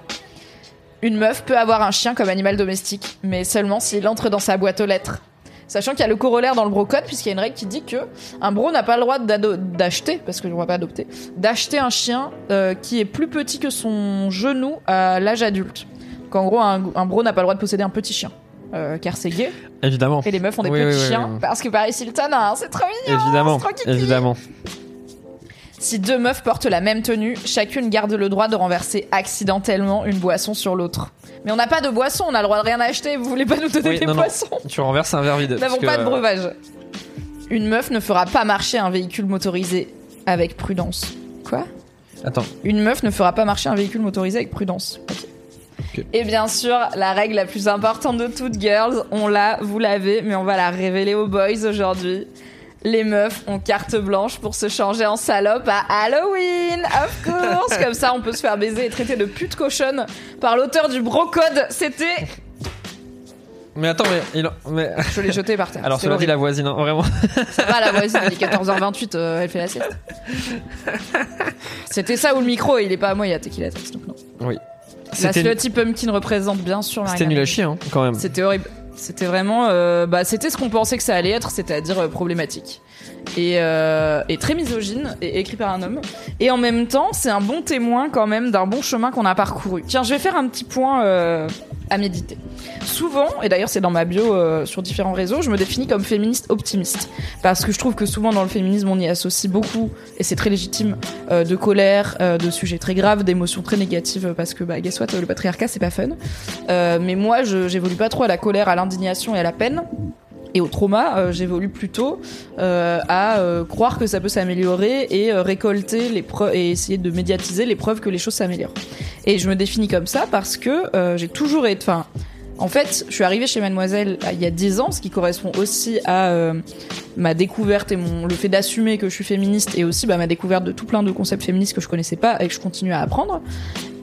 S2: Une meuf peut avoir un chien comme animal domestique, mais seulement s'il entre dans sa boîte aux lettres. Sachant qu'il y a le corollaire dans le brocode, puisqu'il y a une règle qui dit que un bro n'a pas le droit d'acheter, parce que je ne vois pas adopter, d'acheter un chien euh, qui est plus petit que son genou à l'âge adulte. Donc en gros, un, un bro n'a pas le droit de posséder un petit chien, euh, car c'est gay,
S3: Évidemment.
S2: et les meufs ont des
S3: Oui,
S2: petits
S3: oui, oui,
S2: chiens, parce que Paris Hilton, hein, c'est trop mignon
S3: Évidemment.
S2: trop.
S3: Évidemment.
S2: Si deux meufs portent la même tenue, chacune garde le droit de renverser accidentellement une boisson sur l'autre. Mais on n'a pas de boisson, on a le droit de rien acheter, vous voulez pas nous donner
S3: Oui,
S2: des
S3: non, non.
S2: boissons?
S3: Tu renverses un verre vide.
S2: Nous n'avons pas de breuvage. Une meuf ne fera pas marcher un véhicule motorisé avec prudence. Quoi?
S3: Attends.
S2: Une meuf ne fera pas marcher un véhicule motorisé avec prudence. Ok.
S3: Ok.
S2: Et bien sûr, la règle la plus importante de toutes, girls, on l'a, vous l'avez, mais on va la révéler aux boys aujourd'hui. Les meufs ont carte blanche pour se changer en salope à Halloween, of course. Comme ça, on peut se faire baiser et traiter de pute cochonne par l'auteur du brocode. C'était,
S3: Mais attends, mais. il- mais...
S2: je l'ai jeté par terre.
S3: Alors,
S2: C'était
S3: cela dit,
S2: horrible.
S3: la voisine, hein, vraiment.
S2: Ça va, la voisine, il est 14h28, euh, elle fait la sieste. C'était ça ou le micro, il est pas à moi, il y a Tequila Trix, donc non.
S3: Oui.
S2: La
S3: C'était
S2: Slutty Pumpkin représente bien sûr
S3: c'était
S2: Marina
S3: nul à chier, hein, quand même.
S2: C'était horrible. C'était vraiment, euh, bah, c'était ce qu'on pensait que ça allait être, c'est-à-dire euh, problématique et, euh, et très misogyne et écrit par un homme. Et en même temps, c'est un bon témoin quand même d'un bon chemin qu'on a parcouru. Tiens, je vais faire un petit point euh, à méditer. Souvent, et d'ailleurs c'est dans ma bio euh, sur différents réseaux, je me définis comme féministe optimiste parce que je trouve que souvent dans le féminisme on y associe beaucoup et c'est très légitime euh, de colère, euh, de sujets très graves, d'émotions très négatives parce que bah guess what, le patriarcat c'est pas fun. Mais moi, je j'évolue pas trop à la colère, à l'indignation et à la peine. Et au trauma, euh, j'évolue plutôt euh, à euh, croire que ça peut s'améliorer et récolter les preuves et essayer de médiatiser les preuves que les choses s'améliorent. Et je me définis comme ça parce que j'ai toujours été, en fait, je suis arrivée chez Mademoiselle il y a 10 ans, ce qui correspond aussi à ma découverte et mon le fait d'assumer que je suis féministe et aussi bah, ma découverte de tout plein de concepts féministes que je connaissais pas et que je continue à apprendre.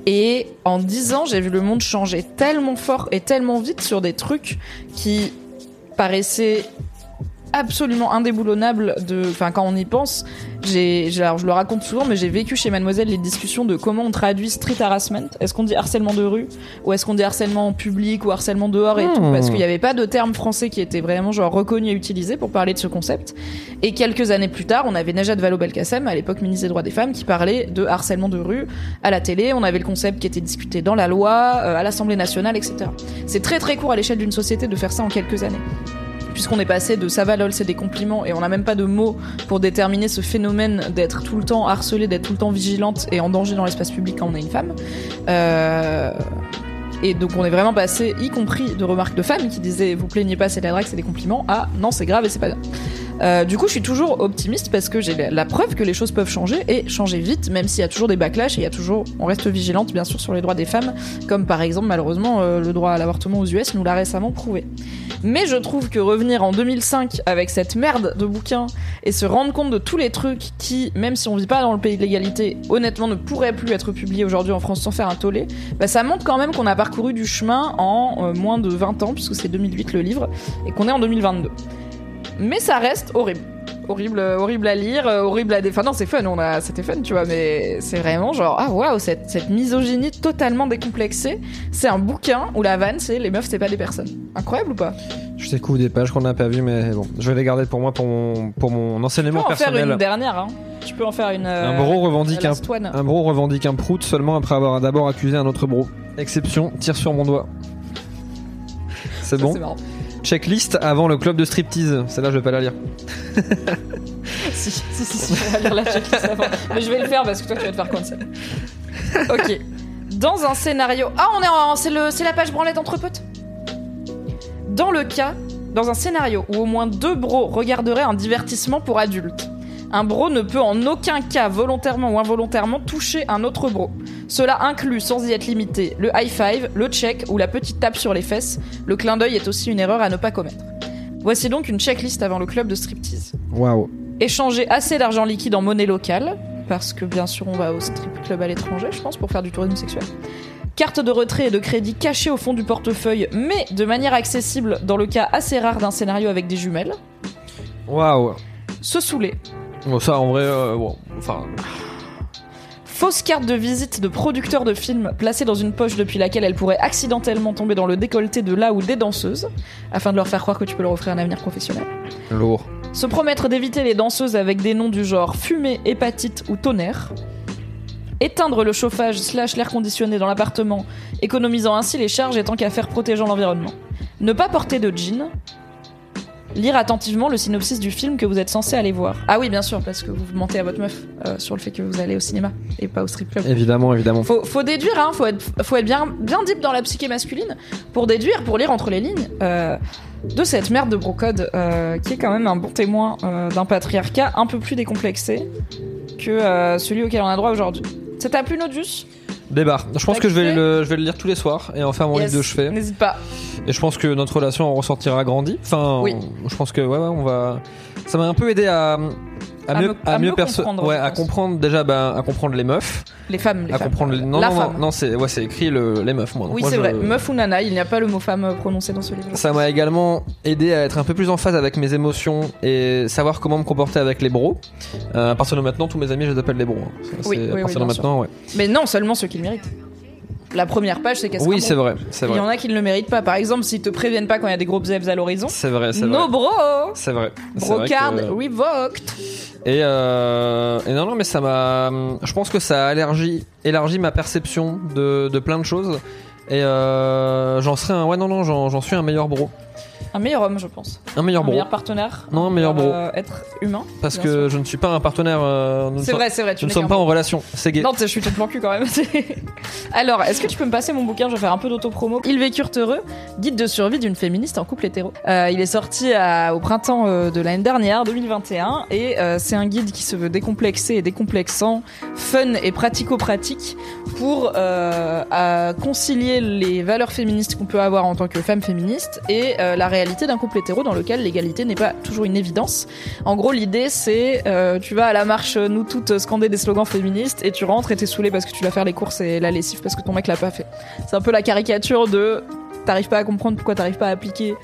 S2: Et en 10 ans, j'ai vu le monde changer tellement fort et tellement vite sur des trucs qui paraissaient absolument indéboulonnables de enfin quand on y pense j'ai je le raconte souvent mais j'ai vécu chez mademoiselle les discussions de comment on traduit street harassment. Est-ce qu'on dit harcèlement de rue ou est-ce qu'on dit harcèlement en public ou harcèlement dehors et tout
S3: Hmm.
S2: parce qu'il n'y avait pas de terme français qui était vraiment genre reconnu et utilisé pour parler de ce concept. Et quelques années plus tard on avait Najat Vallaud-Belkacem à l'époque ministre des droits des femmes qui parlait de harcèlement de rue à la télé. On avait le concept qui était discuté dans la loi euh, à l'Assemblée nationale etc c'est très très court à l'échelle d'une société de faire ça en quelques années puisqu'on est passé de ça va c'est des compliments et on n'a même pas de mots pour déterminer ce phénomène d'être tout le temps harcelée, d'être tout le temps vigilante et en danger dans l'espace public quand on est une femme. Euh, Et donc on est vraiment passé, y compris de remarques de femmes qui disaient vous plaignez pas c'est la drague c'est des compliments, à non c'est grave et c'est pas bien. Euh, du coup, je suis toujours optimiste parce que j'ai la- la preuve que les choses peuvent changer et changer vite, même s'il y a toujours des backlash et il y a toujours, on reste vigilante bien sûr sur les droits des femmes, comme par exemple malheureusement euh, le droit à l'avortement aux US nous l'a récemment prouvé. Mais je trouve que revenir en 2005 avec cette merde de bouquin et se rendre compte de tous les trucs qui, même si on vit pas dans le pays de l'égalité, honnêtement ne pourraient plus être publiés aujourd'hui en France sans faire un tollé, bah, ça montre quand même qu'on a parcouru du chemin en euh, moins de 20 ans, puisque c'est 2008 le livre, et qu'on est en 2022. Mais ça reste horrible. Horrible, euh, horrible à lire, euh, horrible à défendre. Non, c'est fun, on a, c'était fun, tu vois, mais c'est vraiment genre, ah waouh, cette, cette misogynie totalement décomplexée. C'est un bouquin où la vanne, c'est les meufs, c'est pas des personnes. Incroyable ou pas?
S3: Je découvre des pages qu'on n'a pas vues, mais bon, je vais les garder pour moi, pour mon, pour mon
S2: Tu peux
S3: enseignement
S2: en faire
S3: personnel.
S2: une dernière, hein. Tu peux en faire une.
S3: Un
S2: euh,
S3: bro revendique un, un bro revendique un prout seulement après avoir d'abord accusé un autre bro. Exception, tire sur mon doigt. C'est bon? Checklist avant le club de striptease. Celle-là, je vais pas la lire.
S2: si, si, si, si, on va lire la checklist avant. Mais je vais le faire parce que toi, tu vas te faire cancel. Ok. Dans un scénario. Ah, on est en. C'est, le, c'est la page branlette entre potes Dans le cas. Dans un scénario où au moins deux bros regarderaient un divertissement pour adultes, un bro ne peut en aucun cas, volontairement ou involontairement, toucher un autre bro. Cela inclut, sans y être limité, le high five, le check ou la petite tape sur les fesses. Le clin d'œil est aussi une erreur à ne pas commettre. Voici donc une checklist avant le club de striptease
S3: Waouh.
S2: échanger assez d'argent liquide en monnaie locale, parce que bien sûr on va au strip club à l'étranger, je pense, pour faire du tourisme sexuel. Carte de retrait et de crédit cachée au fond du portefeuille, mais de manière accessible dans le cas assez rare d'un scénario avec des jumelles.
S3: Waouh.
S2: Se saouler.
S3: Bon, ça, en vrai, euh, bon, enfin,
S2: Fausse carte de visite de producteur de film placée dans une poche depuis laquelle elle pourrait accidentellement tomber dans le décolleté de là ou des danseuses, afin de leur faire croire que tu peux leur offrir un avenir professionnel.
S3: lourd.
S2: Se promettre d'éviter les danseuses avec des noms du genre fumée, hépatite ou tonnerre. Éteindre le chauffage slash l'air conditionné dans l'appartement, économisant ainsi les charges et tant qu'à faire protégeant l'environnement. Ne pas porter de jean. Lire attentivement le synopsis du film que vous êtes censé aller voir. Ah oui, bien sûr, parce que vous mentez à votre meuf euh, sur le fait que vous allez au cinéma et pas au strip club.
S3: Évidemment, évidemment.
S2: Faut, faut déduire, hein, faut être, faut être bien, bien deep dans la psyché masculine pour déduire, pour lire entre les lignes euh, de cette merde de brocode euh, qui est quand même un bon témoin d'un patriarcat un peu plus décomplexé que celui auquel on a droit aujourd'hui. Ça t'a plu,
S3: Débarre. Je pense
S2: T'as
S3: que je vais, le, je vais le lire tous les soirs et en faire mon
S2: Yes.
S3: livre de chevet.
S2: N'hésite pas.
S3: Et je pense que notre relation en ressortira grandie. Enfin,
S2: Oui.
S3: je pense que ouais, ouais, on va. Ça m'a un peu aidé à à
S2: À
S3: mieux
S2: à mieux comprendre,
S3: ouais, à comprendre déjà, ben, à comprendre les meufs,
S2: Les femmes, les
S3: à
S2: femmes.
S3: comprendre les... non,
S2: la
S3: non,
S2: femme.
S3: non, non, c'est ouais, c'est écrit le... les meufs, moi. Donc
S2: oui, c'est
S3: je-
S2: vrai. Meuf ou nana, il n'y a pas le mot femme euh, prononcé dans ce livre.
S3: Ça m'a également aidé à être un peu plus en phase avec mes émotions et savoir comment me comporter avec les bros. Euh, à partir de maintenant, tous mes amis, je les appelle les bros. hein. C'est-
S2: Oui, oui,
S3: à
S2: oui,
S3: partir de
S2: bien sûr.
S3: maintenant, ouais.
S2: Mais non, seulement ceux qui le méritent. La première page, c'est qu'elle
S3: Oui, c'est vrai, c'est
S2: Il y
S3: vrai.
S2: en a qui ne le méritent pas. Par exemple, s'ils te préviennent pas quand il y a des gros zèbs à l'horizon.
S3: C'est vrai, c'est vrai.
S2: No bro
S3: C'est vrai. Vrai
S2: Brocard
S3: que-
S2: revoked
S3: Et, euh, et non, non, mais ça m'a. Je pense que ça a élargi, élargi ma perception de, de plein de choses. Et euh, j'en serais un. Ouais, non, non, j'en suis un meilleur bro.
S2: Un meilleur homme, je pense.
S3: Un meilleur
S2: un
S3: bro.
S2: meilleur partenaire.
S3: Non, un meilleur bro.
S2: euh, être humain.
S3: Parce que
S2: sûr.
S3: je ne suis pas un partenaire. euh,
S2: C'est vrai, c'est vrai. Tu
S3: Nous ne sommes pas en relation. C'est gay.
S2: Non, je suis plan cul quand même. Alors, est-ce que tu peux me passer mon bouquin? Je vais faire un peu d'autopromo. Ils vécurent heureux, guide de survie d'une féministe en couple hétéro. Euh, il est sorti à- au printemps de l'année dernière, 2021, et c'est un guide qui se veut décomplexé et décomplexant, fun et pratico-pratique pour à concilier les valeurs féministes qu'on peut avoir en tant que femme féministe et euh, la réalité d'un couple hétéro dans lequel l'égalité n'est pas toujours une évidence. En gros, l'idée c'est euh, tu vas à la marche euh, nous toutes scander des slogans féministes et tu rentres et t'es saoulé parce que tu dois faire les courses et la lessive parce que ton mec l'a pas fait. C'est un peu la caricature de t'arrives pas à comprendre pourquoi t'arrives pas à appliquer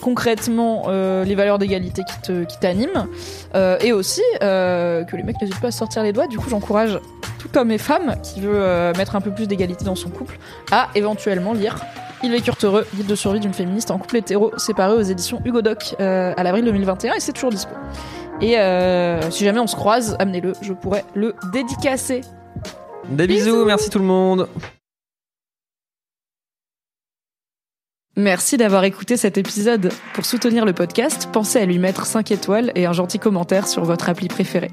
S2: concrètement les valeurs d'égalité qui qui t'animent Euh, et aussi que les mecs n'hésitent pas à sortir les doigts. Du coup, j'encourage tout homme et femme qui veut mettre un peu plus d'égalité dans son couple à éventuellement lire Il vécurent heureux, guide de survie d'une féministe en couple hétéro séparé aux éditions Hugo Doc euh, à l'avril 2021 et c'est toujours dispo. Et euh, si jamais on se croise, amenez-le, je pourrais le dédicacer.
S3: Des bisous,
S2: Bisous.
S3: merci tout le monde.
S2: Merci d'avoir écouté cet épisode. Pour soutenir le podcast, pensez à lui mettre 5 étoiles et un gentil commentaire sur votre appli préférée.